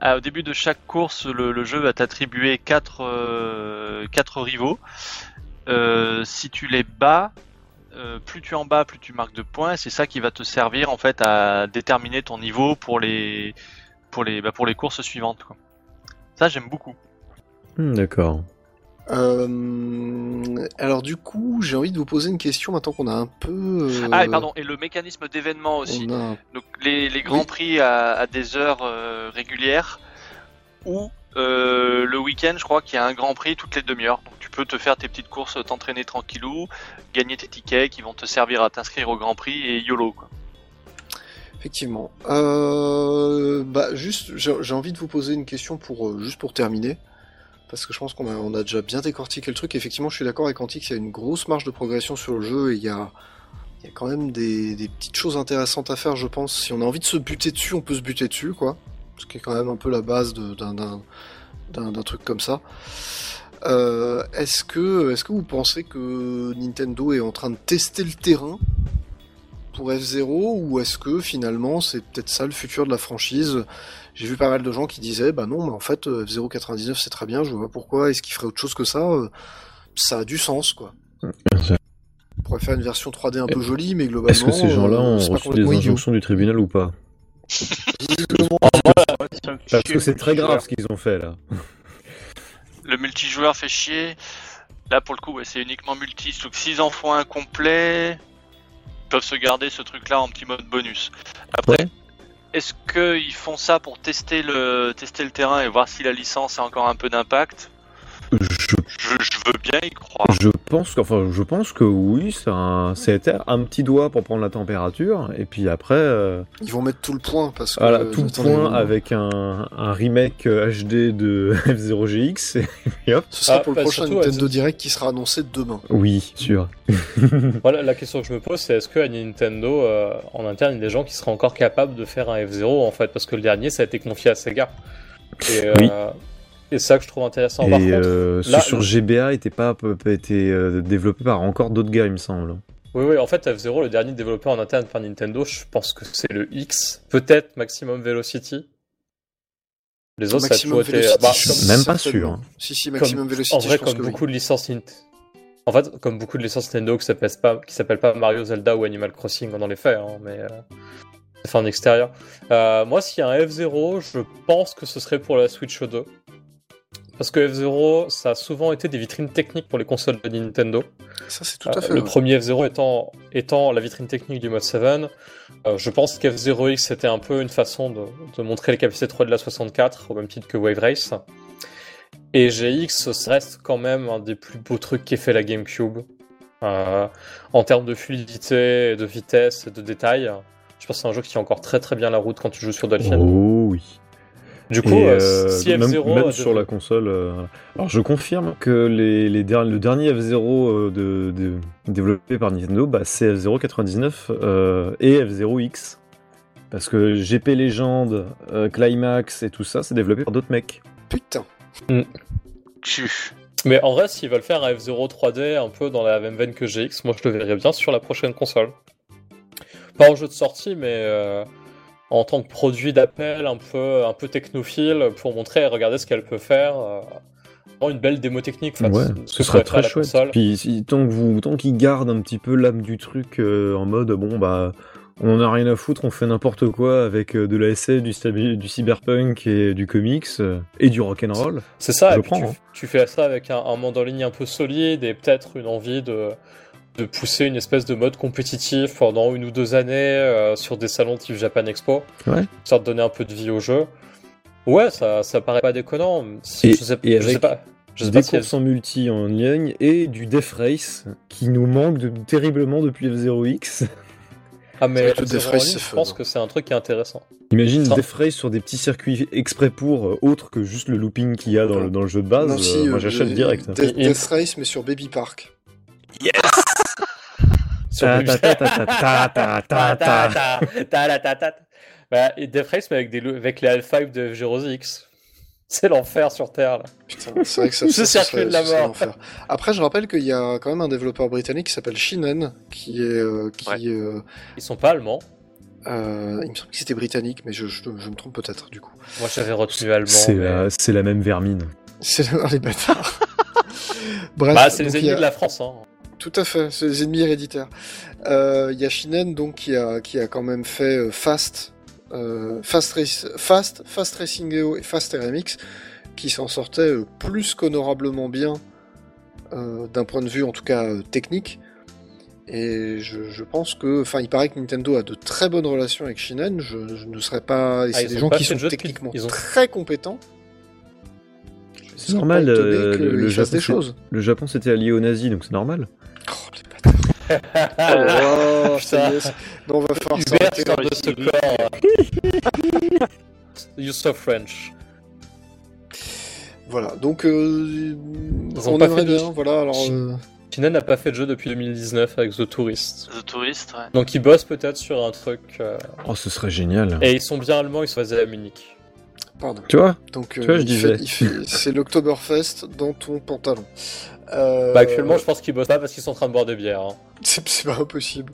Ah, au début de chaque course, le, jeu va t'attribuer quatre, euh, quatre rivaux. Euh, si tu les bats, euh, plus tu en bats, plus tu marques de points. C'est ça qui va te servir en fait à déterminer ton niveau pour les, bah, courses suivantes. Ça, j'aime beaucoup. Hmm, D'accord. Euh, alors du coup, j'ai envie de vous poser une question maintenant qu'on a un peu. euh, Ah, et pardon, et le mécanisme d'événement aussi. a Donc les, les grands Oui. prix à, à des heures euh, régulières ou le week-end, je crois qu'il y a un grand prix toutes les demi-heures. Donc tu peux te faire tes petites courses, t'entraîner tranquillou, gagner tes tickets qui vont te servir à t'inscrire au grand prix et YOLO quoi. Effectivement. Bah juste, j'ai envie de vous poser une question pour juste pour terminer, parce que je pense qu'on a, on a déjà bien décortiqué le truc. Effectivement, je suis d'accord avec Antique, il y a une grosse marge de progression sur le jeu et il y a, quand même des, petites choses intéressantes à faire, je pense. Si on a envie de se buter dessus, on peut se buter dessus, quoi. Ce qui est quand même un peu la base d'un truc comme ça. Euh, est-ce que, est-ce que vous pensez que Nintendo est en train de tester le terrain pour F0 ou est-ce que finalement c'est peut-être ça le futur de la franchise? J'ai vu pas mal de gens qui disaient bah non mais en fait euh, F0 99 c'est très bien, je vois pas pourquoi est-ce qu'il ferait autre chose que ça euh, Ça a du sens quoi. On pourrait faire une version 3D un peu jolie mais globalement Est-ce que ces gens-là euh, ont c'est pas reçu des injonctions du tribunal ou pas? Parce que c'est très grave ce qu'ils ont fait là. Le multijoueur fait chier. Là pour le coup, ouais, c'est uniquement multi. Donc s'ils en font un complet, ils peuvent se garder ce truc-là en petit mode bonus. Après, Ouais. Est-ce qu'ils font ça pour tester le terrain et voir si la licence a encore un peu d'impact Je, je, je veux bien y croire. je pense que, enfin, je pense que oui, c'est un, c'était un petit doigt pour prendre la température, et puis après, euh, ils vont mettre tout le point parce que voilà, euh, tout le point avec un, un remake euh, HD de F0GX. Et hop. ce sera Ah, pour le prochain surtout, Nintendo Direct qui sera annoncé demain. Oui, sûr. Voilà, la question que je me pose, c'est est-ce que à Nintendo, euh, en interne, il y a des gens qui seraient encore capables de faire un F0 en fait? Parce que le dernier, ça a été confié à Sega. Et, Oui. Et c'est ça que je trouve intéressant. Et Par contre, euh, là, sur GBA était pas été euh, développé par encore d'autres gars, il me semble. oui, oui, en fait, F0, le dernier développé en interne par Nintendo, je pense que c'est le X, peut-être Maximum Velocity. Les autres, Maximum ça a toujours été. Bah, je comme- suis Même pas sûr. Si si comme- Maximum Velocity, en vrai, je pense comme que oui. beaucoup de licences Nint- En fait, comme beaucoup de licences Nintendo qui s'appellent pas, qui s'appellent pas Mario, Zelda ou Animal Crossing dans les faits, hein, mais euh, c'est fait en extérieur. Euh, moi, s'il y a un F0, je pense que ce serait pour la Switch 2. Parce que F0, ça a souvent été des vitrines techniques pour les consoles de Nintendo. Ça c'est tout Euh, à fait. le premier F0 étant, étant la vitrine technique du mode 7. Euh, je pense qu'F0X c'était un peu une façon de, de montrer les capacités 3 de la 64, au même titre que Wave Race. Et GX ça reste quand même un des plus beaux trucs qu'ait fait la GameCube. Euh, en termes de fluidité, de vitesse et de détails. Je pense que c'est un jeu qui tient encore très très bien la route quand tu joues sur Dolphin. Oh oui. Du coup, Et, euh, euh, si même, F0 même a sur la console. euh, Alors je confirme que les, les le dernier F0 euh, de, de- développé par Nintendo, bah, c'est F0 99 euh, et F0X. Parce que GP Legend, euh, Climax et tout ça, c'est développé par d'autres mecs. Putain. Tchou. Mais en vrai, s'ils veulent faire un F0 3D un peu dans la même veine que GX, moi je le verrais bien sur la prochaine console. Pas en jeu de sortie, mais euh, en tant que produit d'appel un peu, un peu technophile pour montrer, regardez ce qu'elle peut faire. euh, une belle démo technique. ouais, ce serait très chouette. console. Puis si- tant que vous, tant qu'ils gardent un petit peu l'âme du truc euh, en mode bon bah on en a rien à foutre, on fait n'importe quoi avec euh, de la SF, du, cyberpunk et du comics et du rock'n'roll. C'est ça, Je et prends, tu, hein. tu fais ça avec un, un monde en ligne un peu solide et peut-être une envie de, de pousser une espèce de mode compétitif pendant une ou deux années euh, sur des salons type Japan Expo, Ouais. histoire de donner un peu de vie au jeu. Ouais, ça, ça paraît pas déconnant. Si- Et- je sais, et je sais pas. Je sais des pas si courses en multi en ligne et du Death Race qui nous manque de, terriblement depuis F0X. Ah mais C'est vrai que F0 Death en Race, ligne, c'est je pense que c'est un truc qui est intéressant. Imagine. Death Race sur des petits circuits exprès pour, euh, autre que juste le looping qu'il y a dans le, dans le jeu de base. Non, euh, moi euh, j'achète euh, direct. Death, Death Race, mais sur Baby Park. Sur euh, bah, de Frames, mais avec, des, avec les Alpha de Geros X. C'est l'enfer sur Terre. Là. Putain, c'est vrai que ça, ça, ça de la mort. Après, je rappelle qu'il y a quand même un développeur britannique qui s'appelle Shinen, qui est. Euh, qui, ouais. euh... Ils sont pas allemands. Euh, il me semble que c'était britannique, mais je, je, je me trompe peut-être du coup. Moi, j'avais retenu allemand. C'est mais... la même vermine. C'est les bâtards. Bref, bah, c'est les ennemis a... de la France. Hein. Tout à fait, c'est les ennemis héréditaires. Euh, Il y a Shinen donc qui a qui a quand même fait euh, Fast, euh, Fast, Race- Fast, Fast Racing EO et Fast RMX, qui s'en sortaient plus qu'honorablement bien euh, d'un point de vue en tout cas technique. Et je, je pense que, enfin, il paraît que Nintendo a de très bonnes relations avec Shinen. Je, je ne serais pas. Et Ah, c'est des gens qui sont techniquement ils ont- très compétents. C'est normal, euh, qu'ils le- le fassent Japon, des c'est- choses. Le Japon s'était allié aux nazis, donc c'est normal. Oh, les bâtards. Oh. Putain. Non, on va falloir Hubert s'arrêter. sort de ce corps. You so French. Voilà, donc euh, Ils ont on pas aimerait fait de- bien, voilà, alors... euh, China n'a pas fait de jeu depuis 2019 avec The Tourist. The Tourist, ouais. Donc ils bossent peut-être sur un truc. euh, Oh, ce serait génial. Et ils sont bien allemands, ils sont basés à Munich. Pardon. Tu vois Donc, vois, je il disais. c'est l'Oktoberfest dans ton pantalon. Euh, Bah actuellement je pense qu'ils bossent pas parce qu'ils sont en train de boire des bières. hein. C'est pas impossible.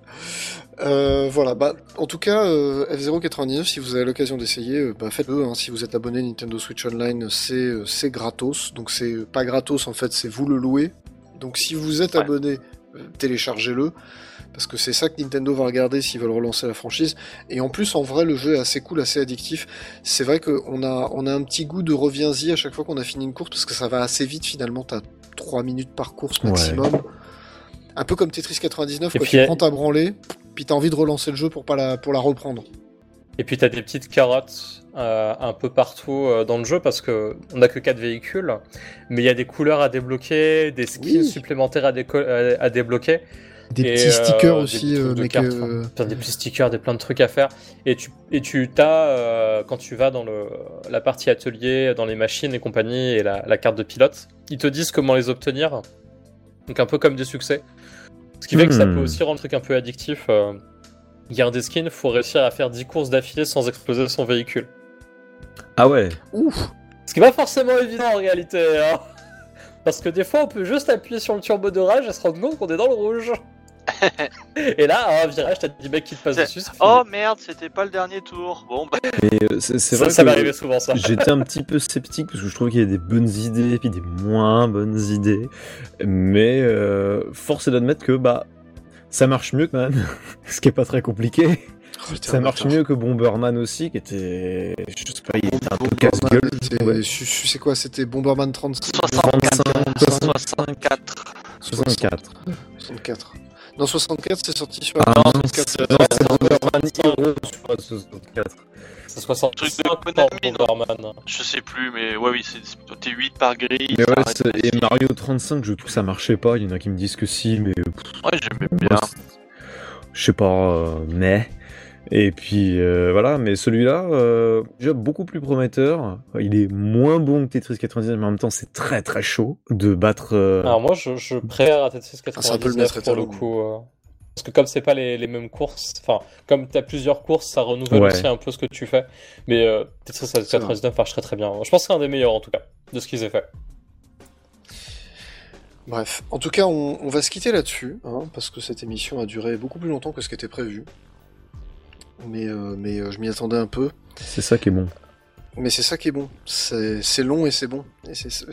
Euh, voilà, bah, en tout cas, euh, F099, si vous avez l'occasion d'essayer, euh, bah, faites-le. hein. Si vous êtes abonné Nintendo Switch Online, c'est euh, c'est gratos. Donc c'est pas gratos en fait, c'est vous le louez. Donc si vous êtes Ouais. abonné, euh, téléchargez-le. Parce que c'est ça que Nintendo va regarder s'ils veulent relancer la franchise. Et en plus, en vrai, le jeu est assez cool, assez addictif. C'est vrai qu'on a, on a un petit goût de reviens-y à chaque fois qu'on a fini une course, parce que ça va assez vite finalement. T'as 3 minutes par course Ouais. maximum. Un peu comme Tetris 99, Et quoi. puis, tu euh, prends ta branlée, puis t'as envie de relancer le jeu pour, pas la, pour la reprendre. Et puis t'as des petites carottes euh, un peu partout euh, dans le jeu parce que on a que 4 véhicules, mais il y a des couleurs à débloquer, des skins Oui. supplémentaires à, déco- à- à débloquer. Des Et, petits euh, stickers des aussi, euh, trucs de mais cartes, que... enfin, plein des petits stickers, des plein de trucs à faire. Et tu et tu t'as euh, quand tu vas dans le la partie atelier, dans les machines et compagnie et la, la carte de pilote, ils te disent comment les obtenir. Donc un peu comme des succès. Ce qui fait que ça Hmm. peut aussi rendre le truc un peu addictif. euh. Garder des skins, faut réussir à faire 10 courses d'affilée sans exploser son véhicule. Ah ouais Ouf Ce qui est pas forcément évident en réalité. hein. Parce que des fois, on peut juste appuyer sur le turbo de rage et se rendre compte qu'on est dans le rouge. Et là, un virage, t'as 10 mecs qui te passent C'est- dessus. Oh merde, c'était pas le dernier tour. Bon, bah, Mais euh, c'est vrai ça que m'est arrivé souvent ça. j'étais un petit peu sceptique parce que je trouvais qu'il y avait des bonnes idées puis des moins bonnes idées. Mais euh, force est d'admettre que bah ça marche mieux que Man, ce qui est pas très compliqué. Oh, Ça marche mieux que Bomberman aussi, qui était, je sais pas, il était un peu casse-gueule. trouvais. je- je sais quoi, c'était Bomberman 36 65, 64. 64. 64. Non, 64, c'est sorti sur... Ah, non, non, 64, non, c'est- c'est Bomberman Hero sur 64. C'est 65 Truc de pour Konami, non Bomberman. Je sais plus, mais ouais, oui, c'est c'est plutôt T8 par grille. Mais ouais, et. Mario 35, je trouve que ça marchait pas. Il y en a qui me disent que si, mais euh, Ouais, j'aimais bien. je sais pas, euh, mais. Et puis euh, voilà, mais celui-là, euh, déjà beaucoup plus prometteur. Il est moins bon que Tetris 99, mais en même temps, c'est très très chaud de battre. euh, Alors moi, je, je préfère à Tetris Ah, c'est un peu le 99 maître pour le coup. euh, Parce que comme c'est pas les, les mêmes courses, enfin, comme t'as plusieurs courses, ça renouvelle Ouais. aussi un peu ce que tu fais. Mais euh, Tetris 99 marche très très bien. Je pense que c'est un des meilleurs en tout cas, de ce qu'ils aient fait. Bref, en tout cas, on, on va se quitter là-dessus, hein, parce que cette émission a duré beaucoup plus longtemps que ce qui était prévu. Mais, euh, mais euh, je m'y attendais un peu. C'est ça qui est bon. Mais c'est ça qui est bon. C'est long et c'est bon. Et c'est ça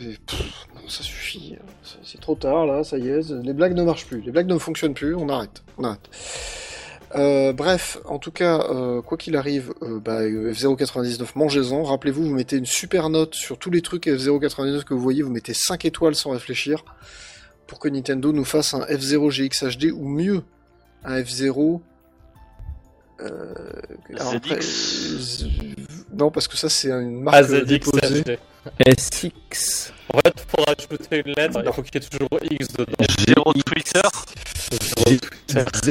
suffit. C'est- C'est trop tard là, ça y est. Les blagues ne marchent plus. Les blagues ne fonctionnent plus. On arrête. On arrête. Euh, bref, en tout cas, euh, quoi qu'il arrive, euh, bah, euh, F099, mangez-en. Rappelez-vous, vous mettez une super note sur tous les trucs F099 que vous voyez. Vous mettez 5 étoiles sans réfléchir pour que Nintendo nous fasse un F0 GX HD ou mieux, un F0. Euh, alors après, ZX. euh, non, parce que ça c'est une marque euh, AZX déposée. HD. SX. En fait, pour ajouter une lettre, il faut qu'il y ait toujours X dedans. Zéro Twitter. Z.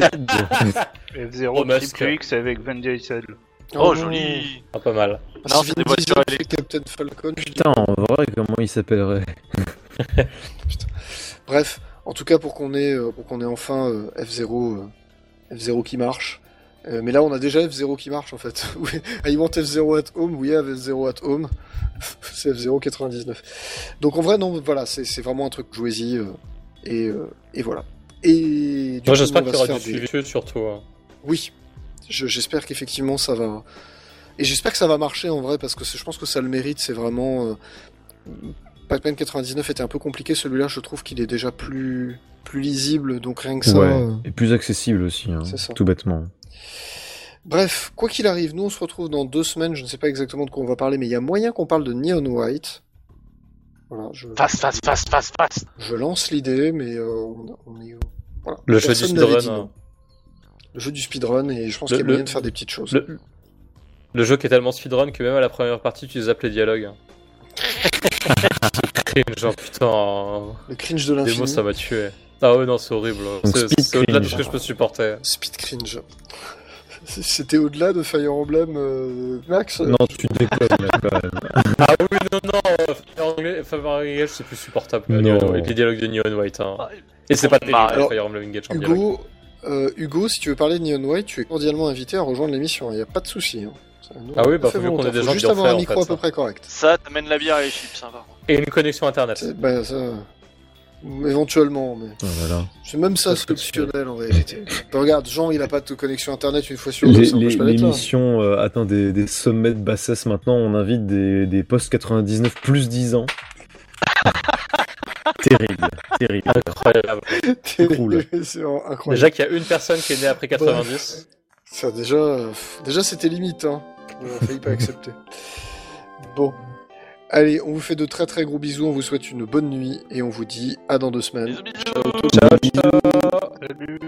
F0 Oh, Musk. Triple X avec Van Diesel. Oh, non. joli. Ah, pas mal. Ah, Non, c'est des voitures électriques. Captain Falcon. Putain, en vrai, comment il s'appellerait Bref, en tout cas pour qu'on ait, euh, pour qu'on ait enfin euh, F0, euh, F0 qui marche. Euh, mais là, on a déjà F0 qui marche en fait. Oui, I want F0 at home, we have F0 at home. c'est F0 99. Donc en vrai, non, voilà, c'est c'est vraiment un truc jouez-y. euh, et, euh, et voilà. Et du Moi, coup, j'espère qu'il y va aura du des- suivi surtout. hein. Oui, Je- J'espère qu'effectivement ça va. Et j'espère que ça va marcher en vrai parce que c'est- je pense que ça le mérite. C'est vraiment. euh, Pac-Man 99 était un peu compliqué. Celui-là, je trouve qu'il est déjà plus plus lisible. Donc rien que ça. ouais. euh, Et plus accessible aussi, hein, C'est ça. tout bêtement. Bref, quoi qu'il arrive, nous on se retrouve dans deux semaines. Je ne sais pas exactement de quoi on va parler, mais il y a moyen qu'on parle de Neon White. Voilà, je, Fast, fast, fast, fast, fast. je lance l'idée, mais euh, on, on est. Voilà. Le jeu du speedrun. hein. Le jeu du speedrun, et je pense Le- qu'il y a moyen le- de faire des petites choses. Le... le jeu qui est tellement speedrun que même à la première partie, tu les dialogues. Cringe, genre putain. Le cringe de Des mots, l'infini. ça m'a tué. Ah ouais, non, c'est horrible. Donc, C'est au-delà de ce cringe. que je peux supporter. Speed cringe. C'était au-delà de Fire Emblem, euh, Max? Non, tu déconnes quand même. Ah oui, non, non, euh, Fire Emblem- Fire Engage, c'est plus supportable que. Neon- les dialogues de Neon White. Hein. Et c'est pas terrible, alors, Fire Emblem Engage en dialogue. Hugo, euh, Hugo, si tu veux parler de Neon White, tu es cordialement invité à rejoindre l'émission. Il n'y a pas de souci. hein. Nous, Ah oui, bah, faut mieux qu'on ait des Faut gens juste avoir un micro fait, à peu ça. près correct. Ça t'amène la bière et les chips, hein, par contre. Et une connexion internet. Bah, ça, éventuellement, mais Oh là là. c'est même ça, optionnel en réalité. Bah, regarde, Jean, il a pas de connexion internet une fois sur deux. L'émission euh, atteint des, des sommets de bassesse maintenant. On invite des, des post 99 plus 10 ans. terrible, terrible. Incroyable. vraiment incroyable. Déjà qu'il y a une personne qui est née après 90. Ça, déjà, euh, déjà c'était limite, hein. On a failli pas accepter. Bon. Allez, on vous fait de très très gros bisous, on vous souhaite une bonne nuit et on vous dit à dans deux semaines. Ciao, ciao. Salut.